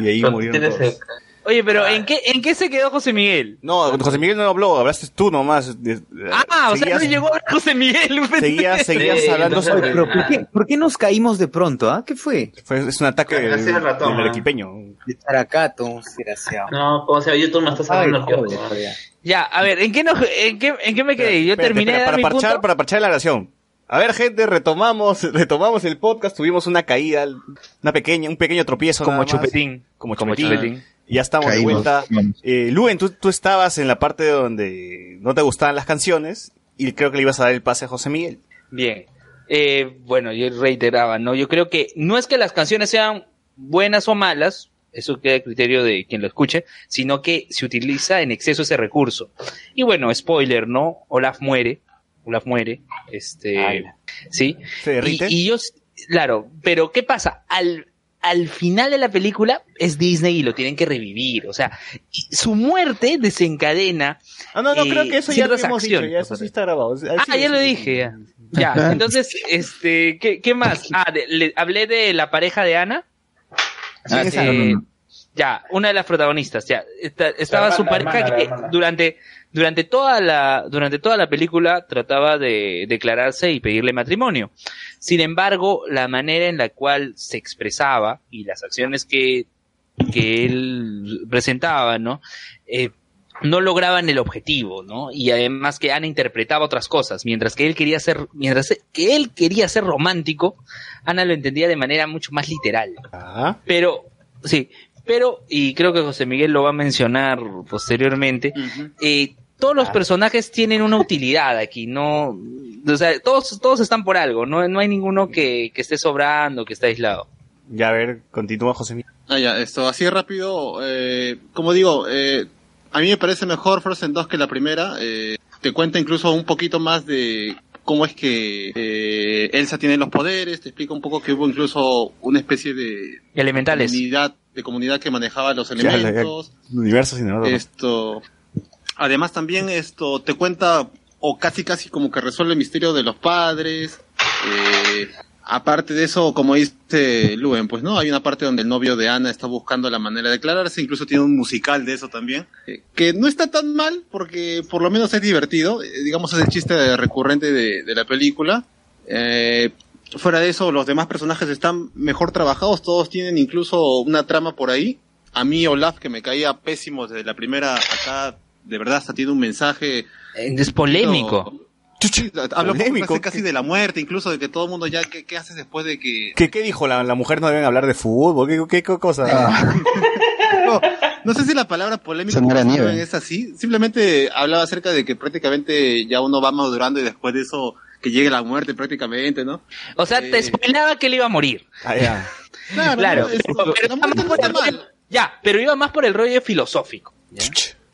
[SPEAKER 2] ahí murieron todos.
[SPEAKER 3] Oye, pero ¿en qué, ¿en qué se quedó José Miguel?
[SPEAKER 2] No, José Miguel no habló, hablaste tú nomás. De-
[SPEAKER 3] Ah, o sea, no
[SPEAKER 2] seguías-
[SPEAKER 3] llegó José Miguel.
[SPEAKER 2] Seguías, seguías hablando sobre...
[SPEAKER 1] Pero ¿por qué, por qué nos caímos de pronto? ¿Ah? ¿Qué fue?
[SPEAKER 2] Fue- es un ataque del,
[SPEAKER 10] Gracias, ratón,
[SPEAKER 2] del
[SPEAKER 10] ¿ah?
[SPEAKER 2] arequipeño.
[SPEAKER 1] De Taracato, desgraciado.
[SPEAKER 10] No, como sea, YouTube me estás
[SPEAKER 1] Ay,
[SPEAKER 10] hablando.
[SPEAKER 3] Ya, a ver, ¿en qué, no, en qué, en qué me quedé? Yo
[SPEAKER 2] Espérate,
[SPEAKER 3] terminé de
[SPEAKER 2] espera,
[SPEAKER 3] dar mi
[SPEAKER 2] para parchar,
[SPEAKER 3] punto.
[SPEAKER 2] para parchar la grabación. A ver, gente, retomamos, retomamos el podcast, tuvimos una caída, una pequeña, un pequeño tropiezo.
[SPEAKER 3] Como chupetín.
[SPEAKER 2] Como
[SPEAKER 3] Como
[SPEAKER 2] chupetín. ya estamos de vuelta. Eh, Luen, tú, tú estabas en la parte donde no te gustaban las canciones y creo que le ibas a dar el pase a José Miguel.
[SPEAKER 3] Bien. Eh, bueno, yo reiteraba, ¿no? Yo creo que no es que las canciones sean buenas o malas, eso queda a criterio de quien lo escuche, sino que se utiliza en exceso ese recurso. Y bueno, spoiler, ¿no? Olaf muere. Olaf muere. Este. Sí.
[SPEAKER 2] ¿Se derrite?
[SPEAKER 3] Y, y yo, claro, pero ¿qué pasa? Al, al final de la película es Disney y lo tienen que revivir. O sea, y su muerte desencadena.
[SPEAKER 2] Ah, no, no,
[SPEAKER 3] eh,
[SPEAKER 2] creo que eso ya lo hemos dicho, ya eso sí está grabado. O sea,
[SPEAKER 3] Ah,
[SPEAKER 2] sí,
[SPEAKER 3] ya
[SPEAKER 2] sí,
[SPEAKER 3] lo dije, ya. Ya, entonces, este, ¿qué, qué más? Ah, de- le- hablé de la pareja de Ana.
[SPEAKER 2] Ah,
[SPEAKER 3] Eh,
[SPEAKER 2] sí, no, no, no.
[SPEAKER 3] Ya, una de las protagonistas, ya. Esta- estaba
[SPEAKER 10] hermana,
[SPEAKER 3] su pareja
[SPEAKER 10] hermana,
[SPEAKER 3] que
[SPEAKER 10] hermana.
[SPEAKER 3] durante, durante toda la, durante toda la película trataba de declararse y pedirle matrimonio. Sin embargo, la manera en la cual se expresaba y las acciones que, que él presentaba, ¿no? Eh, no lograban el objetivo, ¿no? Y además que Ana interpretaba otras cosas, mientras que él quería ser, mientras que él quería ser romántico, Ana lo entendía de manera mucho más literal.
[SPEAKER 2] Ah,
[SPEAKER 3] Pero, sí, pero, y creo que José Miguel lo va a mencionar posteriormente, eh, todos los personajes tienen una utilidad aquí, no, o sea, todos, todos están por algo, no, no hay ninguno que, que esté sobrando, que esté aislado.
[SPEAKER 2] ya a ver, continúa José Miguel.
[SPEAKER 6] Ah, ya, esto, así rápido, eh, como digo, eh, a mí me parece mejor Frozen 2 que la primera, eh, te cuenta incluso un poquito más de cómo es que eh, Elsa tiene los poderes, te explica un poco que hubo incluso una especie de
[SPEAKER 3] Elementales.
[SPEAKER 6] comunidad, de comunidad que manejaba los
[SPEAKER 2] Ya, ya,
[SPEAKER 6] elementos,
[SPEAKER 2] Universo
[SPEAKER 6] esto, además también esto te cuenta o casi casi como que resuelve el misterio de los padres. eh, aparte de eso, como dice Luen, pues no, hay una parte donde el novio de Ana está buscando la manera de declararse, incluso tiene un musical de eso también, eh, que no está tan mal porque por lo menos es divertido, eh, digamos es el chiste recurrente de, de la película. Eh, fuera de eso, los demás personajes están mejor trabajados, todos tienen incluso una trama por ahí. A mí Olaf, que me caía pésimo desde la primera, acá de verdad hasta tiene un mensaje.
[SPEAKER 3] Es polémico.
[SPEAKER 6] Poco
[SPEAKER 2] Polémico,
[SPEAKER 6] casi, casi de la muerte, incluso de que todo el mundo ya, ¿qué, qué haces después de que...
[SPEAKER 2] ¿Qué, qué dijo? ¿La, la mujer no deben hablar de fútbol? ¿Qué, qué, qué cosa?
[SPEAKER 6] Ah. No, no sé si la palabra polémica es así. Simplemente hablaba acerca de que prácticamente ya uno va madurando y después de eso que llegue la muerte prácticamente, ¿no?
[SPEAKER 3] O sea, te spoilaba que él iba a morir.
[SPEAKER 2] Ah, ya.
[SPEAKER 6] Claro,
[SPEAKER 3] Claro,
[SPEAKER 6] no,
[SPEAKER 3] pero-
[SPEAKER 6] no
[SPEAKER 3] por
[SPEAKER 6] está
[SPEAKER 3] el
[SPEAKER 6] mal.
[SPEAKER 3] rollo- Ya, pero iba más por el rollo filosófico. ¿ya?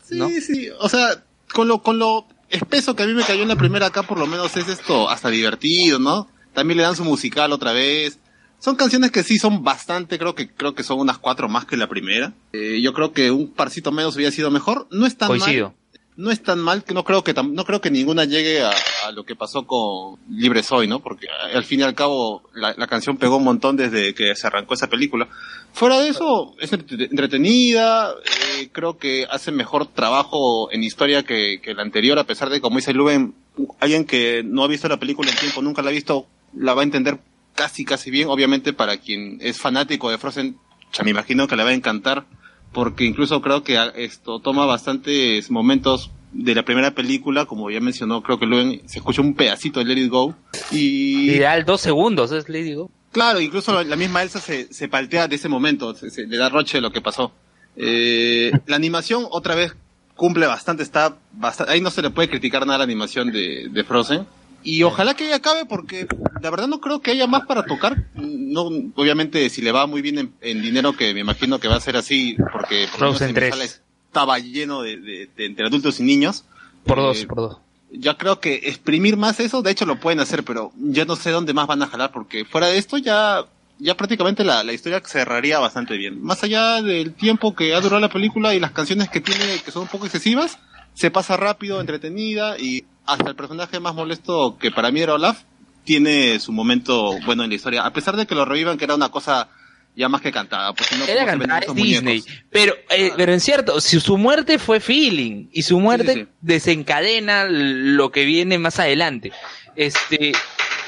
[SPEAKER 6] Sí,
[SPEAKER 3] ¿no?
[SPEAKER 6] sí, o sea, con lo, con lo espeso que a mí me cayó en la primera acá, por lo menos es esto hasta divertido, ¿no? También le dan su musical otra vez. Son canciones que sí son bastante, creo que, creo que son unas cuatro más que la primera. Eh, yo creo que un parcito menos hubiera sido mejor. No es tan
[SPEAKER 3] Coincido.
[SPEAKER 6] mal. No es tan mal que no creo que no creo que ninguna llegue a, lo que pasó con Libre Soy, ¿no? Porque al fin y al cabo la, canción pegó un montón desde que se arrancó esa película. Fuera de eso, es entre- entretenida, eh, creo que hace mejor trabajo en historia que, que la anterior, a pesar de como dice Luben, alguien que no ha visto la película en tiempo, nunca la ha visto, la va a entender casi, casi bien. Obviamente para quien es fanático de Frozen, ya me imagino que le va a encantar, porque incluso creo que ah, esto toma bastantes momentos de la primera película, como ya mencionó, creo que Luben, se escucha un pedacito de Let It Go, y...
[SPEAKER 3] Ideal, dos segundos, es le digo.
[SPEAKER 6] Claro, incluso la- la misma Elsa se, se paltea de ese momento, se, se le da roche de lo que pasó. Eh, la animación otra vez cumple bastante, está bastante, ahí no se le puede criticar nada a la animación de, de Frozen. Y ojalá que acabe porque la verdad no creo que haya más para tocar. No, obviamente si le va muy bien en, en dinero, que me imagino que va a ser así, porque por en mi
[SPEAKER 3] 3.
[SPEAKER 6] sala estaba lleno de, de- de- entre adultos y niños.
[SPEAKER 3] Por
[SPEAKER 6] Eh,
[SPEAKER 3] dos, por dos.
[SPEAKER 6] ya creo que exprimir más eso, de hecho lo pueden hacer, pero ya no sé dónde más van a jalar, porque fuera de esto ya, ya prácticamente la, la historia cerraría bastante bien. Más allá del tiempo que ha durado la película y las canciones que tiene, que son un poco excesivas, se pasa rápido, entretenida y hasta el personaje más molesto que para mí era Olaf, tiene su momento bueno en la historia, a pesar de que lo revivan, que era una cosa ya más que cantada. Pues, no,
[SPEAKER 3] Era
[SPEAKER 6] ¿cómo se venden
[SPEAKER 3] cantada, es Disney.
[SPEAKER 6] muñecos?
[SPEAKER 3] Pero, eh, pero en cierto, si su muerte fue feeling y su muerte
[SPEAKER 6] Sí, sí, sí.
[SPEAKER 3] desencadena lo que viene más adelante. Este,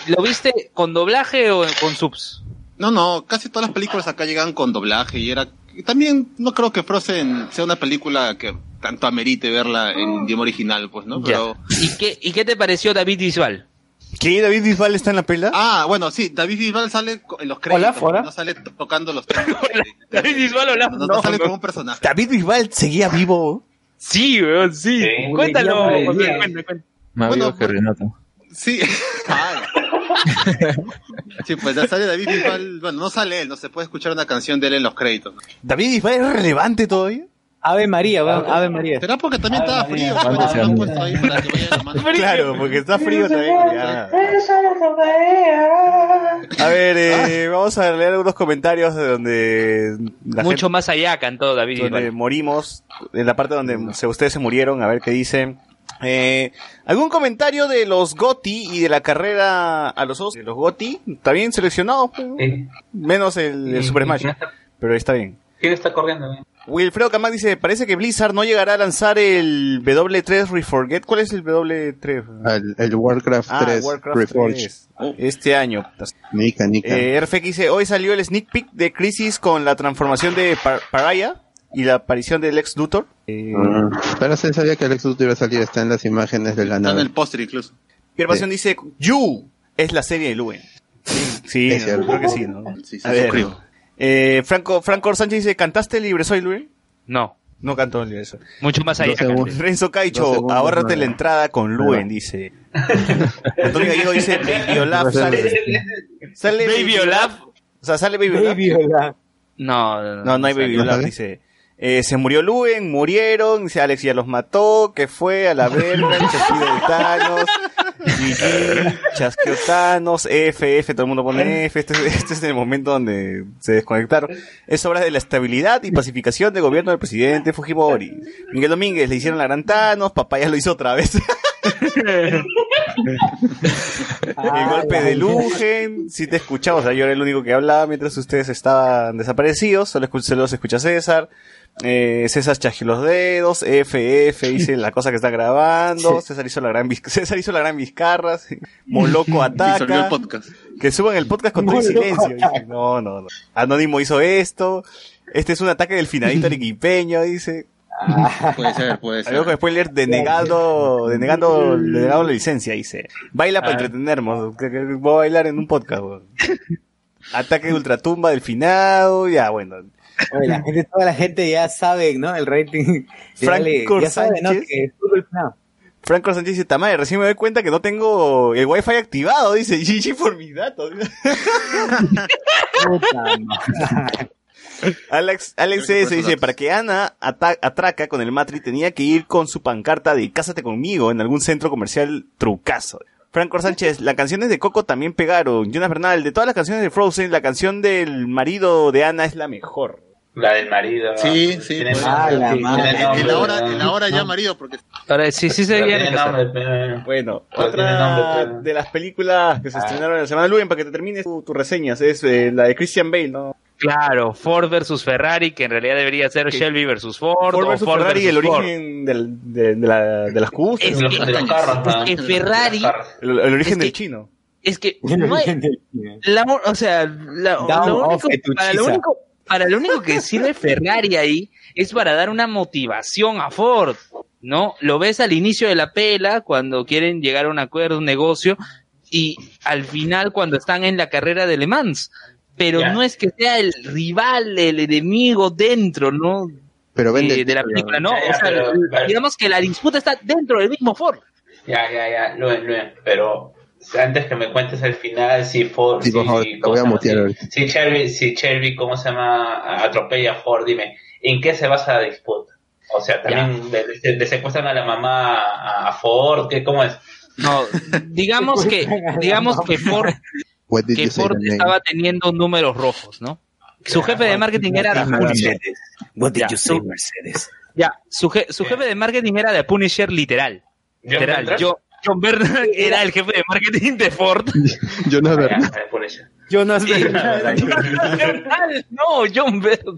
[SPEAKER 3] ¿lo viste con doblaje o con subs?
[SPEAKER 6] No, no, casi todas las películas acá llegan con doblaje y era... y También no creo que Frozen sea una película que tanto amerite verla en idioma original, pues, ¿no? Pero...
[SPEAKER 3] ¿Y qué, ¿Y qué te pareció David Bisbal?
[SPEAKER 2] ¿Qué? ¿David Bisbal está en la pela?
[SPEAKER 6] Ah, bueno, sí, David Bisbal sale en los créditos,
[SPEAKER 2] Hola,
[SPEAKER 6] no sale to- tocando los temas.
[SPEAKER 3] David Bisbal hola.
[SPEAKER 6] No, no sale como un personaje.
[SPEAKER 2] David Bisbal seguía vivo.
[SPEAKER 3] Sí, weón, sí. Cuéntalo, cuenta.
[SPEAKER 5] Más
[SPEAKER 6] Bueno,
[SPEAKER 5] vivo que Renato.
[SPEAKER 6] Sí, Ah. sí, pues ya sale David Bisbal, bueno, no sale él, no se puede escuchar una canción de él en los créditos.
[SPEAKER 2] ¿David Bisbal es relevante todavía?
[SPEAKER 1] Ave María, weón, Ave María.
[SPEAKER 6] Será porque también estaba frío,
[SPEAKER 2] ¿Cuándo se
[SPEAKER 6] lo han
[SPEAKER 2] llama?
[SPEAKER 6] puesto ahí para que vaya la mano.
[SPEAKER 2] Claro, porque está frío también. ya. A ver, eh, vamos a leer algunos comentarios de donde la
[SPEAKER 3] Mucho más allá cantó David
[SPEAKER 2] donde morimos, en la parte donde se, ustedes se murieron, a ver qué dicen. Eh, ¿Algún comentario de los GOTI y de la carrera a los Oscars? De los GOTI, está bien seleccionados, pues, menos el, el Super Smash, pero está bien.
[SPEAKER 10] ¿Quién está corriendo?
[SPEAKER 2] Wilfredo Camac dice, parece que Blizzard no llegará a lanzar el W3 Reforget. ¿Cuál es el W3?
[SPEAKER 8] El, el Warcraft
[SPEAKER 2] Ah,
[SPEAKER 8] 3
[SPEAKER 2] Warcraft
[SPEAKER 8] Reforged.
[SPEAKER 2] 3. Este año.
[SPEAKER 8] Nica, Nica.
[SPEAKER 2] Eh, RFX dice, hoy salió el sneak peek de Crisis con la transformación de Par- Pariah y la aparición del ex Luthor. Eh,
[SPEAKER 8] Ah, pero se sabía que Alex Luthor iba a salir, está en las imágenes de la
[SPEAKER 6] Está en
[SPEAKER 8] nave.
[SPEAKER 6] el póster incluso.
[SPEAKER 2] Pierre Pasión dice, You es la serie de Luen. Sí,
[SPEAKER 8] Es
[SPEAKER 2] no,
[SPEAKER 8] cierto.
[SPEAKER 2] creo que sí, ¿no?
[SPEAKER 6] Sí, sí,
[SPEAKER 2] A ver, eh, Franco, Franco Sánchez dice, ¿cantaste Libre Soy Luen?
[SPEAKER 3] No,
[SPEAKER 2] No cantó Libre Soy.
[SPEAKER 3] mucho más allá.
[SPEAKER 2] Renzo Caicho,
[SPEAKER 8] segundos,
[SPEAKER 2] ahórrate
[SPEAKER 8] no.
[SPEAKER 2] la entrada con Luen, dice. Antonio Gallego dice, Baby Olaf sale. Sale
[SPEAKER 3] Baby Olaf.
[SPEAKER 2] O sea, sale Baby Olaf.
[SPEAKER 3] No, no,
[SPEAKER 2] No, no hay Baby
[SPEAKER 8] ¿No
[SPEAKER 2] Olaf, dice. Eh, se murió Luen, murieron, dice Alex ya los mató, que fue a la verga, el chasquido de Thanos, GG, chasqueó Thanos, F, F, todo el mundo pone F, este, es- este es el momento donde se desconectaron. Es obra de la estabilidad y pacificación del gobierno del presidente Fujimori. Miguel Domínguez le hicieron la gran Thanos, papaya lo hizo otra vez. el golpe de Lugen, si te escuchaba, o sea, yo era el único que hablaba mientras ustedes estaban desaparecidos, solo se los escucha César. Eh, César chasqueó los dedos, FF dice la cosa que está grabando, César hizo la gran César hizo la gran Vizcarra. Moloco
[SPEAKER 6] Disolvió el
[SPEAKER 2] ataca,
[SPEAKER 6] podcast.
[SPEAKER 2] que suban el podcast con todo el silencio. Dice, no, no, no. Anónimo hizo esto, este es un ataque del finadito arequipeño, dice.
[SPEAKER 6] Puede ser, puede ser.
[SPEAKER 2] Algo con spoiler denegado, denegando, denegado la licencia, dice. Baila para entretenernos, que, que voy a bailar en un podcast. Ataque de ultratumba del finado, ya bueno.
[SPEAKER 1] Oye, la gente, toda la gente ya sabe, ¿no? El rating.
[SPEAKER 2] Franco
[SPEAKER 1] ya sabe, ¿no?
[SPEAKER 2] Sánchez.
[SPEAKER 1] Que es fútbol final.
[SPEAKER 2] Franco Sánchez dice, Tamae, recién me doy cuenta que no tengo el wifi activado, dice, GG por mis datos. Alex, Alex S. dice, para que Ana atraca con el Matri tenía que ir con su pancarta de Cásate conmigo en algún centro comercial trucazo. Franco Sánchez, las canciones de Coco también pegaron. Jonas Bernal, de todas las canciones de Frozen, la canción del marido de Ana es la mejor.
[SPEAKER 10] La del marido.
[SPEAKER 6] Sí, sí,
[SPEAKER 10] Tiene
[SPEAKER 6] pues.
[SPEAKER 1] Ah, la.
[SPEAKER 6] En,
[SPEAKER 10] nombre,
[SPEAKER 6] en la hora, en la hora ya marido, porque
[SPEAKER 3] Ahora sí, sí se
[SPEAKER 10] nombre,
[SPEAKER 2] Bueno,
[SPEAKER 10] Pero
[SPEAKER 2] otra
[SPEAKER 10] nombre, pero-
[SPEAKER 2] de las películas que se estrenaron en la semana Luen, para que te termines tu- tus reseñas, es eh, la de Christian Bale, ¿no?
[SPEAKER 3] Claro, Ford versus Ferrari, que en realidad debería ser Shelby versus Ford,
[SPEAKER 2] Ford
[SPEAKER 3] o
[SPEAKER 2] versus
[SPEAKER 3] Ford
[SPEAKER 2] Ferrari, el
[SPEAKER 3] versus
[SPEAKER 2] origen del- de, de la, de las cubos,
[SPEAKER 3] Es
[SPEAKER 2] el,
[SPEAKER 10] de los, de los carros, ¿no?
[SPEAKER 3] Es que Ferrari-
[SPEAKER 2] el origen
[SPEAKER 3] es que-
[SPEAKER 2] del chino.
[SPEAKER 3] Es que no hay- la, o sea, la- lo único, para, lo único, para lo único que sirve Ferrari ahí es para dar una motivación a Ford, ¿no? Lo ves al inicio de la pela, cuando quieren llegar a un acuerdo, un negocio, y al final cuando están en la carrera de Le Mans. Pero no es que sea el rival, el enemigo dentro, ¿no?
[SPEAKER 8] Pero vende.
[SPEAKER 3] Eh, de la película, ¿no? O sea,
[SPEAKER 10] pero-
[SPEAKER 3] digamos que la disputa está dentro del mismo Ford.
[SPEAKER 10] Ya, ya, ya, Luen, Luen, pero antes que me cuentes el final, si Ford,
[SPEAKER 8] Sí, por favor, voy a mutear
[SPEAKER 10] si Shelby, si Shelby, ¿cómo se llama? Atropella a Ford, dime, ¿en qué se basa la disputa? O sea, también le, le- le secuestran a la mamá a, Ford, ¿qué, ¿cómo es?
[SPEAKER 3] No, digamos que, digamos que Ford, que
[SPEAKER 8] you say
[SPEAKER 3] Ford estaba teniendo números rojos, ¿no? Su jefe de marketing era de Punisher.
[SPEAKER 1] What did you say, Mercedes?
[SPEAKER 3] Ya, su, je- su jefe de marketing era de Punisher literal. Literal. Yo, John Bernard era el jefe de marketing de Ford.
[SPEAKER 8] Yo no,
[SPEAKER 10] Ya,
[SPEAKER 8] ¿verdad?
[SPEAKER 10] ya, Punisher.
[SPEAKER 1] Jonas
[SPEAKER 10] Sí,
[SPEAKER 1] Bernal.
[SPEAKER 3] no, John Bernard.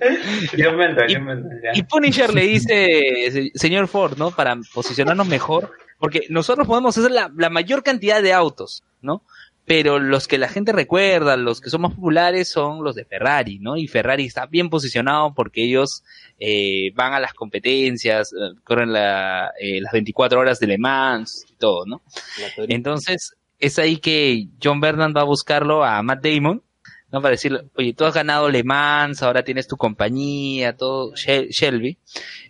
[SPEAKER 10] John Bernthal,
[SPEAKER 3] Y-
[SPEAKER 10] John Bernthal, ya.
[SPEAKER 3] Y Punisher le dice, "Se- señor Ford, ¿no? Para posicionarnos mejor, porque nosotros podemos hacer la, la mayor cantidad de autos, ¿no? Pero los que la gente recuerda, los que son más populares son los de Ferrari, ¿no? Y Ferrari está bien posicionado porque ellos eh, van a las competencias, eh, corren la, eh, las 24 horas de Le Mans y todo, ¿no? Entonces, es ahí que John Bernard va a buscarlo a Matt Damon, ¿no? Para decirle, oye, tú has ganado Le Mans, ahora tienes tu compañía, todo, Shel- Shelby.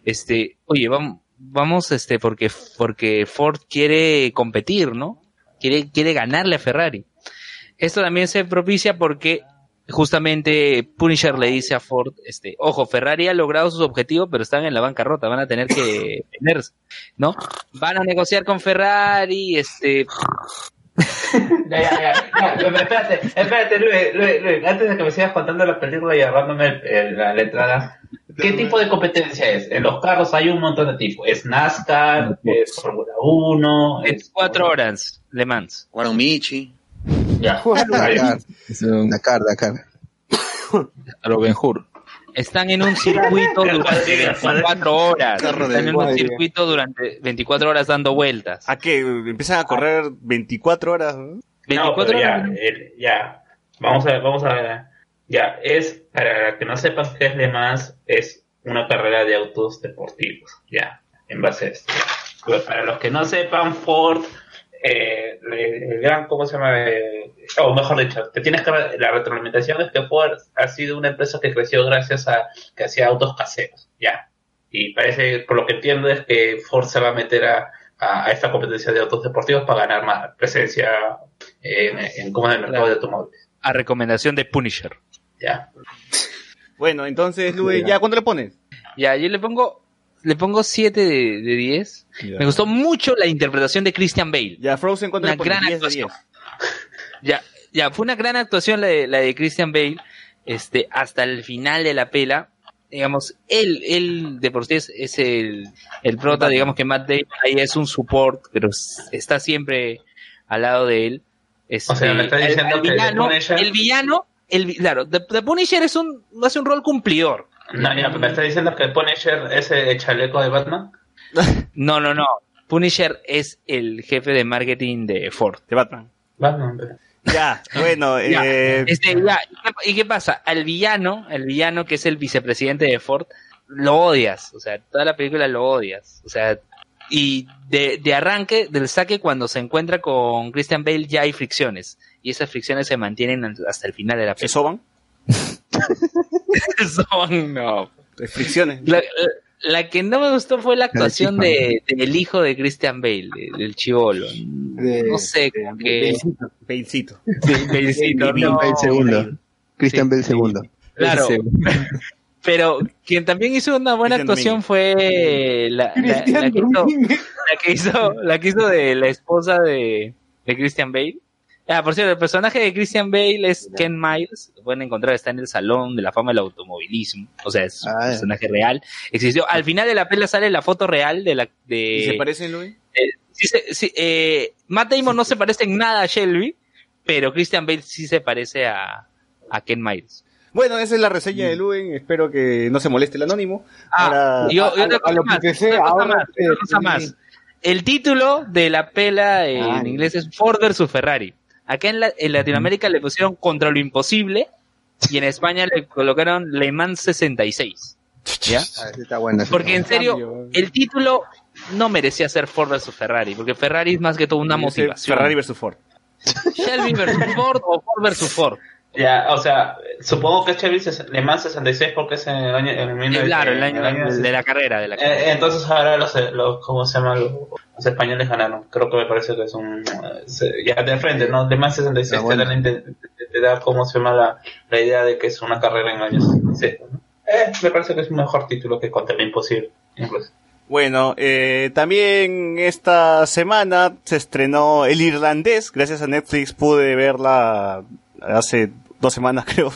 [SPEAKER 3] Este, oye, vamos, vamos, este, porque, porque Ford quiere competir, ¿no? Quiere, quiere ganarle a Ferrari. Esto también se propicia porque justamente Punisher le dice a Ford, este, ojo, Ferrari ha logrado sus objetivos, pero están en la bancarrota, van a tener que venderse, ¿no? Van a negociar con Ferrari, este,
[SPEAKER 10] Ya, ya, ya, ya, pero espérate, espérate, Luis, Luis, Luis, antes de que me sigas contando la película y agarrándome el- el- la letrada, ¿qué tipo de competencia es? En los carros hay un montón de tipos, es NASCAR, es Fórmula 1, es...
[SPEAKER 3] 24 horas, Le Mans.
[SPEAKER 6] Guaromichi.
[SPEAKER 10] Ya,
[SPEAKER 8] Dakar, Dakar, Dakar.
[SPEAKER 5] a lo Ben Hur.
[SPEAKER 3] Están en un circuito durante 24 horas.
[SPEAKER 6] De
[SPEAKER 3] Están en un circuito durante 24 horas dando vueltas.
[SPEAKER 2] ¿A qué? Empiezan a correr 24 horas. ¿no?
[SPEAKER 10] No,
[SPEAKER 3] 24
[SPEAKER 10] pero ya, el- ya, vamos a ver, vamos a ver, ya, es, para que no sepan qué es Le Mans, es una carrera de autos deportivos, ya, en base a esto. Pero para los que no sepan, Ford, eh, el, el gran, ¿cómo se llama? Eh, o mejor dicho, te tienes que, la retroalimentación es que Ford ha sido una empresa que creció gracias a que hacía autos caseros, ya. Y parece, por lo que entiendo, es que Ford se va a meter a, a, a esta competencia de autos deportivos para ganar más presencia en, en cómo es el mercado de automóviles.
[SPEAKER 3] A recomendación de Punisher.
[SPEAKER 10] Ya.
[SPEAKER 2] Bueno, entonces, Luis, ¿ya cuánto le pones?
[SPEAKER 3] Ya, yo le pongo le pongo 7 de, de 10. Me gustó mucho la interpretación de Christian Bale.
[SPEAKER 2] Ya, Frozen, ¿cuánto
[SPEAKER 3] Una gran
[SPEAKER 2] 10 de
[SPEAKER 3] actuación.
[SPEAKER 2] 10.
[SPEAKER 3] Ya, ya, fue una gran actuación la de, la de Christian Bale, este, hasta el final de la pela. Digamos, él, él de por sí es, es el, el prota, digamos que Matt Damon ahí es un support, pero está siempre al lado de él. Este,
[SPEAKER 10] O sea, me está
[SPEAKER 3] el-
[SPEAKER 10] diciendo
[SPEAKER 3] el
[SPEAKER 10] que
[SPEAKER 3] villano,
[SPEAKER 10] Punisher-
[SPEAKER 3] el villano, el, vi- claro, The, The Punisher es un, hace un rol cumplidor.
[SPEAKER 10] No, ya, me está diciendo que Punisher es el chaleco de Batman.
[SPEAKER 3] No, no, no. Punisher es el jefe de marketing de Ford.
[SPEAKER 2] De Batman.
[SPEAKER 10] Batman, pero-
[SPEAKER 2] Ya, bueno,
[SPEAKER 3] Ya,
[SPEAKER 2] eh,
[SPEAKER 3] este, ya, ¿y qué- ¿Y qué pasa? Al villano, el villano que es el vicepresidente de Ford, lo odias. O sea, toda la película lo odias. O sea, y de, de arranque, del saque, cuando se encuentra con Christian Bale, ya hay fricciones. Y esas fricciones se mantienen hasta el final de la
[SPEAKER 2] ¿se
[SPEAKER 3] película.
[SPEAKER 2] soban?
[SPEAKER 3] Son, no.
[SPEAKER 2] Fricciones.
[SPEAKER 3] La, la que no me gustó fue la actuación de, del hijo de Christian Bale, de- del chivolo. No sé, como que... Balecito,
[SPEAKER 8] Christian
[SPEAKER 3] no.
[SPEAKER 8] Bale segundo. Christian Bale segundo.
[SPEAKER 3] Claro. Pero quien también hizo una buena
[SPEAKER 2] Cristian
[SPEAKER 3] actuación fue la, la- la que hizo,
[SPEAKER 1] Domínguez.
[SPEAKER 3] la que hizo la que hizo de la esposa de, de Christian Bale. Ah, por cierto, el personaje de Christian Bale es Ken Miles. Lo pueden encontrar, está en el Salón de la Fama del Automovilismo. O sea, es un
[SPEAKER 8] Ah, ya.
[SPEAKER 3] personaje real. Existió. Al final de la pela sale la foto real de la... De,
[SPEAKER 2] ¿Y se parecen, Luis?
[SPEAKER 3] eh, sí se- sí, eh, Matt Damon no se parece en nada a Shelby, pero Christian Bale sí se parece a, a Ken Miles.
[SPEAKER 2] Bueno, esa es la reseña de Luen. Espero que no se moleste el anónimo.
[SPEAKER 3] Ah,
[SPEAKER 2] Ahora-
[SPEAKER 3] y, o- y
[SPEAKER 1] a-
[SPEAKER 3] otra
[SPEAKER 1] a
[SPEAKER 3] cosa
[SPEAKER 1] lo que
[SPEAKER 3] más,
[SPEAKER 1] te sé,
[SPEAKER 3] otra cosa
[SPEAKER 1] ahora,
[SPEAKER 3] más,
[SPEAKER 1] eh.
[SPEAKER 3] El título de la pela en
[SPEAKER 1] Ay.
[SPEAKER 3] inglés es Ford versus Ferrari. Acá en, la- en Latinoamérica le pusieron Contra lo Imposible y en España le colocaron Le Mans 66. ¿Ya?
[SPEAKER 8] Ah, está bueno.
[SPEAKER 3] Porque en serio,
[SPEAKER 7] Cambio.
[SPEAKER 3] el título no merecía ser Ford versus Ferrari, porque Ferrari es más que todo una motivación.
[SPEAKER 2] Ferrari versus Ford.
[SPEAKER 3] Shelby versus Ford o Ford versus Ford.
[SPEAKER 10] Ya, o sea, supongo que es Chevy Le Mans 66 porque es en el año... En el mil-
[SPEAKER 3] Claro, el
[SPEAKER 10] en
[SPEAKER 3] año de la carrera, de la carrera.
[SPEAKER 10] Eh, entonces ahora los, los ¿cómo se llama? Los, los españoles ganaron. Creo que me parece que es un... eh, ya de frente, ¿no? Le Mans 66 te, da, te- te da, ¿cómo se llama? La, la idea de que es una carrera en el año 66. ¿no? Eh, me parece que es un mejor título que Contra Imposible, incluso.
[SPEAKER 2] Bueno, eh, también esta semana se estrenó El Irlandés. Gracias a Netflix pude verla hace dos semanas, creo.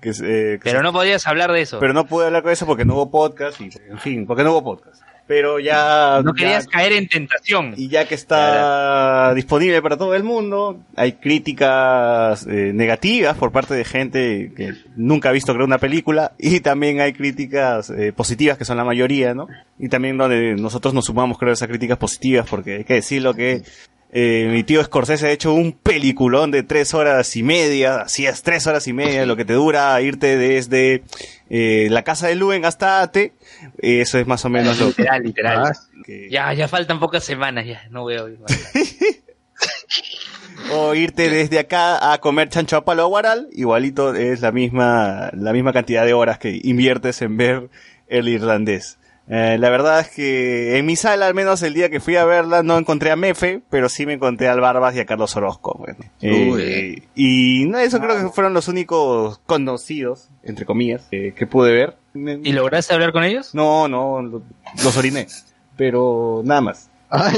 [SPEAKER 2] Que, eh, que
[SPEAKER 3] Pero no podías hablar de eso.
[SPEAKER 2] pero no pude hablar con eso porque no hubo podcast y, en fin, porque no hubo podcast. Pero ya...
[SPEAKER 3] no querías
[SPEAKER 2] ya-
[SPEAKER 3] caer en tentación.
[SPEAKER 2] y ya que está disponible para todo el mundo, hay críticas eh, negativas por parte de gente que nunca ha visto creo una película y también hay críticas eh, positivas que son la mayoría, ¿no? Y también donde nosotros nos sumamos creo a esas críticas positivas porque hay que decirlo que eh, mi tío Scorsese ha hecho un peliculón de tres horas y media, así es, tres horas y media, lo que te dura irte desde eh, la casa de Luen hasta Ate, eso es más o menos lo que...
[SPEAKER 3] Literal, literal. Ya, ya faltan pocas semanas, ya. No veo.
[SPEAKER 2] O irte desde acá a comer chancho a palo a guaral, igualito es la misma, la misma cantidad de horas que inviertes en ver el irlandés. Eh, la verdad es que en mi sala, al menos el día que fui a verla, no encontré a Mefe, pero sí me encontré al Barbas y a Carlos Orozco. bueno. Eh, y no, eso creo que fueron los únicos conocidos, entre comillas, eh, que pude ver.
[SPEAKER 3] ¿Y lograste hablar con ellos?
[SPEAKER 2] No, no, lo- los oriné. Pero nada más.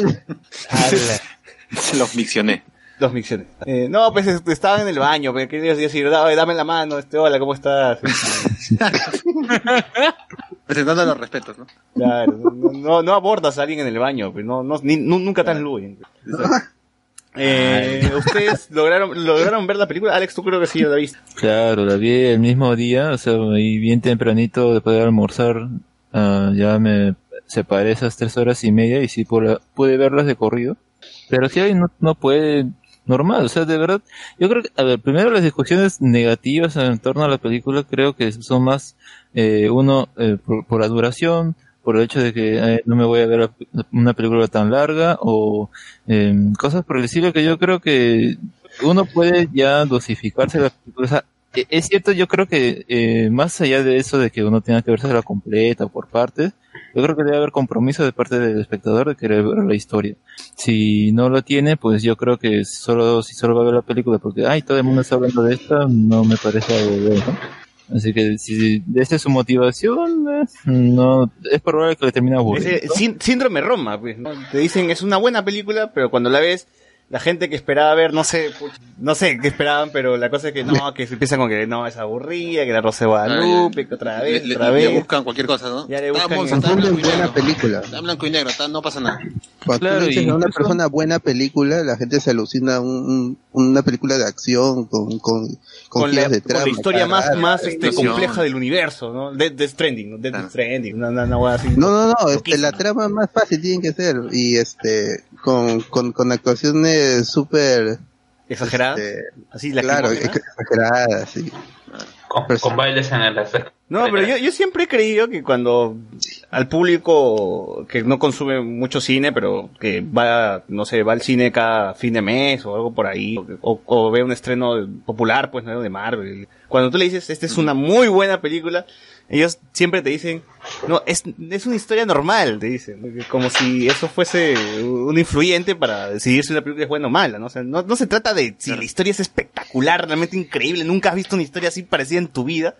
[SPEAKER 6] Los miccioné.
[SPEAKER 2] Los micciones. Eh, no, pues est- estaban en el baño, pero quería decir, "Dame- dame la mano, este, hola, ¿cómo estás?
[SPEAKER 6] Presentando los respetos, ¿no?
[SPEAKER 2] Claro, no, no, no abordas a alguien en el baño, pues, no, no, ni- nunca tan Luen. Eh, ¿Ustedes lograron, lograron ver la película? Alex, tú creo que sí la viste.
[SPEAKER 5] Claro, la vi el mismo día, o sea, ahí bien tempranito después de almorzar, ah, ya me separé esas tres horas y media y sí pude, pude verlas de corrido. Pero si hay, no, no puede, normal, o sea, de verdad, yo creo que, a ver, primero las discusiones negativas en torno a la película creo que son más, eh, uno, eh, por, por la duración, por el hecho de que eh, no me voy a ver una película tan larga o eh, cosas por el estilo que yo creo que uno puede ya dosificarse la película. O sea, e- es cierto, yo creo que eh, más allá de eso de que uno tenga que verse la completa o por partes, yo creo que debe haber compromiso de parte del espectador de querer ver la historia. Si no lo tiene, pues yo creo que solo si solo va a ver la película porque ay todo el mundo está hablando de esta, no me parece algo bueno. Así que si esa es su motivación, no es probable que le termine
[SPEAKER 2] sín- síndrome Roma, pues. Te dicen, es una buena película, pero cuando la ves, la gente que esperaba ver, no sé, no sé qué esperaban, pero la cosa es que no, que se empiezan con que no, es aburrida, que la Rosa de Guadalupe, que otra vez,
[SPEAKER 6] Le,
[SPEAKER 2] otra
[SPEAKER 6] le- le
[SPEAKER 2] vez.
[SPEAKER 6] buscan cualquier cosa, ¿no?
[SPEAKER 2] Ya le
[SPEAKER 6] Está
[SPEAKER 2] buscan
[SPEAKER 6] está en blanco y
[SPEAKER 8] buena
[SPEAKER 6] negro.
[SPEAKER 8] película.
[SPEAKER 6] Está en blanco y negro, está- no pasa nada.
[SPEAKER 8] Cuando
[SPEAKER 5] Claro,
[SPEAKER 8] tú dices
[SPEAKER 5] y
[SPEAKER 8] a una persona buena película, la gente se alucina un, un- una película de acción con, con, con,
[SPEAKER 2] con la,
[SPEAKER 8] de
[SPEAKER 2] con
[SPEAKER 8] trama.
[SPEAKER 2] la historia más,
[SPEAKER 8] carajo.
[SPEAKER 2] más este, compleja del universo, ¿no? Death, Death Stranding, ¿no? Death Stranding, una, una, una así.
[SPEAKER 8] No, no, no, este, la trama más fácil tiene que ser. Y este, con, con, con actuaciones súper.
[SPEAKER 2] Exagerada.
[SPEAKER 8] este,
[SPEAKER 2] así, la
[SPEAKER 8] claro, exageradas, sí.
[SPEAKER 10] Con, con bailes en el efecto.
[SPEAKER 2] No, pero yo, yo siempre he creído que cuando al público que no consume mucho cine, pero que va, no sé, va al cine cada fin de mes o algo por ahí, o, o ve un estreno popular, pues, ¿no? de Marvel. Cuando tú le dices, esta es una muy buena película, ellos siempre te dicen, no, es, es una historia normal, te dicen, como si eso fuese un influyente para decidir si una película es buena o mala, ¿no? O sea, no, no se trata de si la historia es espectacular, realmente increíble, nunca has visto una historia así parecida en tu vida,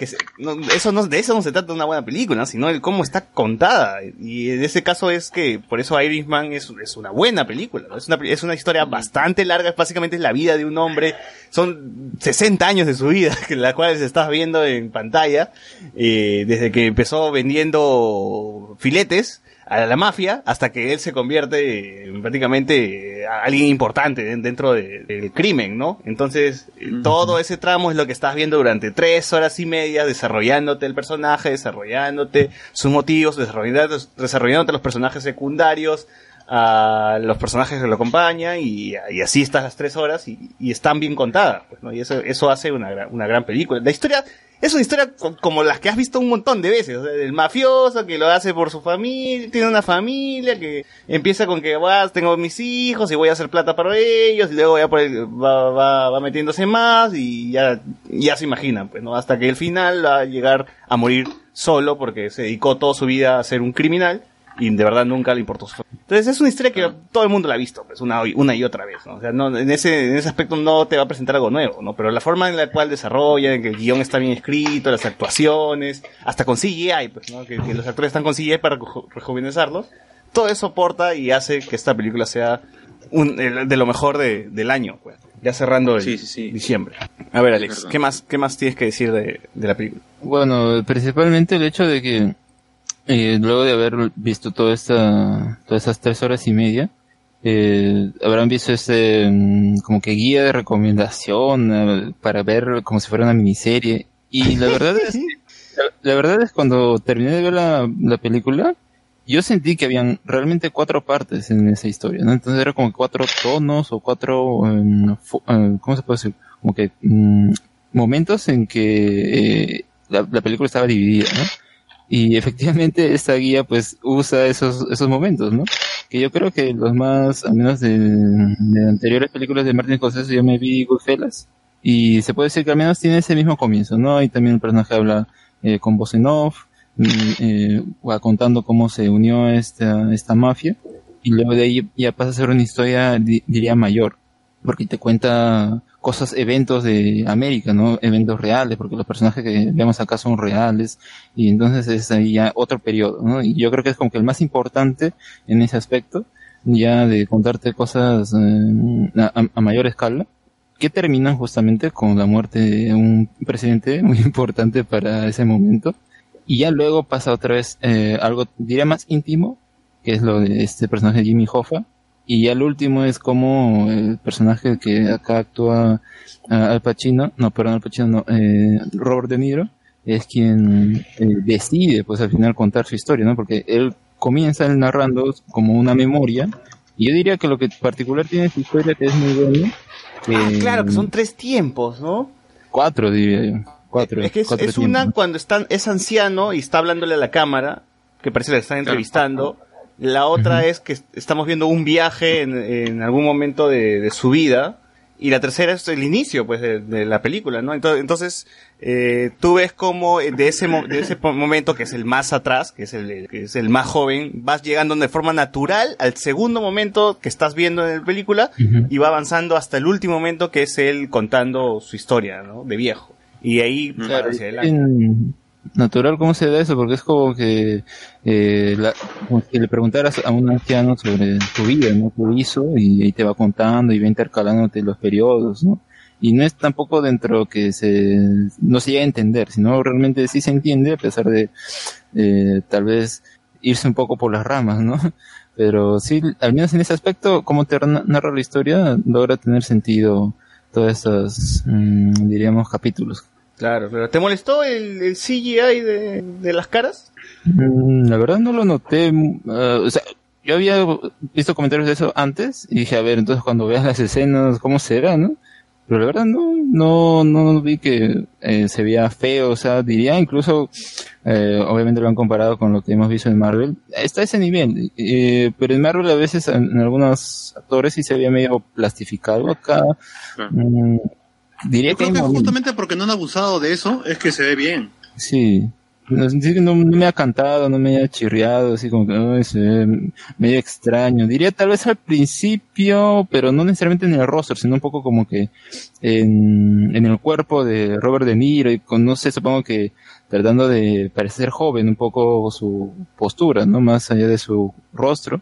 [SPEAKER 2] que se- no, eso no, de eso no se trata una buena película, sino el cómo está contada. Y en ese caso es que, por eso Irishman es, es una buena película, ¿no? Es una, es una historia bastante larga, básicamente es la vida de un hombre, son 60 años de su vida, la cual se está viendo en pantalla, eh, desde que empezó vendiendo filetes, a la mafia hasta que él se convierte en prácticamente eh, a alguien importante den- dentro de- del crimen, ¿no? Entonces, eh, todo ese tramo es lo que estás viendo durante tres horas y media, desarrollándote el personaje, desarrollándote sus motivos, desarrollándote, desarrollándote los personajes secundarios, a los personajes que lo acompañan y, y así estás las tres horas y, y están bien contadas, pues, ¿no? Y eso, eso hace una, gran- una gran película. La historia es una historia co- como las que has visto un montón de veces. El mafioso que lo hace por su familia, tiene una familia que empieza con que "Guau, tengo mis hijos y voy a hacer plata para ellos y luego ya por el- va, va, va metiéndose más y ya, ya se imaginan, pues, ¿no? Hasta que el final va a llegar a morir solo porque se dedicó toda su vida a ser un criminal y de verdad nunca le importó su familia. Entonces es una historia que todo el mundo la ha visto, pues, una, y- una y otra vez, ¿no? O sea, no, en ese, en ese aspecto no te va a presentar algo nuevo, ¿no? Pero la forma en la cual desarrolla, en que el guion está bien escrito, las actuaciones, hasta con CGI, pues, ¿no? Que, que los actores están con CGI para reju- rejuvenecerlos. Todo eso aporta y hace que esta película sea un, el- de lo mejor de- del año, pues. Ya cerrando el diciembre. A ver, Alex, ¿qué más, qué más tienes que decir de, de la película?
[SPEAKER 5] Bueno, principalmente el hecho de que eh, luego de haber visto toda esta, todas esas tres horas y media, eh, habrán visto este mm, como que guía de recomendación eh, para ver como si fuera una miniserie. Y la verdad es, la, la verdad es cuando terminé de ver la, la película, yo sentí que habían realmente cuatro partes en esa historia, ¿no? Entonces era como cuatro tonos o cuatro, em, eh, ¿cómo se puede decir? Como que mm, momentos en que eh, la, la película estaba dividida, ¿no? Y efectivamente esta guía pues usa esos, esos momentos, ¿no? Que yo creo que los más, al menos de, de anteriores películas de Martin Scorsese yo me vi Goodfellas y se puede decir que al menos tiene ese mismo comienzo, ¿no? Y también el personaje habla eh, con voz en mm, eh, contando cómo se unió esta, esta mafia y luego de ahí ya pasa a ser una historia, di- diría, mayor, porque te cuenta cosas, eventos de América, ¿no? Eventos reales, porque los personajes que vemos acá son reales, y entonces es ahí ya otro periodo, ¿no? Y yo creo que es como que el más importante en ese aspecto, ya de contarte cosas eh, a, mayor escala, que terminan justamente con la muerte de un presidente muy importante para ese momento, y ya luego pasa otra vez eh, algo, diría más íntimo, que es lo de este personaje Jimmy Hoffa, y ya el último es como el personaje que acá actúa Al Pacino, no, perdón, Al Pacino, no, eh, Robert De Niro, es quien eh, decide, pues al final contar su historia, ¿no? Porque él comienza él narrando como una memoria, y yo diría que lo que particular tiene su historia que es muy bueno, que
[SPEAKER 2] Ah, claro, que son tres tiempos, ¿no?
[SPEAKER 5] cuatro diría yo, cuatro,
[SPEAKER 2] Es que es,
[SPEAKER 5] cuatro
[SPEAKER 2] es una cuando están, es anciano y está hablándole a la cámara, que parece que le están entrevistando. La otra es que est- estamos viendo un viaje en, en algún momento de, de su vida. Y la tercera es el inicio, pues, de, de la película, ¿no? Entonces, entonces eh, tú ves como de ese, mo- de ese momento, que es el más atrás, que es el, que es el más joven, vas llegando de forma natural al segundo momento que estás viendo en la película y va avanzando hasta el último momento que es él contando su historia, ¿no? De viejo. Y ahí,
[SPEAKER 5] Claro,
[SPEAKER 2] hacia adelante.
[SPEAKER 5] en natural cómo se da eso, porque es como que, eh, la- como si le preguntaras a un anciano sobre tu vida, ¿no? Tu hizo, y ahí te va contando y va intercalándote los periodos, ¿no? Y no es tampoco dentro que se, no se llega a entender, sino realmente sí se entiende a pesar de, eh, tal vez irse un poco por las ramas, ¿no? Pero sí, al menos en ese aspecto, como te na- narra la historia, logra tener sentido todos estos, mm, diríamos, capítulos.
[SPEAKER 2] Claro, pero ¿te molestó el, el CGI de, de las caras?
[SPEAKER 5] Mm, La verdad no lo noté. mm, ah, o sea, yo había visto comentarios de eso antes y dije, a ver, entonces cuando veas las escenas, ¿cómo será, no? Pero la verdad no, no, no vi que eh, se veía feo, o sea, diría incluso, eh, obviamente lo han comparado con lo que hemos visto en Marvel, está a ese nivel, eh, pero en Marvel a veces en, en algunos actores sí se veía medio plastificado acá. mm, diría
[SPEAKER 6] Yo
[SPEAKER 5] que
[SPEAKER 6] creo justamente porque no han abusado de eso es que se ve bien.
[SPEAKER 5] Sí. No, no, no me ha cantado, no me ha chirriado, así como que ay, se ve medio extraño. Diría tal vez al principio, pero no necesariamente en el rostro, sino un poco como que en, en el cuerpo de Robert De Niro y con, no sé, supongo que tratando de parecer joven un poco su postura, ¿no? Más allá de su rostro.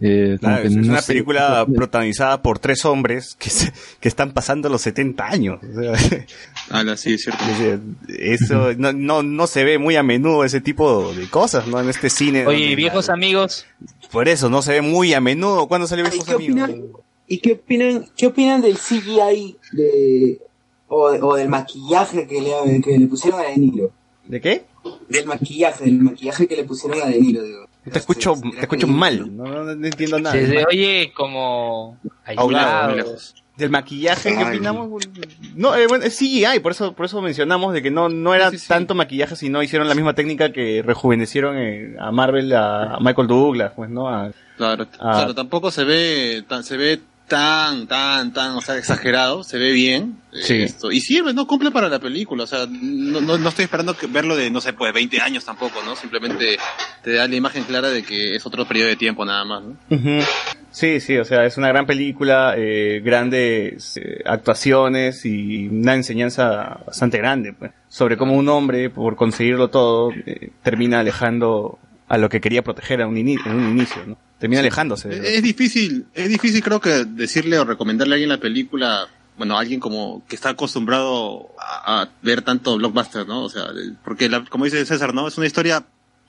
[SPEAKER 5] Eh,
[SPEAKER 2] Claro, es
[SPEAKER 5] no
[SPEAKER 2] una
[SPEAKER 5] sé,
[SPEAKER 2] película protagonizada por tres hombres que, se- que están pasando los 70 años. O sea,
[SPEAKER 6] Ala, sí, es cierto.
[SPEAKER 2] eso no, no, no se ve muy a menudo ese tipo de cosas, ¿no? En este cine.
[SPEAKER 3] Oye,
[SPEAKER 2] donde-
[SPEAKER 3] viejos amigos,
[SPEAKER 2] Por eso, no se ve muy a menudo. ¿Cuándo salió Viejos
[SPEAKER 11] ¿Qué
[SPEAKER 2] Amigos?
[SPEAKER 11] opinan, ¿Y qué opinan, qué opinan del CGI de, o, o del maquillaje que le, que le pusieron a De Niro?
[SPEAKER 2] ¿De qué?
[SPEAKER 11] Del maquillaje, del maquillaje que le pusieron a De Niro. digo.
[SPEAKER 2] Te escucho, te escucho mal. No, no, no entiendo nada.
[SPEAKER 3] se se oye como aislado.
[SPEAKER 2] muy lejos. Del maquillaje, ¿qué opinamos? No, eh, bueno, es CGI, por eso, por eso mencionamos de que no, no era tanto maquillaje, sino hicieron la misma técnica que rejuvenecieron eh, a Marvel, a, a Michael Douglas, pues, ¿no? A-
[SPEAKER 6] Claro, claro, tampoco se ve tan, se ve tan, tan, tan, o sea, exagerado, se ve bien. eh,
[SPEAKER 2] Sí.
[SPEAKER 6] esto, y sirve, ¿no? Cumple para la película, o sea, no, no, no estoy esperando que verlo de, no sé, pues 20 años tampoco, ¿no? Simplemente te da la imagen clara de que es otro periodo de tiempo nada más, ¿no?
[SPEAKER 2] Ujú. Sí, sí, o sea, es una gran película, eh, grandes eh, actuaciones y una enseñanza bastante grande, pues, sobre cómo un hombre, por conseguirlo todo, eh, termina alejando a lo que quería proteger a un en un inicio, ¿no? Termina alejándose.
[SPEAKER 6] Es, es difícil, es difícil creo que decirle o recomendarle a alguien la película, bueno, a alguien como que está acostumbrado a, a ver tanto blockbuster, ¿no? O sea, porque la- como dice César, ¿no? Es una historia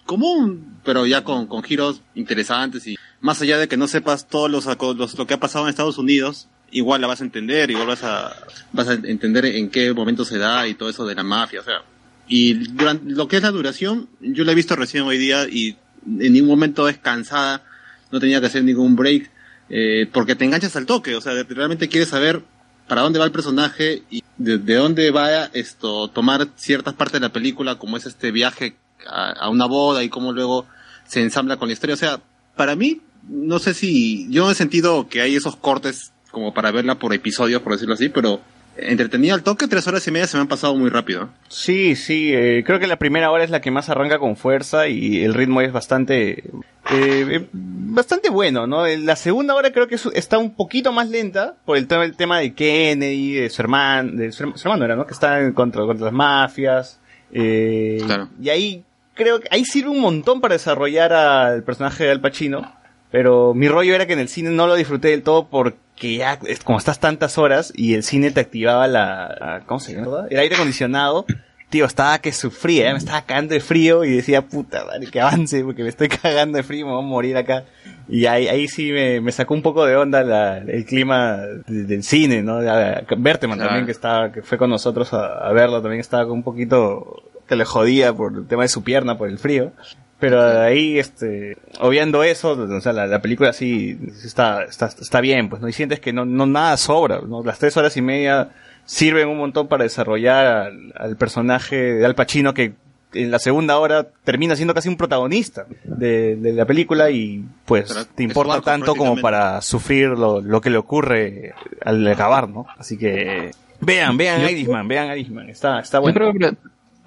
[SPEAKER 6] común, pero ya con, con giros interesantes y más allá de que no sepas todos los, los- lo que ha pasado en Estados Unidos, igual la vas a entender, igual vas a, vas a entender en qué momento se da y todo eso de la mafia, o sea. Y durante lo que es la duración, yo la he visto recién hoy día y en ningún momento es cansada, no tenía que hacer ningún break, eh, porque te enganchas al toque, o sea, realmente quieres saber para dónde va el personaje y de, de dónde va esto, tomar ciertas partes de la película, como es este viaje a, a una boda y cómo luego se ensambla con la historia. O sea, para mí, no sé si, yo no he sentido que hay esos cortes como para verla por episodios, por decirlo así, pero entretenida al toque, tres horas y media se me han pasado muy rápido.
[SPEAKER 2] Sí, sí, eh, creo que la primera hora es la que más arranca con fuerza y el ritmo es bastante, eh, eh, bastante bueno, ¿no? La segunda hora creo que es- está un poquito más lenta por el tema, el tema de Kennedy, de su hermano, de su, herma- su hermano era, ¿no? Que está en contra, contra las mafias. eh, Y ahí creo que ahí sirve un montón para desarrollar al personaje de Al Pacino. Pero mi rollo era que en el cine no lo disfruté del todo porque ya, es como estás tantas horas y el cine te activaba la, ¿cómo se llama? El aire acondicionado. Tío, estaba que sufría, ¿eh? me estaba cagando de frío y decía, puta madre, que avance porque me estoy cagando de frío, me voy a morir acá. Y ahí, ahí sí me, me sacó un poco de onda la- el clima de- del cine, ¿no? Berteman
[SPEAKER 6] Claro.
[SPEAKER 2] también, que estaba, que fue con nosotros a, a verlo, también estaba un poquito que le jodía por el tema de su pierna, por el frío. Pero ahí, este, obviando eso, o sea, la, la película sí está, está, está bien, pues, ¿no? Y sientes que no, no nada sobra, ¿no? Las tres horas y media sirven un montón para desarrollar al, al personaje de Al Pacino que en la segunda hora termina siendo casi un protagonista de, de la película y pues te importa tanto como para sufrir lo, lo que le ocurre al acabar, ¿no? Así que vean, vean Irishman, vean Irishman, está, está
[SPEAKER 5] Yo
[SPEAKER 2] bueno.
[SPEAKER 5] creo que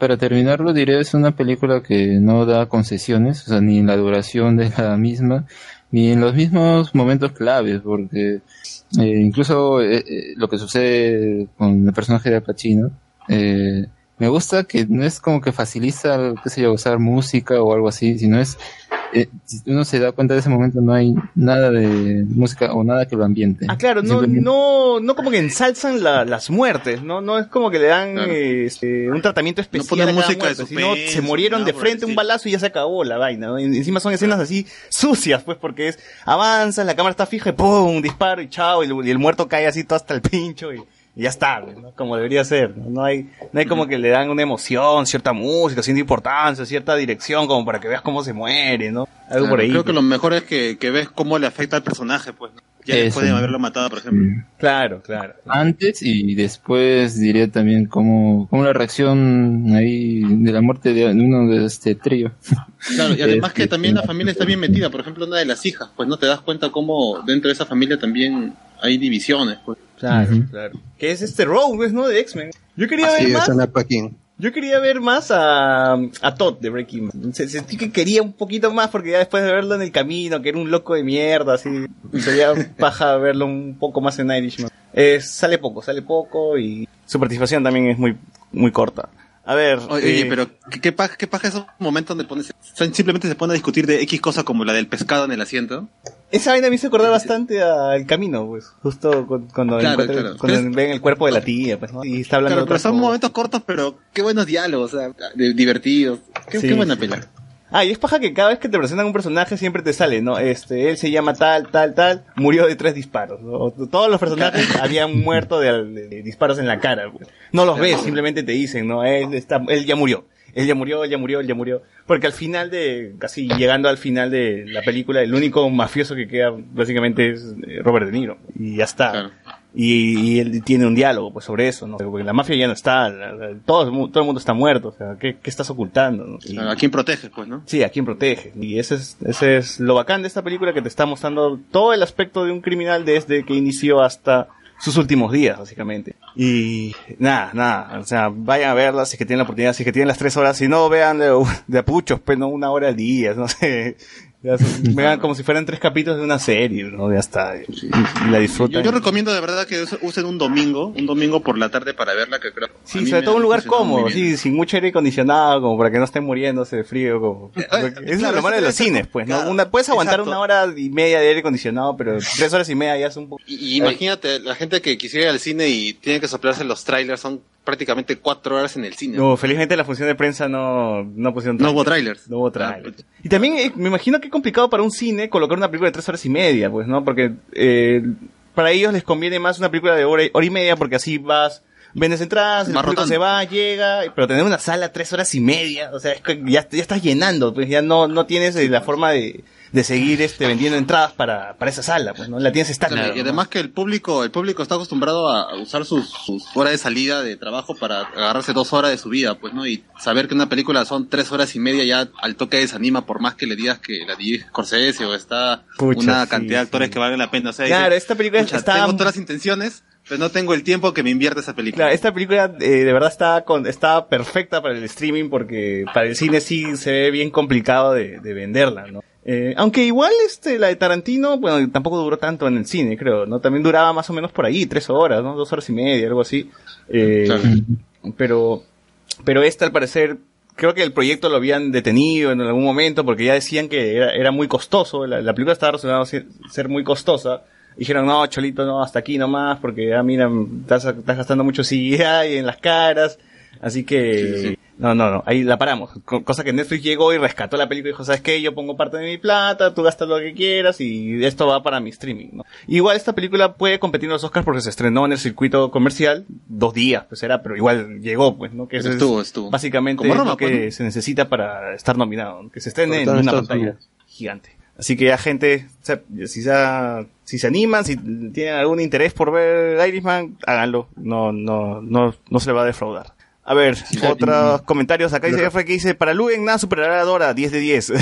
[SPEAKER 5] para, terminarlo diré es una película que no da concesiones, o sea, ni en la duración de la misma, ni en los mismos momentos claves, porque eh, incluso eh, eh, lo que sucede con el personaje de Pacino, eh, me gusta que no es como que facilita, qué sé yo, usar música o algo así, sino es, eh, si uno se da cuenta de ese momento no hay nada de música o nada que lo ambiente.
[SPEAKER 2] Ah, claro, no, no, no como que ensalzan la- las muertes, ¿no? No es como que le dan
[SPEAKER 6] Claro.
[SPEAKER 2] este, un tratamiento especial
[SPEAKER 6] ponen
[SPEAKER 2] a cada
[SPEAKER 6] música de
[SPEAKER 2] muerte, sino se murieron de frente un balazo y ya se acabó la vaina, ¿no? Y encima son escenas así sucias, pues, porque es, avanzas, la cámara está fija y ¡pum! disparo y chao, y el, y el muerto cae así todo hasta el pincho y, y ya está, ¿no? Como debería ser, ¿no? No hay, no hay como que le dan una emoción, cierta música, cierta importancia, cierta dirección, como para que veas cómo se muere, ¿no? Algo por ahí.
[SPEAKER 6] Creo que lo mejor es que, que ves cómo le afecta al personaje, pues. ¿no? Ya
[SPEAKER 5] Eso.
[SPEAKER 6] después de haberlo matado, por ejemplo.
[SPEAKER 2] Claro, claro.
[SPEAKER 5] Antes y después diría también como, como la reacción ahí de la muerte de uno de este trío.
[SPEAKER 6] Claro, y además
[SPEAKER 5] Este,
[SPEAKER 6] que también la familia está bien metida. Por ejemplo, una de las hijas, pues no te das cuenta cómo dentro de esa familia también hay divisiones. Pues.
[SPEAKER 2] Claro, claro. Que es este Rogue, pues, ¿no? De X-Men. Yo quería
[SPEAKER 8] Así
[SPEAKER 2] ver
[SPEAKER 8] es,
[SPEAKER 2] más. Yo quería ver más a, a Todd de Breaking Bad. Se- Sentí que quería un poquito más porque ya después de verlo en el camino, que era un loco de mierda, así, sería paja verlo un poco más en Irishman. Eh, sale poco, sale poco y su participación también es muy, muy corta. A ver.
[SPEAKER 6] Oye,
[SPEAKER 2] eh,
[SPEAKER 6] pero ¿qué, qué, paja, ¿qué paja esos momentos donde pones, simplemente se pone a discutir de X cosa como la del pescado en el asiento?
[SPEAKER 2] Esa vaina me hizo acordar bastante al camino, pues, justo cu- cuando,
[SPEAKER 6] Claro,
[SPEAKER 2] cuando
[SPEAKER 6] es-
[SPEAKER 2] ven el cuerpo de la tía, pues, ¿no? Y está hablando
[SPEAKER 6] Claro,
[SPEAKER 2] de
[SPEAKER 6] pero son
[SPEAKER 2] cosas.
[SPEAKER 6] momentos cortos, pero qué buenos diálogos, o sea, divertidos. Qué,
[SPEAKER 2] Sí,
[SPEAKER 6] qué buena
[SPEAKER 2] sí.
[SPEAKER 6] pela.
[SPEAKER 2] Ah, y es paja que cada vez que te presentan un personaje siempre te sale, ¿no? Este, él se llama tal, tal, tal, murió de tres disparos. ¿no? Todos los personajes habían muerto de, de disparos en la cara. No los ves, simplemente te dicen, ¿no? Él, está, él ya murió. Él ya murió, él ya murió, él ya murió. Porque al final de, casi llegando al final de la película, el único mafioso que queda básicamente es eh, Robert De Niro. Y ya está. Y, y él tiene un diálogo pues sobre eso, ¿no? Porque la mafia ya no está, todo, todo el mundo está muerto, o sea, ¿qué, qué estás ocultando? no? Y-
[SPEAKER 6] ¿A quién proteges, pues, no?
[SPEAKER 2] Sí, a quién protege. Y ese es, ese es lo bacán de esta película que te está mostrando todo el aspecto de un criminal desde que inició hasta sus últimos días, básicamente. Y nada, nada, o sea, vayan a verla si es que tienen la oportunidad, si es que tienen las tres horas, si no, vean de, de apuchos, pues no una hora al día, no sé. Son- vean como si fueran tres capítulos de una serie, ¿no? Ya está. Y, y la disfrutan.
[SPEAKER 6] yo recomiendo de verdad que us- usen un domingo, un domingo por la tarde para verla, que creo. a
[SPEAKER 2] Sí, sobre todo un lugar cómodo, sí, sin mucho aire acondicionado, como para que no estén muriéndose de frío, como... porque es
[SPEAKER 6] claro,
[SPEAKER 2] lo malo de los cines, pues, ¿no? Una, puedes aguantar
[SPEAKER 6] Exacto.
[SPEAKER 2] una hora y media de aire acondicionado, pero tres horas y media ya es un poco...
[SPEAKER 6] Y, y imagínate, la gente que quisiera ir al cine y tiene que soplarse los trailers, son prácticamente cuatro horas en el cine.
[SPEAKER 2] No, felizmente la función de prensa no, no pusieron
[SPEAKER 6] No hubo trailers.
[SPEAKER 2] No hubo trailers. Y también eh, me imagino que es complicado para un cine colocar una película de tres horas y media, pues, ¿no? Porque eh, para ellos les conviene más una película de hora, y- hora y media porque así vas, vendes entradas, el público se va, llega, pero tener una sala tres horas y media, o sea, es que ya, ya estás llenando, pues ya no, no tienes eh, la forma de, de seguir este vendiendo entradas para, para esa sala, pues, ¿no? La tienes estándar.
[SPEAKER 6] y además que el público, el público está acostumbrado a usar sus, sus horas de salida de trabajo para agarrarse dos horas de su vida, pues, ¿no? Y saber que una película son tres horas y media ya al toque desanima por más que le digas que la dirige Scorsese o está
[SPEAKER 2] Pucha,
[SPEAKER 6] una
[SPEAKER 2] sí,
[SPEAKER 6] cantidad de actores
[SPEAKER 2] sí.
[SPEAKER 6] que valen la pena. O sea,
[SPEAKER 2] Claro, esta película
[SPEAKER 6] "Pucha,
[SPEAKER 2] está-
[SPEAKER 6] Tengo todas las intenciones, pero no tengo el tiempo que me invierte esa película.
[SPEAKER 2] Claro, esta película eh, de verdad está con, está perfecta para el streaming porque para el cine sí se ve bien complicado de, de venderla, ¿no? Eh, aunque igual este, la de Tarantino, bueno, tampoco duró tanto en el cine, creo, ¿no? También duraba más o menos por ahí, tres horas, ¿no? Dos horas y media, algo así. Eh, Pero, pero esta al parecer, creo que el proyecto lo habían detenido en algún momento porque ya decían que era, era muy costoso, la, la película estaba relacionada a ser, ser muy costosa. Dijeron, no, Cholito, no, hasta aquí nomás, porque ya mira, estás, estás gastando mucho CGI en las caras. Así que, no, no, no, ahí la paramos. Co- cosa que Netflix llegó y rescató la película y dijo, ¿sabes qué? Yo pongo parte de mi plata, tú gastas lo que quieras y esto va para mi streaming, ¿no? Igual esta película puede competir en los Oscars porque se estrenó en el circuito comercial dos días, pues era, pero igual llegó, pues, ¿no? Que eso es
[SPEAKER 6] Estuvo, estuvo.
[SPEAKER 2] básicamente
[SPEAKER 6] Roma,
[SPEAKER 2] lo que
[SPEAKER 6] pues, ¿no?
[SPEAKER 2] se necesita para estar nominado, ¿no? que se estrene en una pantalla
[SPEAKER 8] Unidos.
[SPEAKER 2] gigante. Así que ya gente, o sea, si, se, si se animan, si tienen algún interés por ver Irishman, háganlo. No, no, no, no se le va a defraudar. A ver, otros comentarios. Acá dice Jeffrey que dice, para Luen nada superará a Dora, 10 de 10.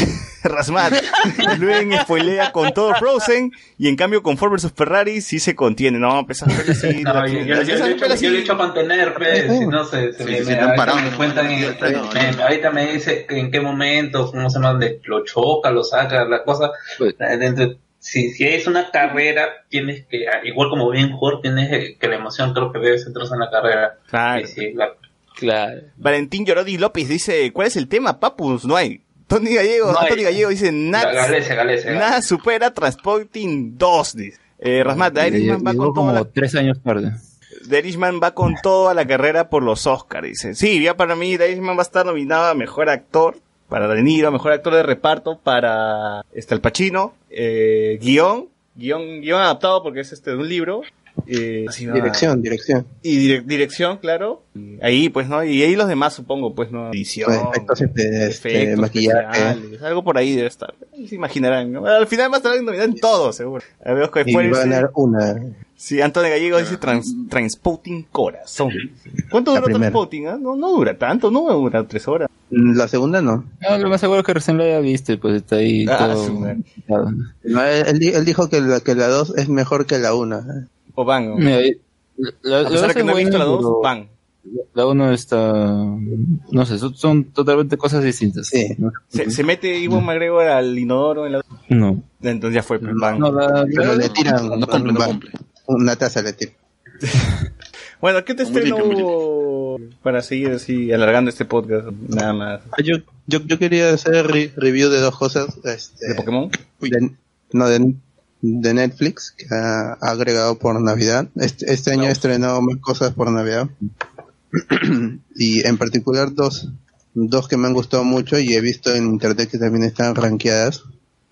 [SPEAKER 2] Rasmat, Luen spoilea con todo Frozen y en cambio con Ford vs Ferrari sí se contiene. No, pues esas pelas sí.
[SPEAKER 4] No, yo, yo, yo, yo le echo a contener, pues, si no se, se
[SPEAKER 6] Sí,
[SPEAKER 4] me,
[SPEAKER 6] sí,
[SPEAKER 4] me-
[SPEAKER 6] están parados,
[SPEAKER 4] me cuentan,
[SPEAKER 6] No,
[SPEAKER 4] en-
[SPEAKER 6] no, no,
[SPEAKER 4] me-
[SPEAKER 6] no.
[SPEAKER 4] ahorita me dice en qué momento, cómo se llama, lo choca, lo saca, la cosa, eh, dentro- si, si es una carrera, tienes que, ah, igual como bien jugador, tienes eh, que la emoción creo que debe centrarse en la carrera.
[SPEAKER 2] Claro.
[SPEAKER 4] Y sí, la-
[SPEAKER 3] Claro.
[SPEAKER 2] Valentín Llorodi López dice, ¿cuál es el tema, papus? No hay. Tony Gallego,
[SPEAKER 4] No hay.
[SPEAKER 2] Tony Gallego dice, nada, nada supera Transporting 2, dice. Eh, Rasmat, Irishman va con
[SPEAKER 5] como
[SPEAKER 2] toda la,
[SPEAKER 5] tres años tarde.
[SPEAKER 2] Irishman va con toda la carrera por los Oscars, dice. Sí, ya para mí Irishman va a estar nominado a Mejor Actor, para De Niro, Mejor Actor de Reparto, para este, El Pacino, eh, guion, guion, guion adaptado porque es este de un libro. Eh.
[SPEAKER 8] Dirección, dirección.
[SPEAKER 2] Y dire- dirección, claro. Ahí, pues, ¿no? Y ahí los demás, supongo, pues, ¿no? Edición.
[SPEAKER 8] Pues, efectos, este, este,
[SPEAKER 2] efectos
[SPEAKER 8] maquillaje.
[SPEAKER 2] algo por ahí debe estar. Se imaginarán, ¿no? Al final va a estar nominado en todo, seguro. A ver, que
[SPEAKER 8] Y va a ganar una.
[SPEAKER 2] Sí, Antonio Gallego dice trans, Transpouting Corazón. ¿Cuánto dura. Transpouting? ah? No, no dura tanto, no dura tres horas.
[SPEAKER 8] La segunda no.
[SPEAKER 5] No, lo más seguro que recién lo haya visto, pues está ahí
[SPEAKER 2] Ah,
[SPEAKER 5] todo.
[SPEAKER 8] No, él, él dijo que la, que la dos es mejor que la una.
[SPEAKER 2] O van.
[SPEAKER 5] la,
[SPEAKER 2] A
[SPEAKER 5] la
[SPEAKER 2] de que no he visto la dos,
[SPEAKER 5] pero
[SPEAKER 2] van.
[SPEAKER 5] La uno está. No sé, son, son totalmente cosas distintas.
[SPEAKER 8] Sí.
[SPEAKER 5] ¿no?
[SPEAKER 2] Se, se mete Iwan McGregor al inodoro en la...
[SPEAKER 5] No.
[SPEAKER 2] Entonces ya fue, pues, van.
[SPEAKER 5] No, la,
[SPEAKER 8] Pero le tiran
[SPEAKER 6] no cumple, no
[SPEAKER 8] va,
[SPEAKER 6] cumple.
[SPEAKER 8] una taza le tiran.
[SPEAKER 2] Bueno, ¿qué te estreno para seguir así alargando este podcast? Nada más.
[SPEAKER 8] Ah, Yo, yo, yo quería hacer re- review de dos cosas. Este,
[SPEAKER 2] ¿De Pokémon?
[SPEAKER 8] de- no, de, de Netflix, que ha, agregado por Navidad. Este, este año
[SPEAKER 2] No.
[SPEAKER 8] he estrenado más cosas por Navidad. y en particular dos, dos que me han gustado mucho y he visto en internet que también están rankeadas.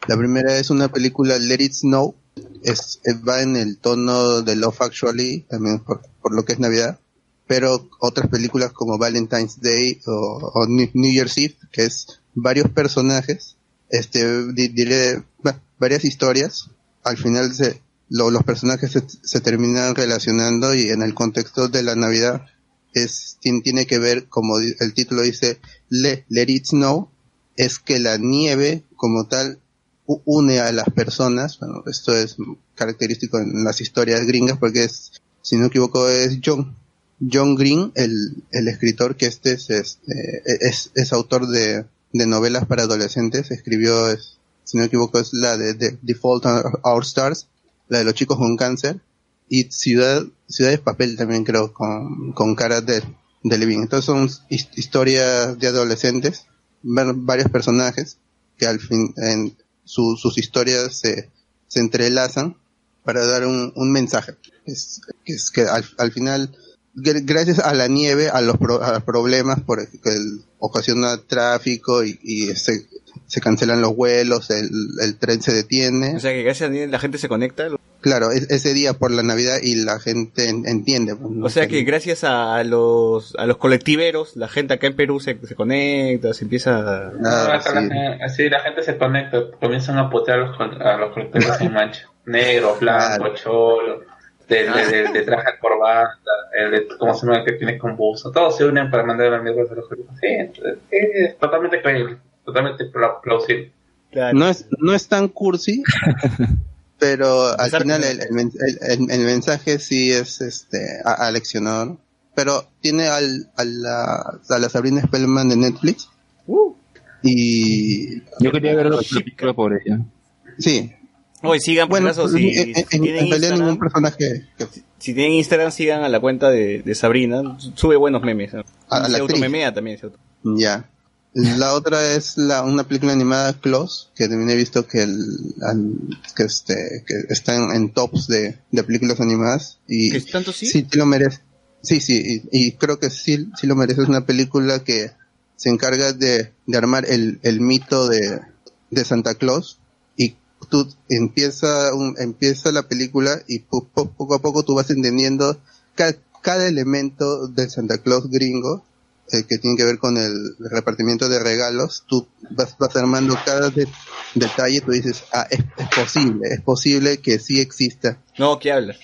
[SPEAKER 8] La primera es una película Let It Snow. Es, es- va en el tono de Love Actually, también por, por lo que es Navidad. Pero otras películas como Valentine's Day o, o New Year's Eve, que es varios personajes, este, di- diré, va- varias historias. Al final se, lo- los personajes se, se terminan relacionando y en el contexto de la Navidad es tiene, que ver, como el título dice, Le- Let It Snow, es que la nieve como tal une a las personas. Bueno, esto es característico en las historias gringas porque es, si no me equivoco, es John, John Green, el, el escritor que este es, este, es, es autor de, de novelas para adolescentes, escribió, es- si no me equivoco, es la de, de Default Our Stars, la de los chicos con cáncer, y Ciudad, Ciudad de Papel también creo, con, con caras de, de Levin. Entonces son his- historias de adolescentes, varios personajes que al fin, en su- sus historias se, se entrelazan para dar un, un mensaje. Es, es que al, al final, gr- gracias a la nieve, a los, pro- a los problemas por que ocasiona tráfico y, y se, se cancelan los vuelos, el, el tren se detiene.
[SPEAKER 2] O sea que gracias a la gente se conecta.
[SPEAKER 8] Claro, es- ese día por la Navidad y la gente en- entiende. pues, ¿no?
[SPEAKER 2] O sea que gracias a los, a los colectiveros, la gente acá en Perú se, se conecta, se empieza a...
[SPEAKER 8] Ah,
[SPEAKER 10] gente- así la gente se conecta, comienzan a putear a los, a los colectivos en mancha. Negro, blanco, cholo, de, de, de, de traje de corbata, el de, ¿cómo se llama? El que tiene con buzo. Todos se unen para mandar la mierda a los colectivos. Sí, es totalmente creíble, totalmente pla- plausible.
[SPEAKER 8] No es, no es tan cursi, pero al final el, el el- el- el mensaje sí es este a- aleccionador. Pero tiene al, a, la, a la Sabrina Spellman de Netflix. Y.
[SPEAKER 5] Yo quería ver la película por ella.
[SPEAKER 8] Sí.
[SPEAKER 2] Oye, sigan, por
[SPEAKER 8] Bueno,
[SPEAKER 2] caso, si,
[SPEAKER 8] en, en-
[SPEAKER 2] si
[SPEAKER 8] en
[SPEAKER 2] tienen
[SPEAKER 8] realidad
[SPEAKER 2] Instagram,
[SPEAKER 8] ningún personaje.
[SPEAKER 2] si tienen Instagram, sigan a la cuenta de, de Sabrina, sube buenos memes. ¿no?
[SPEAKER 8] A- a
[SPEAKER 2] se
[SPEAKER 8] actriz.
[SPEAKER 2] automemea también, ¿cierto?
[SPEAKER 8] Ya. La otra es la, una película animada Close, que también he visto que, el, que, este, que está en, tops de, de películas animadas. Y
[SPEAKER 2] ¿Que tanto sí?
[SPEAKER 8] Sí, lo merece. Sí, sí, y, y creo que sí, sí lo merece. Es una película que se encarga de, de armar el, el mito de, de Santa Claus y tú empieza, un, empieza la película y po- po- poco a poco tú vas entendiendo ca- cada elemento del Santa Claus gringo eh, que tiene que ver con el repartimiento de regalos. Tú vas, vas armando cada de- detalle, tú dices, ah, es, es posible, es posible que sí exista
[SPEAKER 2] No, ¿qué hablas?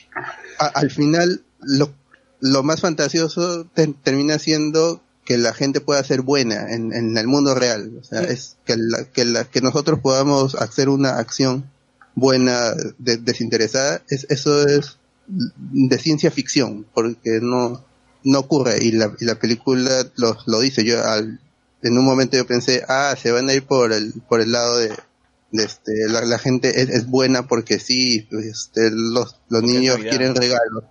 [SPEAKER 8] a- al final lo, lo más fantasioso te- termina siendo que la gente pueda ser buena en, en el mundo real. O sea, es que, la- que, la- que nosotros podamos hacer una acción buena, de- desinteresada, es, eso es de ciencia ficción, porque no, no ocurre. Y la, y la película lo, lo dice. Yo al, en un momento yo pensé, ah, se van a ir por el, por el lado de, de este, la, la gente es, es buena porque sí, este, los, los niños quieren regalos,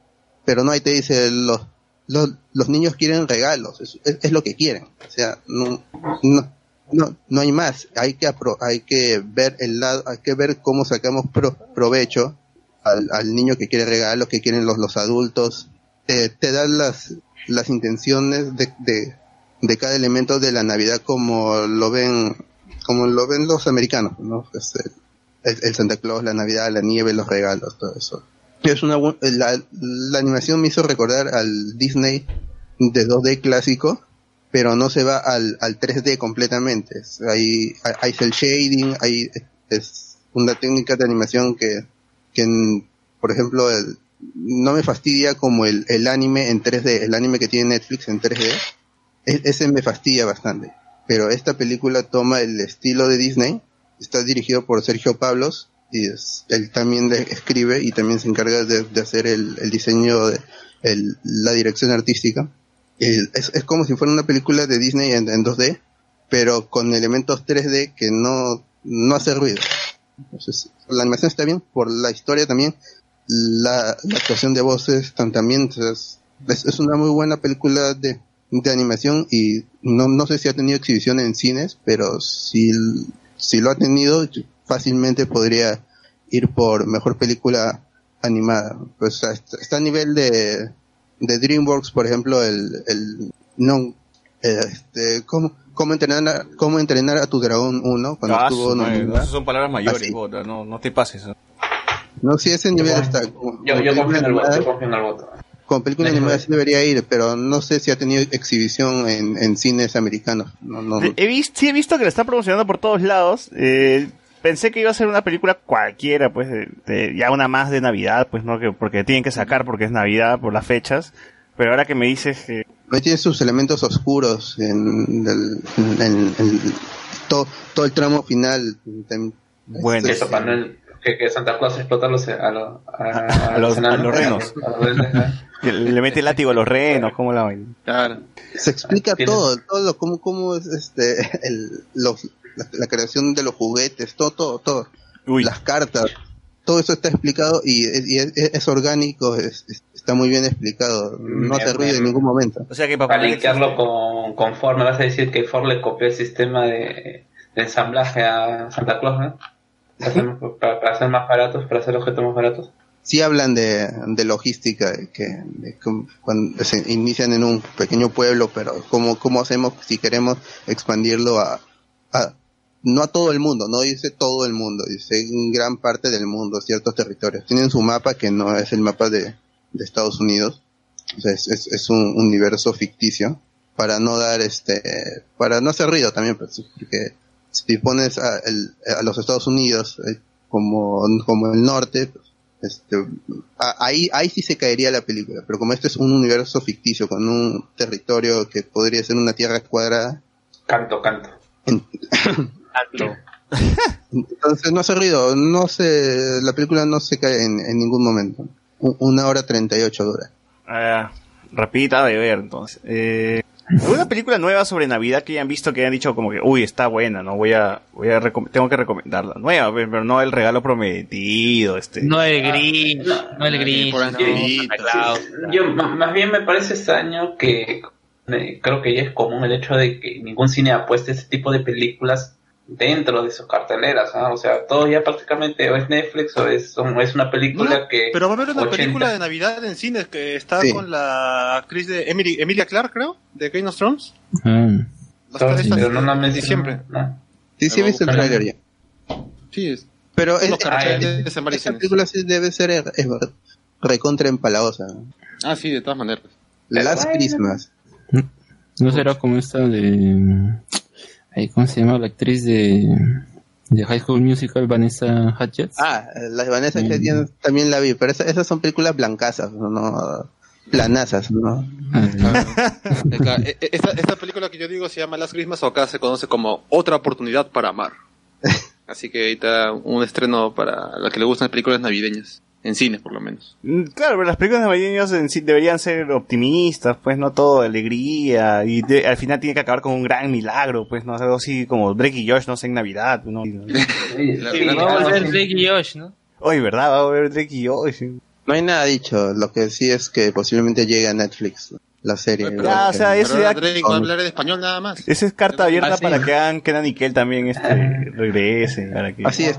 [SPEAKER 8] pero no ahí te dice los, los, los niños quieren regalos, es, es, es lo que quieren, o sea, no, no, no, no hay más, hay que apro- hay que ver el lado, hay que ver cómo sacamos pro- provecho al, al niño que quiere regalos, que quieren los, los adultos, te, te dan las, las intenciones de, de, de cada elemento de la Navidad como lo ven, como lo ven los americanos, ¿no? Es el, el- el Santa Claus, la Navidad, la nieve, los regalos, todo eso. Es una la, la animación me hizo recordar al Disney de 2D clásico, pero no se va al, al 3D completamente. Hay, hay cel shading, hay, es una técnica de animación que, que en- por ejemplo, el- no me fastidia como el, el anime en 3D, el anime que tiene Netflix en 3D, e- ese me fastidia bastante. Pero esta película toma el estilo de Disney, está dirigido por Sergio Pablos, y es- él también escribe y también se encarga de, de hacer el, el diseño, de, el- la dirección artística. Es, es como si fuera una película de Disney en, en 2D, pero con elementos 3D que no, no hace ruido. La animación está bien, por la historia también, la, la actuación de voces tam- también, es, es, una muy buena película de, de animación y no, no sé si ha tenido exhibición en cines, pero si, si lo ha tenido, fácilmente podría ir por mejor película animada. Pues está, está a nivel de, de DreamWorks, por ejemplo, el, el no, este, ¿cómo, cómo entrenar a, cómo entrenar a tu dragón 1 cuando
[SPEAKER 2] Ah,
[SPEAKER 8] estuvo nominada.
[SPEAKER 2] esas son palabras mayores, bota, no, no te pases. ¿No?
[SPEAKER 8] Sí, ese nivel está. como-
[SPEAKER 10] Yo, yo confío en el voto, yo
[SPEAKER 8] animada-
[SPEAKER 10] confío en el voto.
[SPEAKER 8] Con película animada sí debería ir, pero no sé si ha tenido exhibición en, en cines americanos. No, no.
[SPEAKER 2] He visto, sí he visto que la están promocionando por todos lados. eh, pensé que iba a ser una película cualquiera, pues, de, de- ya una más de Navidad, pues, ¿no? Que, porque tienen que sacar porque es Navidad, por las fechas. Pero ahora que me dices que...
[SPEAKER 8] Ahí tiene sus elementos oscuros en, el- en- en- en todo, todo el tramo final.
[SPEAKER 2] Bueno.
[SPEAKER 8] es-
[SPEAKER 10] Eso, para no que, que Santa Claus explota a los, a, los- a,
[SPEAKER 2] A los- a
[SPEAKER 10] enanos.
[SPEAKER 2] los renos. Le mete el látigo a los renos, ¿cómo la vaina?
[SPEAKER 6] Claro.
[SPEAKER 8] se explica todo, todo lo, cómo, cómo es este, el, los, la, la creación de los juguetes, todo, todo, todo.
[SPEAKER 2] Uy,
[SPEAKER 8] Las cartas, todo eso está explicado y, es- y es, es orgánico, es- es- está muy bien explicado, no te ruide en ningún momento.
[SPEAKER 2] o sea que Papá
[SPEAKER 10] Para linkearlo con, con Ford, me vas a decir que Ford le copió el sistema de, de ensamblaje a Santa Claus, ¿no? Para hacer, más- para, para hacer más baratos, para hacer objetos más baratos.
[SPEAKER 8] Sí hablan de, de logística, de que de cuando se inician en un pequeño pueblo, pero cómo, cómo hacemos si queremos expandirlo a, a- no a todo el mundo, no dice todo el mundo, dice en gran parte del mundo, ciertos territorios. Tienen su mapa que no es el mapa de, de Estados Unidos, o sea, es, es, es un universo ficticio para no dar este, para no hacer ruido también, pues, porque si pones a, el- a los Estados Unidos eh, como, como el norte, este, a- ahí, ahí sí se caería la película, pero como este es un universo ficticio con un territorio que podría ser una tierra cuadrada,
[SPEAKER 10] Canto, canto.
[SPEAKER 8] en- entonces no hace ruido, no se, la película no se cae en, en ningún momento. Una hora treinta y ocho dura.
[SPEAKER 2] Ah, rapidita de ver, entonces. Eh, ¿Alguna película nueva sobre Navidad que hayan visto que hayan dicho como que, uy, está buena, no voy a, voy a tengo que recomendarla? Nueva, pero no el regalo prometido, este.
[SPEAKER 3] No el Grinch, no el Grinch, no.
[SPEAKER 10] Yo, más bien me parece este año que eh, creo que ya es común el hecho de que ningún cine apueste ese tipo de películas dentro de sus carteleras, ¿ah? O sea, todo ya prácticamente o es Netflix o es, o es una película
[SPEAKER 6] No,
[SPEAKER 10] que...
[SPEAKER 6] Pero va a haber una
[SPEAKER 10] 80.
[SPEAKER 6] película de Navidad en cines que está
[SPEAKER 8] Sí.
[SPEAKER 6] con la actriz de Emily, Emilia Clark, creo, de Game of Thrones.
[SPEAKER 5] Ah,
[SPEAKER 6] Va a estar esta-
[SPEAKER 10] pero no la mencionan,
[SPEAKER 6] diciembre.
[SPEAKER 10] ¿no?
[SPEAKER 8] Sí, sí he visto el trailer ya.
[SPEAKER 6] Sí, es.
[SPEAKER 8] Pero es, esta
[SPEAKER 6] cines.
[SPEAKER 8] película sí debe ser es recontra empalagosa.
[SPEAKER 6] Ah, sí, de todas maneras.
[SPEAKER 8] Last
[SPEAKER 10] bueno.
[SPEAKER 8] Christmas.
[SPEAKER 5] no será como esta de. Ay, ¿Cómo se llama la actriz de, de High School Musical, Vanessa Hudgens?
[SPEAKER 8] Ah, la de Vanessa
[SPEAKER 5] Mm.
[SPEAKER 8] Hudgens también la vi, pero esa- esas son películas blancasas, no, planazas, ¿no?
[SPEAKER 5] Ah,
[SPEAKER 6] Acá, e- e- Esta, esta película que yo digo se llama Last Christmas o acá se conoce como Otra oportunidad para amar. Así que ahí está un estreno para la que le gustan las películas navideñas. En cines, por lo menos.
[SPEAKER 2] Mm, Claro, pero las películas navideñas en sí deberían ser optimistas, pues no todo de alegría y de- al final tiene que acabar con un gran milagro, pues no algo así como Drake y Josh no sé en Navidad, ¿no?
[SPEAKER 10] Sí,
[SPEAKER 6] Claro,
[SPEAKER 10] sí,
[SPEAKER 6] no,
[SPEAKER 3] Va a volver. Drake y Josh, ¿no?
[SPEAKER 2] Oye, ¿verdad? Va a volver Drake y Josh.
[SPEAKER 8] No hay nada dicho, lo que sí es que posiblemente llegue a Netflix la serie.
[SPEAKER 6] Pero-
[SPEAKER 2] Ya, o sea,
[SPEAKER 8] Que-
[SPEAKER 2] eso ya-
[SPEAKER 6] ahora Drake va a hablar en español nada más.
[SPEAKER 2] Esa es carta abierta
[SPEAKER 10] Ah, sí.
[SPEAKER 2] para que hagan Kenan y Kel también este. Para que...
[SPEAKER 8] Así es.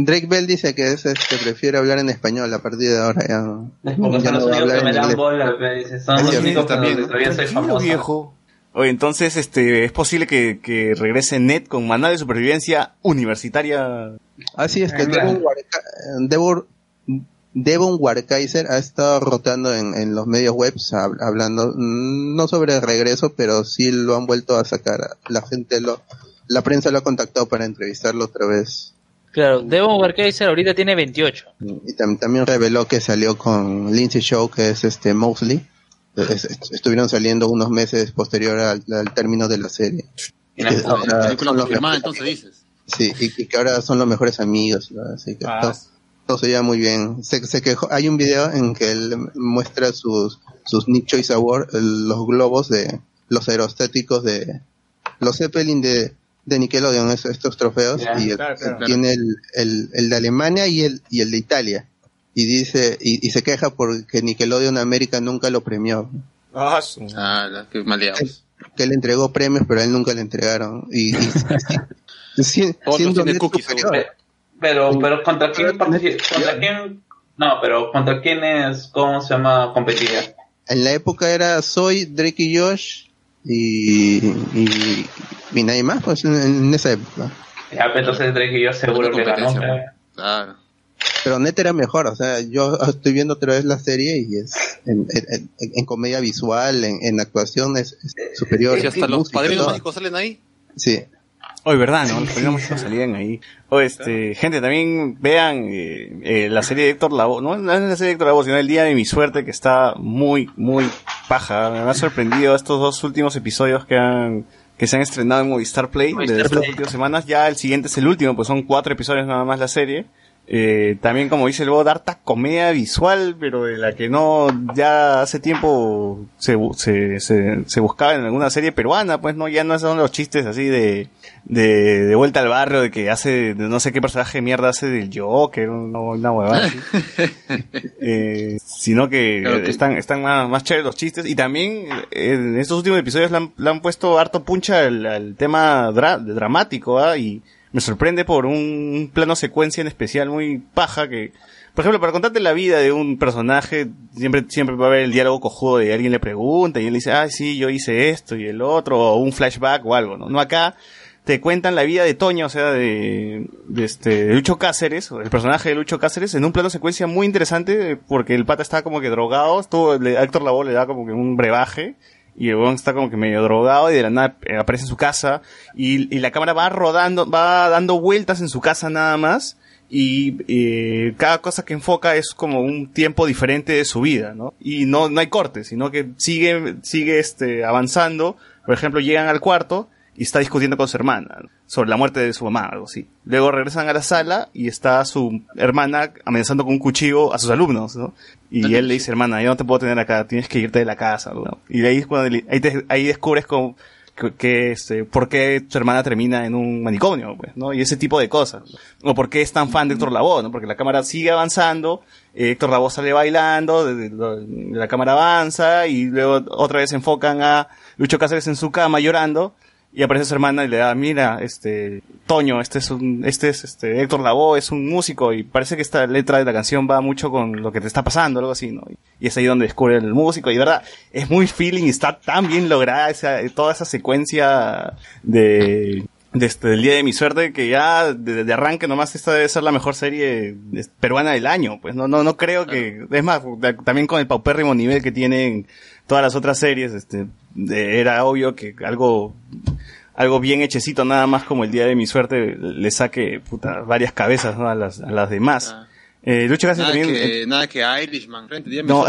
[SPEAKER 8] Drake, Bell dice que es este, prefiere hablar en español a partir de ahora ya no,
[SPEAKER 10] Porque
[SPEAKER 8] ya
[SPEAKER 10] son
[SPEAKER 8] no
[SPEAKER 10] los
[SPEAKER 8] va a
[SPEAKER 10] únicos
[SPEAKER 8] hablar
[SPEAKER 10] que me
[SPEAKER 8] en
[SPEAKER 10] dan
[SPEAKER 8] inglés.
[SPEAKER 10] bola, me dice, son
[SPEAKER 8] Es
[SPEAKER 10] los
[SPEAKER 8] cierto,
[SPEAKER 10] únicos que
[SPEAKER 6] también.
[SPEAKER 10] donde todavía soy
[SPEAKER 2] Tranquilo,
[SPEAKER 10] famoso.
[SPEAKER 2] viejo. Oye, entonces, este, es posible que, que regrese Net con manual de supervivencia universitaria.
[SPEAKER 8] Así es que. Devon, Warca- Devon, Devon Warkaiser ha estado rotando en, en los medios webs hab- hablando, mm, no sobre el regreso, pero sí lo han vuelto a sacar. La gente lo, la prensa lo ha contactado para entrevistarlo otra vez.
[SPEAKER 3] Claro, Devon Warkaiser ahorita tiene 28.
[SPEAKER 8] Y tam- también reveló que salió con Lindsay Show, que es este Mosley. Es- est- estuvieron saliendo unos meses posterior al, al término de la serie.
[SPEAKER 10] Y
[SPEAKER 8] ahora
[SPEAKER 6] película
[SPEAKER 8] son los
[SPEAKER 6] confirmada,
[SPEAKER 8] mejores-
[SPEAKER 6] entonces dices.
[SPEAKER 8] Sí, y, y que ahora son los mejores amigos, ¿no? así que
[SPEAKER 2] Ah.
[SPEAKER 8] todo, todo se lleva muy bien. Se, se quejó, hay un video en que él muestra sus, sus Nick Choice Award, el- los globos de, los aerostáticos de, los Zeppelin de, de Nickelodeon, es- estos trofeos, y el-
[SPEAKER 2] claro, claro.
[SPEAKER 8] tiene el, el, el de Alemania y el, y el de Italia. Y dice, y, y se queja porque Nickelodeon América nunca lo premió.
[SPEAKER 2] Ah, su-
[SPEAKER 6] Ah, qué maleados.
[SPEAKER 8] Que él entregó premios, pero a él nunca le entregaron. Y, y- y- si- siendo
[SPEAKER 6] cookies,
[SPEAKER 10] Pero, pero contra quién contra quién, no, pero contra quién es, ¿cómo se llama? Competía.
[SPEAKER 8] En la época era Soy, Drake y Josh y, y, y nadie más, pues en, en esa época.
[SPEAKER 10] Ya, pero entonces Drake y yo seguro que ganó.
[SPEAKER 6] Claro.
[SPEAKER 8] Pero Net era mejor, o sea, yo estoy viendo otra vez la serie y es en, en- en- en comedia visual, en, en actuación es, es superior.
[SPEAKER 6] Sí, hasta los
[SPEAKER 8] música,
[SPEAKER 6] padrinos
[SPEAKER 8] todo.
[SPEAKER 6] mágicos salen ahí.
[SPEAKER 8] Sí,
[SPEAKER 2] Hoy, ¿verdad? ¿No? Los no salían ahí. O este, gente, también vean eh, eh, la serie de Héctor Lavoe, no, no es la serie de Héctor Lavoe, sino El Día de mi Suerte, que está muy, muy paja. Me ha sorprendido estos dos últimos episodios que han, que se han estrenado en Movistar Play de
[SPEAKER 3] Movistar Play.
[SPEAKER 2] últimas semanas. Ya el siguiente es el último, pues son cuatro episodios nada más la serie. Eh, también, como dice el Bob, harta comedia visual, pero de la que no, ya hace tiempo se, se, se, se buscaba en alguna serie peruana, pues no, ya no son los chistes así de, de, de vuelta al barrio, de que hace, de no sé qué personaje de mierda hace del Joker, una, una huevada así. Eh, sino que,
[SPEAKER 6] Claro que-
[SPEAKER 2] están, están más, más chéveres los chistes, y también en estos últimos episodios le han, le han puesto harto puncha al, al tema dra- dramático, ¿ah? y me sorprende por un plano secuencia en especial muy paja que, por ejemplo, para contarte la vida de un personaje, siempre, siempre va a haber el diálogo cojudo de alguien le pregunta y él dice, ay, sí, yo hice esto y el otro, o un flashback o algo, ¿no? No acá te cuentan la vida de Toño, o sea, de, de este, de Lucho Cáceres, el personaje de Lucho Cáceres, en un plano secuencia muy interesante, porque el pata está como que drogado, estuvo, le- a Héctor Lavoe le da como que un brebaje, y el weón está como que medio drogado y de la nada eh, aparece en su casa y, y la cámara va rodando, va dando vueltas en su casa nada más y eh, cada cosa que enfoca es como un tiempo diferente de su vida, ¿no? Y no, no hay corte, sino que sigue, sigue este, avanzando. Por ejemplo, llegan al cuarto y está discutiendo con su hermana sobre la muerte de su mamá, algo así. Luego regresan a la sala y está su hermana amenazando con un cuchillo a sus alumnos, ¿no? Y él le dice, hermana, yo no te puedo tener acá, tienes que irte de la casa, ¿no? Y de ahí es cuando le- ahí, te- ahí descubres que, que, este, por qué tu hermana termina en un manicomio, pues, ¿no? Y ese tipo de cosas. O por qué es tan fan de Héctor Lavoe, ¿no? Porque la cámara sigue avanzando, eh, Héctor Lavoe sale bailando, de- de- de- la cámara avanza y luego otra vez enfocan a Lucho Cáceres en su cama llorando y aparece su hermana y le da, mira, este, Toño, este es un, este es este, Héctor Lavoe, es un músico y parece que esta letra de la canción va mucho con lo que te está pasando, algo así, ¿no? Y es ahí donde descubre el músico y de verdad, es muy feeling y está tan bien lograda esa, toda esa secuencia de, de este, del día de mi suerte que ya de, de arranque nomás esta debe ser la mejor serie peruana del año, pues no, no, no creo que, es más, también con el paupérrimo nivel que tienen todas las otras series, este, de- era obvio que algo, algo bien hechecito nada más como el día de mi suerte le saque, puta, varias cabezas, ¿no? a las, a las demás. Eh, Lucho Cáceres
[SPEAKER 6] Nada
[SPEAKER 2] también,
[SPEAKER 6] que, nada que Irishman, frente,
[SPEAKER 2] No.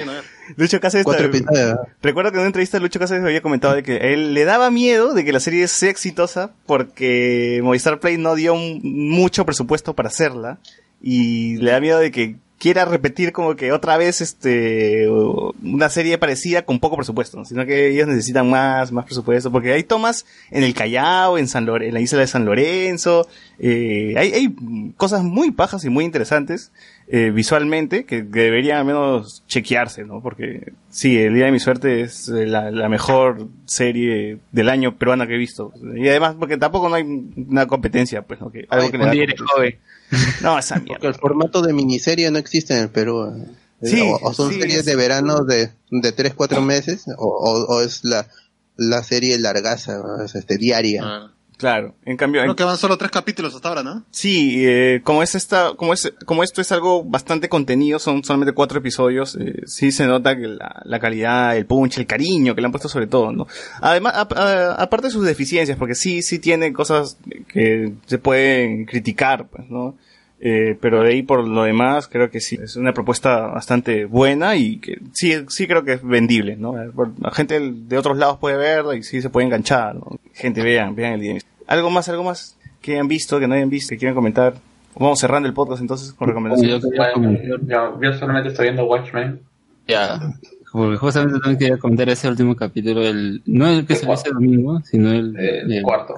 [SPEAKER 2] Lucho Cáceres
[SPEAKER 8] Cuatro
[SPEAKER 2] también-
[SPEAKER 8] episodios.
[SPEAKER 2] Recuerdo que en una entrevista Lucho Cáceres había comentado de que a él le daba miedo de que la serie sea exitosa porque Movistar Play no dio un- mucho presupuesto para hacerla y le da miedo de que quiera repetir como que otra vez este una serie parecida con poco presupuesto, ¿no? sino que ellos necesitan más, más presupuesto, porque hay tomas en el Callao, en San Lore- en la isla de San Lorenzo, eh, hay, hay cosas muy pajas y muy interesantes eh, visualmente que, que deberían al menos chequearse, ¿no? Porque sí, El Día de mi Suerte es eh, la, la mejor serie del año peruana que he visto. Y además porque tampoco no hay una competencia, pues, ¿no? Que, algo que le da
[SPEAKER 3] joven.
[SPEAKER 2] No, esa mierda.
[SPEAKER 8] Porque el formato de miniserie no existe en el Perú. eh.
[SPEAKER 2] Sí,
[SPEAKER 8] o, o son
[SPEAKER 2] sí,
[SPEAKER 8] series
[SPEAKER 2] es-
[SPEAKER 8] de verano de, de 3, 4 meses, o, o- o es la, la serie largaza, ¿no? es este, diaria.
[SPEAKER 6] Ah.
[SPEAKER 2] Claro, en cambio...
[SPEAKER 6] Creo que van solo tres capítulos hasta ahora, ¿no?
[SPEAKER 2] Sí, eh, como es esta, como es, como esto es algo bastante contenido, son solamente cuatro episodios, eh, sí se nota que la, la calidad, el punch, el cariño que le han puesto sobre todo, ¿no? Además, a- a- aparte de sus deficiencias, porque sí, sí tiene cosas que se pueden criticar, pues, ¿no? Eh, pero de ahí por lo demás, creo que sí, es una propuesta bastante buena y que sí, sí creo que es vendible, ¿no? La gente de otros lados puede verla y sí se puede enganchar, ¿no? Gente, vean, vean el día. ¿Algo más, algo más que hayan visto, que no hayan visto, que quieran comentar? Vamos cerrando el podcast entonces con recomendaciones.
[SPEAKER 5] Yo,
[SPEAKER 10] yo solamente estoy viendo Watchmen.
[SPEAKER 5] Ya. Porque justamente también quería comentar ese último capítulo, el, no el que
[SPEAKER 10] El
[SPEAKER 5] salió ese domingo, sino el,
[SPEAKER 10] El
[SPEAKER 5] el
[SPEAKER 10] cuarto.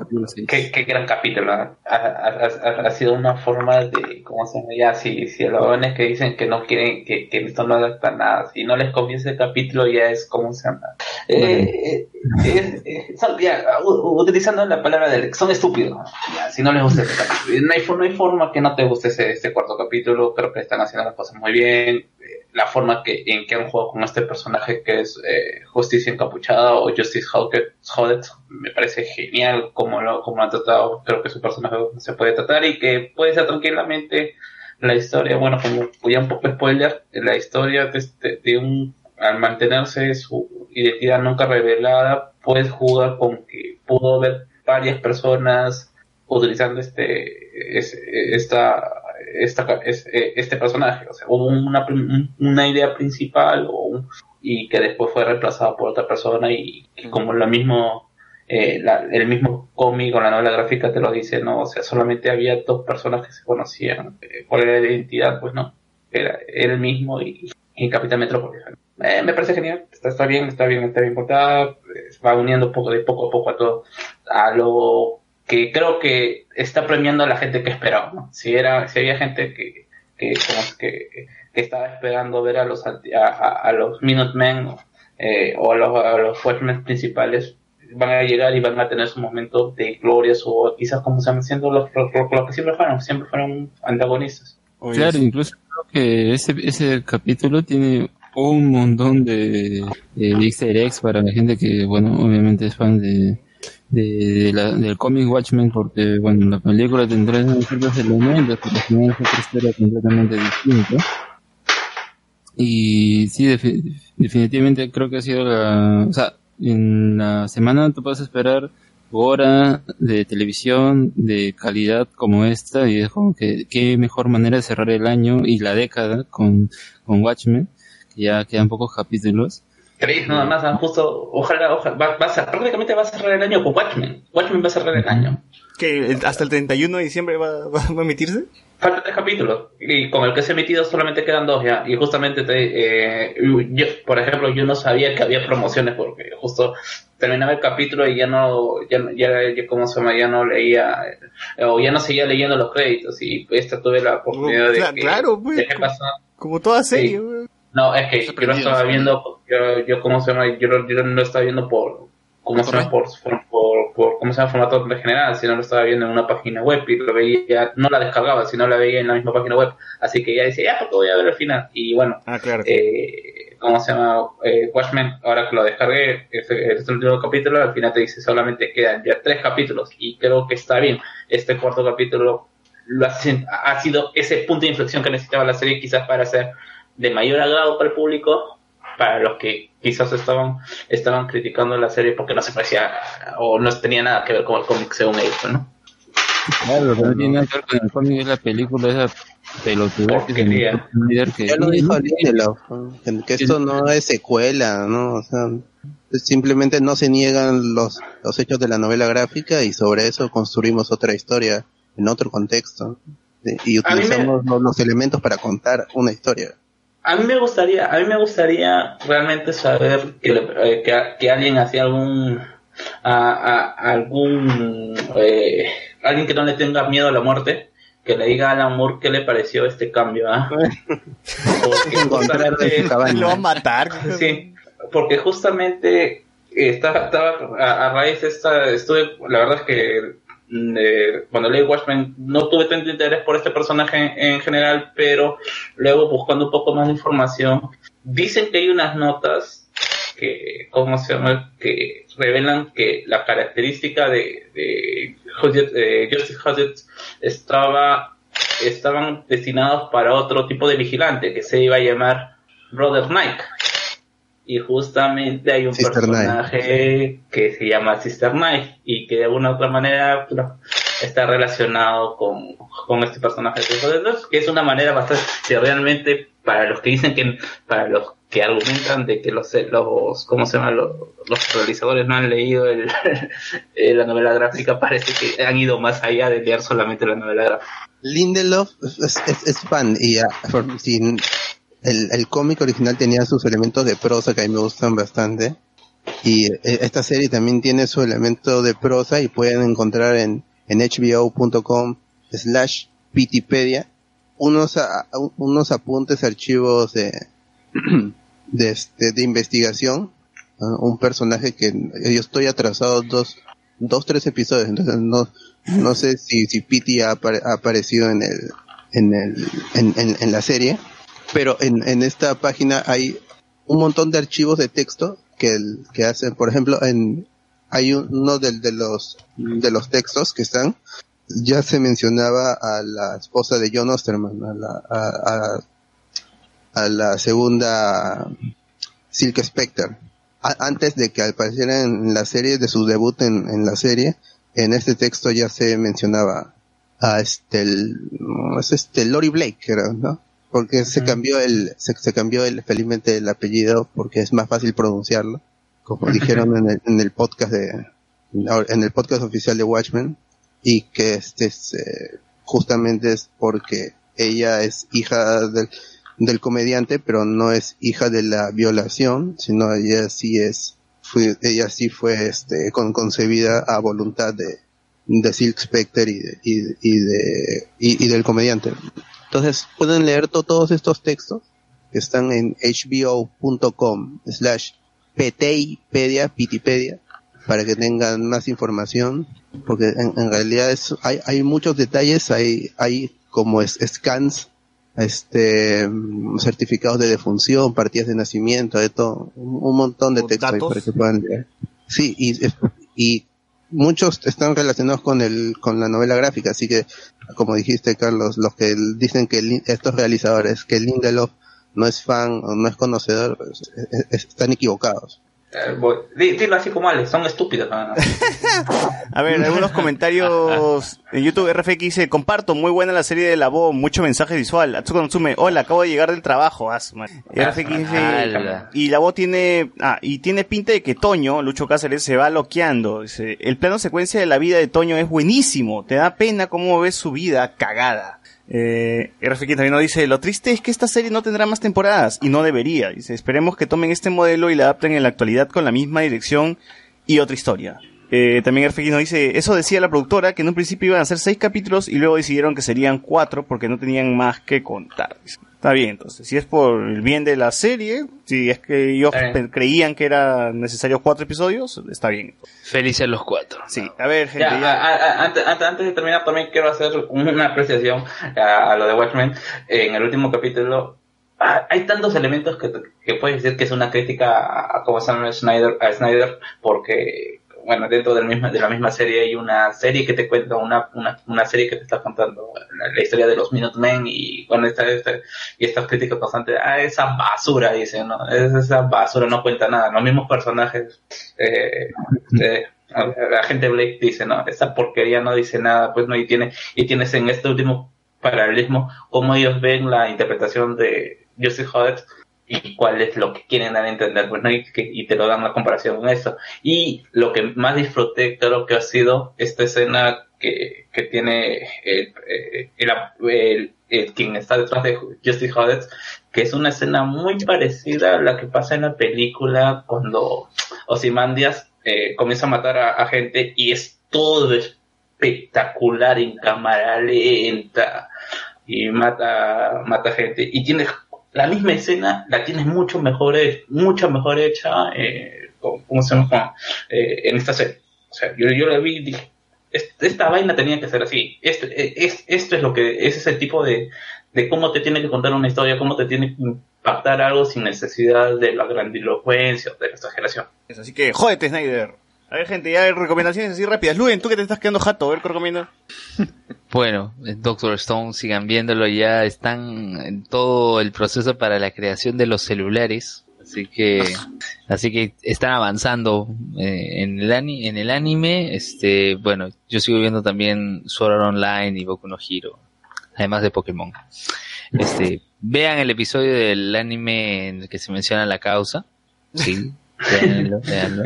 [SPEAKER 10] Qué, qué gran capítulo, ha, ha- ha- ha sido una forma de, ¿cómo se llama? Ya, si, si a los jóvenes que dicen que no quieren, que, que esto no adapta nada, si no les conviene ese capítulo ya es, ¿cómo se llama? Eh, eh, eh, son- ya, utilizando la palabra del, son estúpidos, ya, si no les gusta ese capítulo. No hay, no hay forma que no te guste ese, ese cuarto capítulo, creo que están haciendo las cosas muy bien, la forma que, en que han jugado con este personaje que es eh, Justicia Encapuchada o Justice Hodet me parece genial como lo, como han tratado. Creo que su personaje se puede tratar y que puede ser tranquilamente la historia. Bueno, como ya un poco spoiler, la historia de, este- de un. Al mantenerse su identidad nunca revelada, puedes jugar con que pudo haber varias personas utilizando este es- esta esta es- eh, este personaje o sea hubo una una idea principal o un- y que después fue reemplazada por otra persona y que como lo mismo eh, la- el mismo cómic o la novela gráfica te lo dice no o sea solamente había dos personas que se conocían eh, cuál era la identidad pues no era él mismo y, y Capitán Metrópolis. Eh, me parece genial está, está bien está bien está bien contada eh, va uniendo poco de poco a poco a todo a lo que creo que está premiando a la gente que esperaba ¿no? si era si había gente que que, como que, que estaba esperando ver a los a, a- a los Minutemen eh, o a los, a los Watchmen principales van a llegar y van a tener su momento de gloria o quizás como se van siendo los, los, los- los que siempre fueron siempre fueron antagonistas.
[SPEAKER 5] Claro, incluso creo que ese, ese capítulo tiene un montón de, de easter eggs para la gente que, bueno, obviamente es fan de, de, la- del cómic Watchmen, porque, bueno, la película tendrá ciertos elementos, pero al final es otra historia completamente distinta. Y sí, defi- definitivamente creo que ha sido la... O sea, en la semana tú puedes esperar hora de televisión de calidad como esta y es como que qué mejor manera de cerrar el año y la década con, con Watchmen, que ya quedan pocos capítulos.
[SPEAKER 10] ¿Creéis nada más? Ah, Justo, ojalá, ojalá, va, va a ser- prácticamente va a cerrar el año con Watchmen. Watchmen va a cerrar el año.
[SPEAKER 2] ¿Que hasta el 31 de diciembre va, va- va a emitirse?
[SPEAKER 10] Faltan tres capítulos. Y con el que se ha emitido solamente quedan dos ya. Y justamente, te, eh, yo, por ejemplo, yo no sabía que había promociones porque justo terminaba el capítulo y ya no, ya, no- ya, ya ¿cómo se llama? Ya no leía, eh, o ya no seguía leyendo los créditos. Y esta tuve la oportunidad de
[SPEAKER 2] Cla-
[SPEAKER 10] que,
[SPEAKER 2] claro, pues,
[SPEAKER 10] de que pasó.
[SPEAKER 2] Como toda serie,
[SPEAKER 10] Sí. No, es que yo lo estaba viendo, yo, yo cómo se llama, yo, lo- yo no lo estaba viendo por, ¿cómo se llama? Por, por, por, ¿cómo se llama? Formato general, sino lo estaba viendo en una página web y lo veía, no la descargaba, sino la veía en la misma página web. Así que ya decía, ya, porque voy a ver el final. Y bueno,
[SPEAKER 2] Ah, claro.
[SPEAKER 10] eh, ¿cómo se llama? Eh, Watchmen, ahora que lo descargué, este, este último capítulo, al final te dice solamente quedan ya tres capítulos y creo que está bien. Este cuarto capítulo lo hace- ha sido ese punto de inflexión que necesitaba la serie quizás para ser de mayor agrado para el público, para los que quizás estaban estaban criticando la serie porque no se parecía o no tenía nada que ver con el cómic según ellos, ¿no?
[SPEAKER 5] Claro, lo que no tiene nada que ver con el cómic es la película, esa pelotudez que se que-
[SPEAKER 8] Ya lo dijo Lindelof, que, esto no es secuela, ¿no? O sea, simplemente no se niegan los, los hechos de la novela gráfica y sobre eso construimos otra historia en otro contexto. Y
[SPEAKER 10] me-
[SPEAKER 8] utilizamos los, los elementos para contar una historia.
[SPEAKER 10] A mí me gustaría, a mí me gustaría realmente saber que, le- eh, que, que alguien hacía algún a, a- algún eh, alguien que no le tenga miedo a la muerte, que le diga al amor qué le pareció este cambio, ¿ah? Porque justamente-
[SPEAKER 2] Lo va a matar.
[SPEAKER 10] Sí, porque justamente eh, estaba, estaba a, a raíz de esta, estuve, la verdad es que eh, cuando leí Watchmen no tuve tanto interés por este personaje en, en general, pero luego buscando un poco más de información, dicen que hay unas notas que, ¿cómo se llama? Que revelan que la característica de, de Hodgett- eh, estaba, estaban destinados para otro tipo de vigilante que se iba a llamar Brother Knight. Y justamente hay un
[SPEAKER 8] Sister
[SPEAKER 10] personaje que se llama Sister Knight y que de alguna u otra manera está relacionado con, con este personaje de que es una manera bastante, realmente para los que dicen que, para los que argumentan de que los, los ¿cómo se llama? Los, los realizadores no han leído el, eh, la novela gráfica, parece que han ido más allá de leer solamente la novela gráfica.
[SPEAKER 8] Lindelof es, es- es fan y ah, por- si el, el cómic original tenía sus elementos de prosa que a mí me gustan bastante. Y eh, esta serie también tiene su elemento de prosa y pueden encontrar en, en hbo.com slash pitipedia unos, unos apuntes archivos de, de, este, de investigación un personaje que yo estoy atrasado dos, dos, tres episodios, entonces no, no sé si, si Pity ha, apare- ha aparecido en el, en el, en- en la serie, pero en, en esta página hay un montón de archivos de texto que, el- que hacen, por ejemplo, en, hay uno de, los, de los textos que están, ya se mencionaba a la esposa de John Osterman, a la, a, a- a la segunda Silk Spectre. A- antes de que apareciera en la serie, de su debut en, en la serie, en este texto ya se mencionaba a este, el, es este Lori Blake, creo, ¿no? Porque se cambió el, se, se cambió el, felizmente el apellido porque es más fácil pronunciarlo, como dijeron en el, en el podcast de, en el podcast oficial de Watchmen, y que este es, eh, justamente es porque ella es hija del, del comediante, pero no es hija de la violación, sino ella sí es, fue, ella sí fue este, con, concebida a voluntad de, de Silk Spectre y, de, y, y de, y, y del comediante. Entonces pueden leer to- todos estos textos que están en hbo.com slash pteipedia, pitipedia, para que tengan más información, porque en, en realidad es, hay, hay muchos detalles, hay, hay como es, scans, este, certificados de defunción, partidas de nacimiento, de todo, un, un montón de textos
[SPEAKER 2] datos.
[SPEAKER 8] para que puedan leer. Sí, y, y muchos están relacionados con el, con la novela gráfica, así que, como dijiste, Carlos, los que dicen que estos realizadores, que Lindelof no es fan o no es conocedor, pues, es- es- están equivocados.
[SPEAKER 10] Eh, Dilo así como Ale, son estúpidos.
[SPEAKER 2] A ver, algunos comentarios en YouTube. RFX dice, comparto, muy buena la serie de la voz, mucho mensaje visual. Atsuko Natsume, hola, acabo de llegar del trabajo. Ah, RFX dice,
[SPEAKER 3] Ala.
[SPEAKER 2] y la voz tiene, ah, y tiene pinta de que Toño, Lucho Cáceres, se va loqueando. Dice, el plano secuencia de la vida de Toño es buenísimo. Te da pena cómo ves su vida cagada. Eh, RFX también nos dice, lo triste es que esta serie no tendrá más temporadas, y no debería. Dice, esperemos que tomen este modelo y la adapten en la actualidad con la misma dirección y otra historia. Eh, también nos dice, eso decía la productora, que en un principio iban a ser seis capítulos y luego decidieron que serían cuatro porque no tenían más que contar. Está bien, entonces, si es por el bien de la serie, si es que ellos creían que eran necesarios cuatro episodios, está bien.
[SPEAKER 3] Felices los cuatro.
[SPEAKER 2] Sí, a ver, gente,
[SPEAKER 10] Ya,
[SPEAKER 2] ya.
[SPEAKER 10] a- a- antes, antes, antes de terminar, también quiero hacer una apreciación a, a lo de Watchmen. En el último capítulo, ah, hay tantos elementos que, que puedes decir que es una crítica a, a cómo se llama Snyder, a Snyder, porque, bueno, dentro del mismo, de la misma serie hay una serie que te cuenta, una, una, una serie que te está contando la, historia de los Minutemen y, bueno, esta, esta, y estas críticas constantes, ah, esa basura, dice, ¿no? Es, esa basura no cuenta nada. Los mismos personajes, eh, eh, la gente Blake dice, no, esa porquería no dice nada, pues no, y tiene, y tienes en este último paralelismo cómo ellos ven la interpretación de Joseph Hodge y cuál es lo que quieren dar a entender, pues no, y, y te lo dan la comparación con eso. Y lo que más disfruté, creo que ha sido esta escena que, que tiene el, eh, el, el- el- quien está detrás de Justice Hodge, que es una escena muy parecida a la que pasa en la película cuando Ozymandias eh, comienza a matar a, a gente y es todo espectacular en cámara lenta y mata mata gente y tienes la misma escena la tienes mucho mejor mucho mejor hecha eh, ¿cómo se llama? Eh, en esta serie o sea yo, yo la vi y dije "Est- esta vaina tenía que ser así este, eh, es, esto es lo que es ese tipo de, de cómo te tiene que contar una historia cómo te tiene que impactar algo sin necesidad de la grandilocuencia o de la exageración
[SPEAKER 2] Así que, jódete, Snyder. A ver, gente, ya hay recomendaciones así rápidas. Luen, tú que te estás quedando jato, a ver qué recomiendas.
[SPEAKER 3] Bueno, en Doctor Stone, sigan viéndolo, ya están en todo el proceso para la creación de los celulares, así que, así que están avanzando eh, en el ani- en el anime, este, bueno, yo sigo viendo también Sword Art Online y Boku no Hero, además de Pokémon. Este, vean el episodio del anime en el que se menciona la causa, sí, véanlo, véanlo.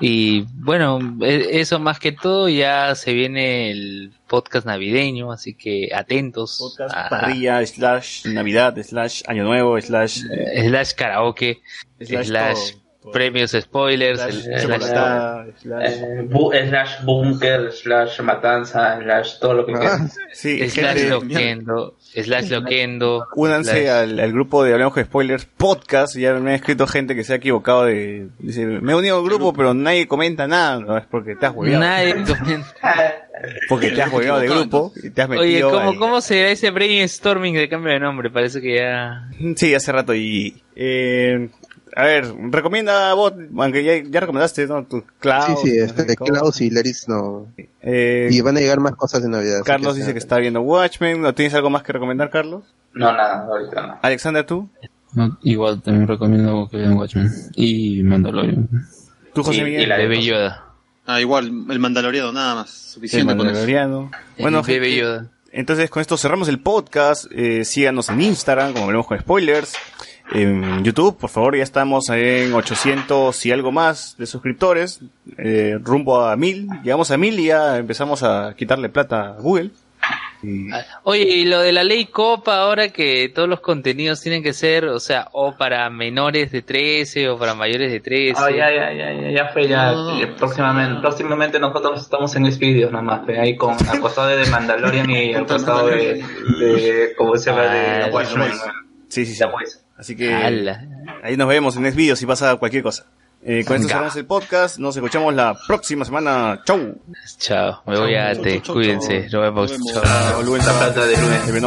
[SPEAKER 3] Y bueno, e- eso más que todo ya se viene el podcast navideño, así que atentos.
[SPEAKER 2] Podcast,
[SPEAKER 3] a-
[SPEAKER 2] parrilla, slash Navidad, slash Año Nuevo, slash... eh,
[SPEAKER 3] slash karaoke,
[SPEAKER 2] Slash
[SPEAKER 3] premios spoilers,
[SPEAKER 2] slash
[SPEAKER 3] el- slash-.
[SPEAKER 10] Eh, bu- slash bunker, slash matanza, slash todo lo que quieras.
[SPEAKER 2] Sí,
[SPEAKER 3] slash
[SPEAKER 2] gente,
[SPEAKER 3] loquendo, slash loquendo.
[SPEAKER 2] únanse
[SPEAKER 3] slash-
[SPEAKER 2] al, al grupo de Hablamos de Spoilers Podcast. Ya me ha escrito gente que se ha equivocado de... Dice, me he unido al grupo, pero nadie comenta nada. No, es porque te has hueveado.
[SPEAKER 3] Nadie comenta.
[SPEAKER 2] Porque te has hueveado de grupo y te has metido
[SPEAKER 3] Oye, ¿cómo,
[SPEAKER 2] al-
[SPEAKER 3] ¿cómo será ese brainstorming de cambio de nombre? Parece que ya...
[SPEAKER 2] Sí, hace rato y... Eh, a ver, recomienda vos, aunque ya, ya recomendaste, ¿no? Tu Klaus.
[SPEAKER 8] sí, sí, este, de. Klaus y Leris no.
[SPEAKER 2] Eh,
[SPEAKER 8] Y van a llegar más cosas de Navidad.
[SPEAKER 2] Carlos
[SPEAKER 8] que,
[SPEAKER 2] dice que está viendo Watchmen. ¿No tienes algo más que recomendar, Carlos?
[SPEAKER 10] No, nada, ahorita no.
[SPEAKER 2] Alexander, ¿tú?
[SPEAKER 5] No, igual también recomiendo que vean Watchmen y Mandalorian.
[SPEAKER 2] ¿Tú, José
[SPEAKER 10] Y-
[SPEAKER 2] Miguel?
[SPEAKER 10] y la
[SPEAKER 3] Bebé Yoda.
[SPEAKER 6] Ah, igual, el Mandaloriano, nada más. Suficiente
[SPEAKER 2] El
[SPEAKER 6] con eso.
[SPEAKER 2] Mandaloriano. Bueno, gente,
[SPEAKER 3] Yoda.
[SPEAKER 2] entonces con esto cerramos el podcast. Eh, síganos en Instagram, como veremos con spoilers. En YouTube, por favor, ya estamos en 800 y algo más de suscriptores. Eh, rumbo a 1000. Llegamos a 1000 y ya empezamos a quitarle plata a Google. Y-
[SPEAKER 3] Oye, y lo de la ley Copa, ahora que todos los contenidos tienen que ser, o sea, o para menores de 13 o para mayores de 13.
[SPEAKER 12] Ah, ya, ya, ya, ya, ya fue, ya.
[SPEAKER 3] No.
[SPEAKER 12] eh, Próximamente, próximamente nosotros estamos en Xvideos nomás, pe, ahí con, al costado de Mandalorian y al costado de, de ¿cómo se llama? De
[SPEAKER 3] Ah,
[SPEAKER 12] Watchmen.
[SPEAKER 2] Sí, sí, sí.
[SPEAKER 12] Ya, pues.
[SPEAKER 2] Así que
[SPEAKER 3] Ala.
[SPEAKER 2] ahí nos vemos en Next Video si pasa cualquier cosa. Eh, con esto cerramos el podcast. Nos escuchamos la próxima semana. Chau.
[SPEAKER 3] Chao, me voy a te, cuídense, nos vemos. Chao.
[SPEAKER 12] Plata de Luen.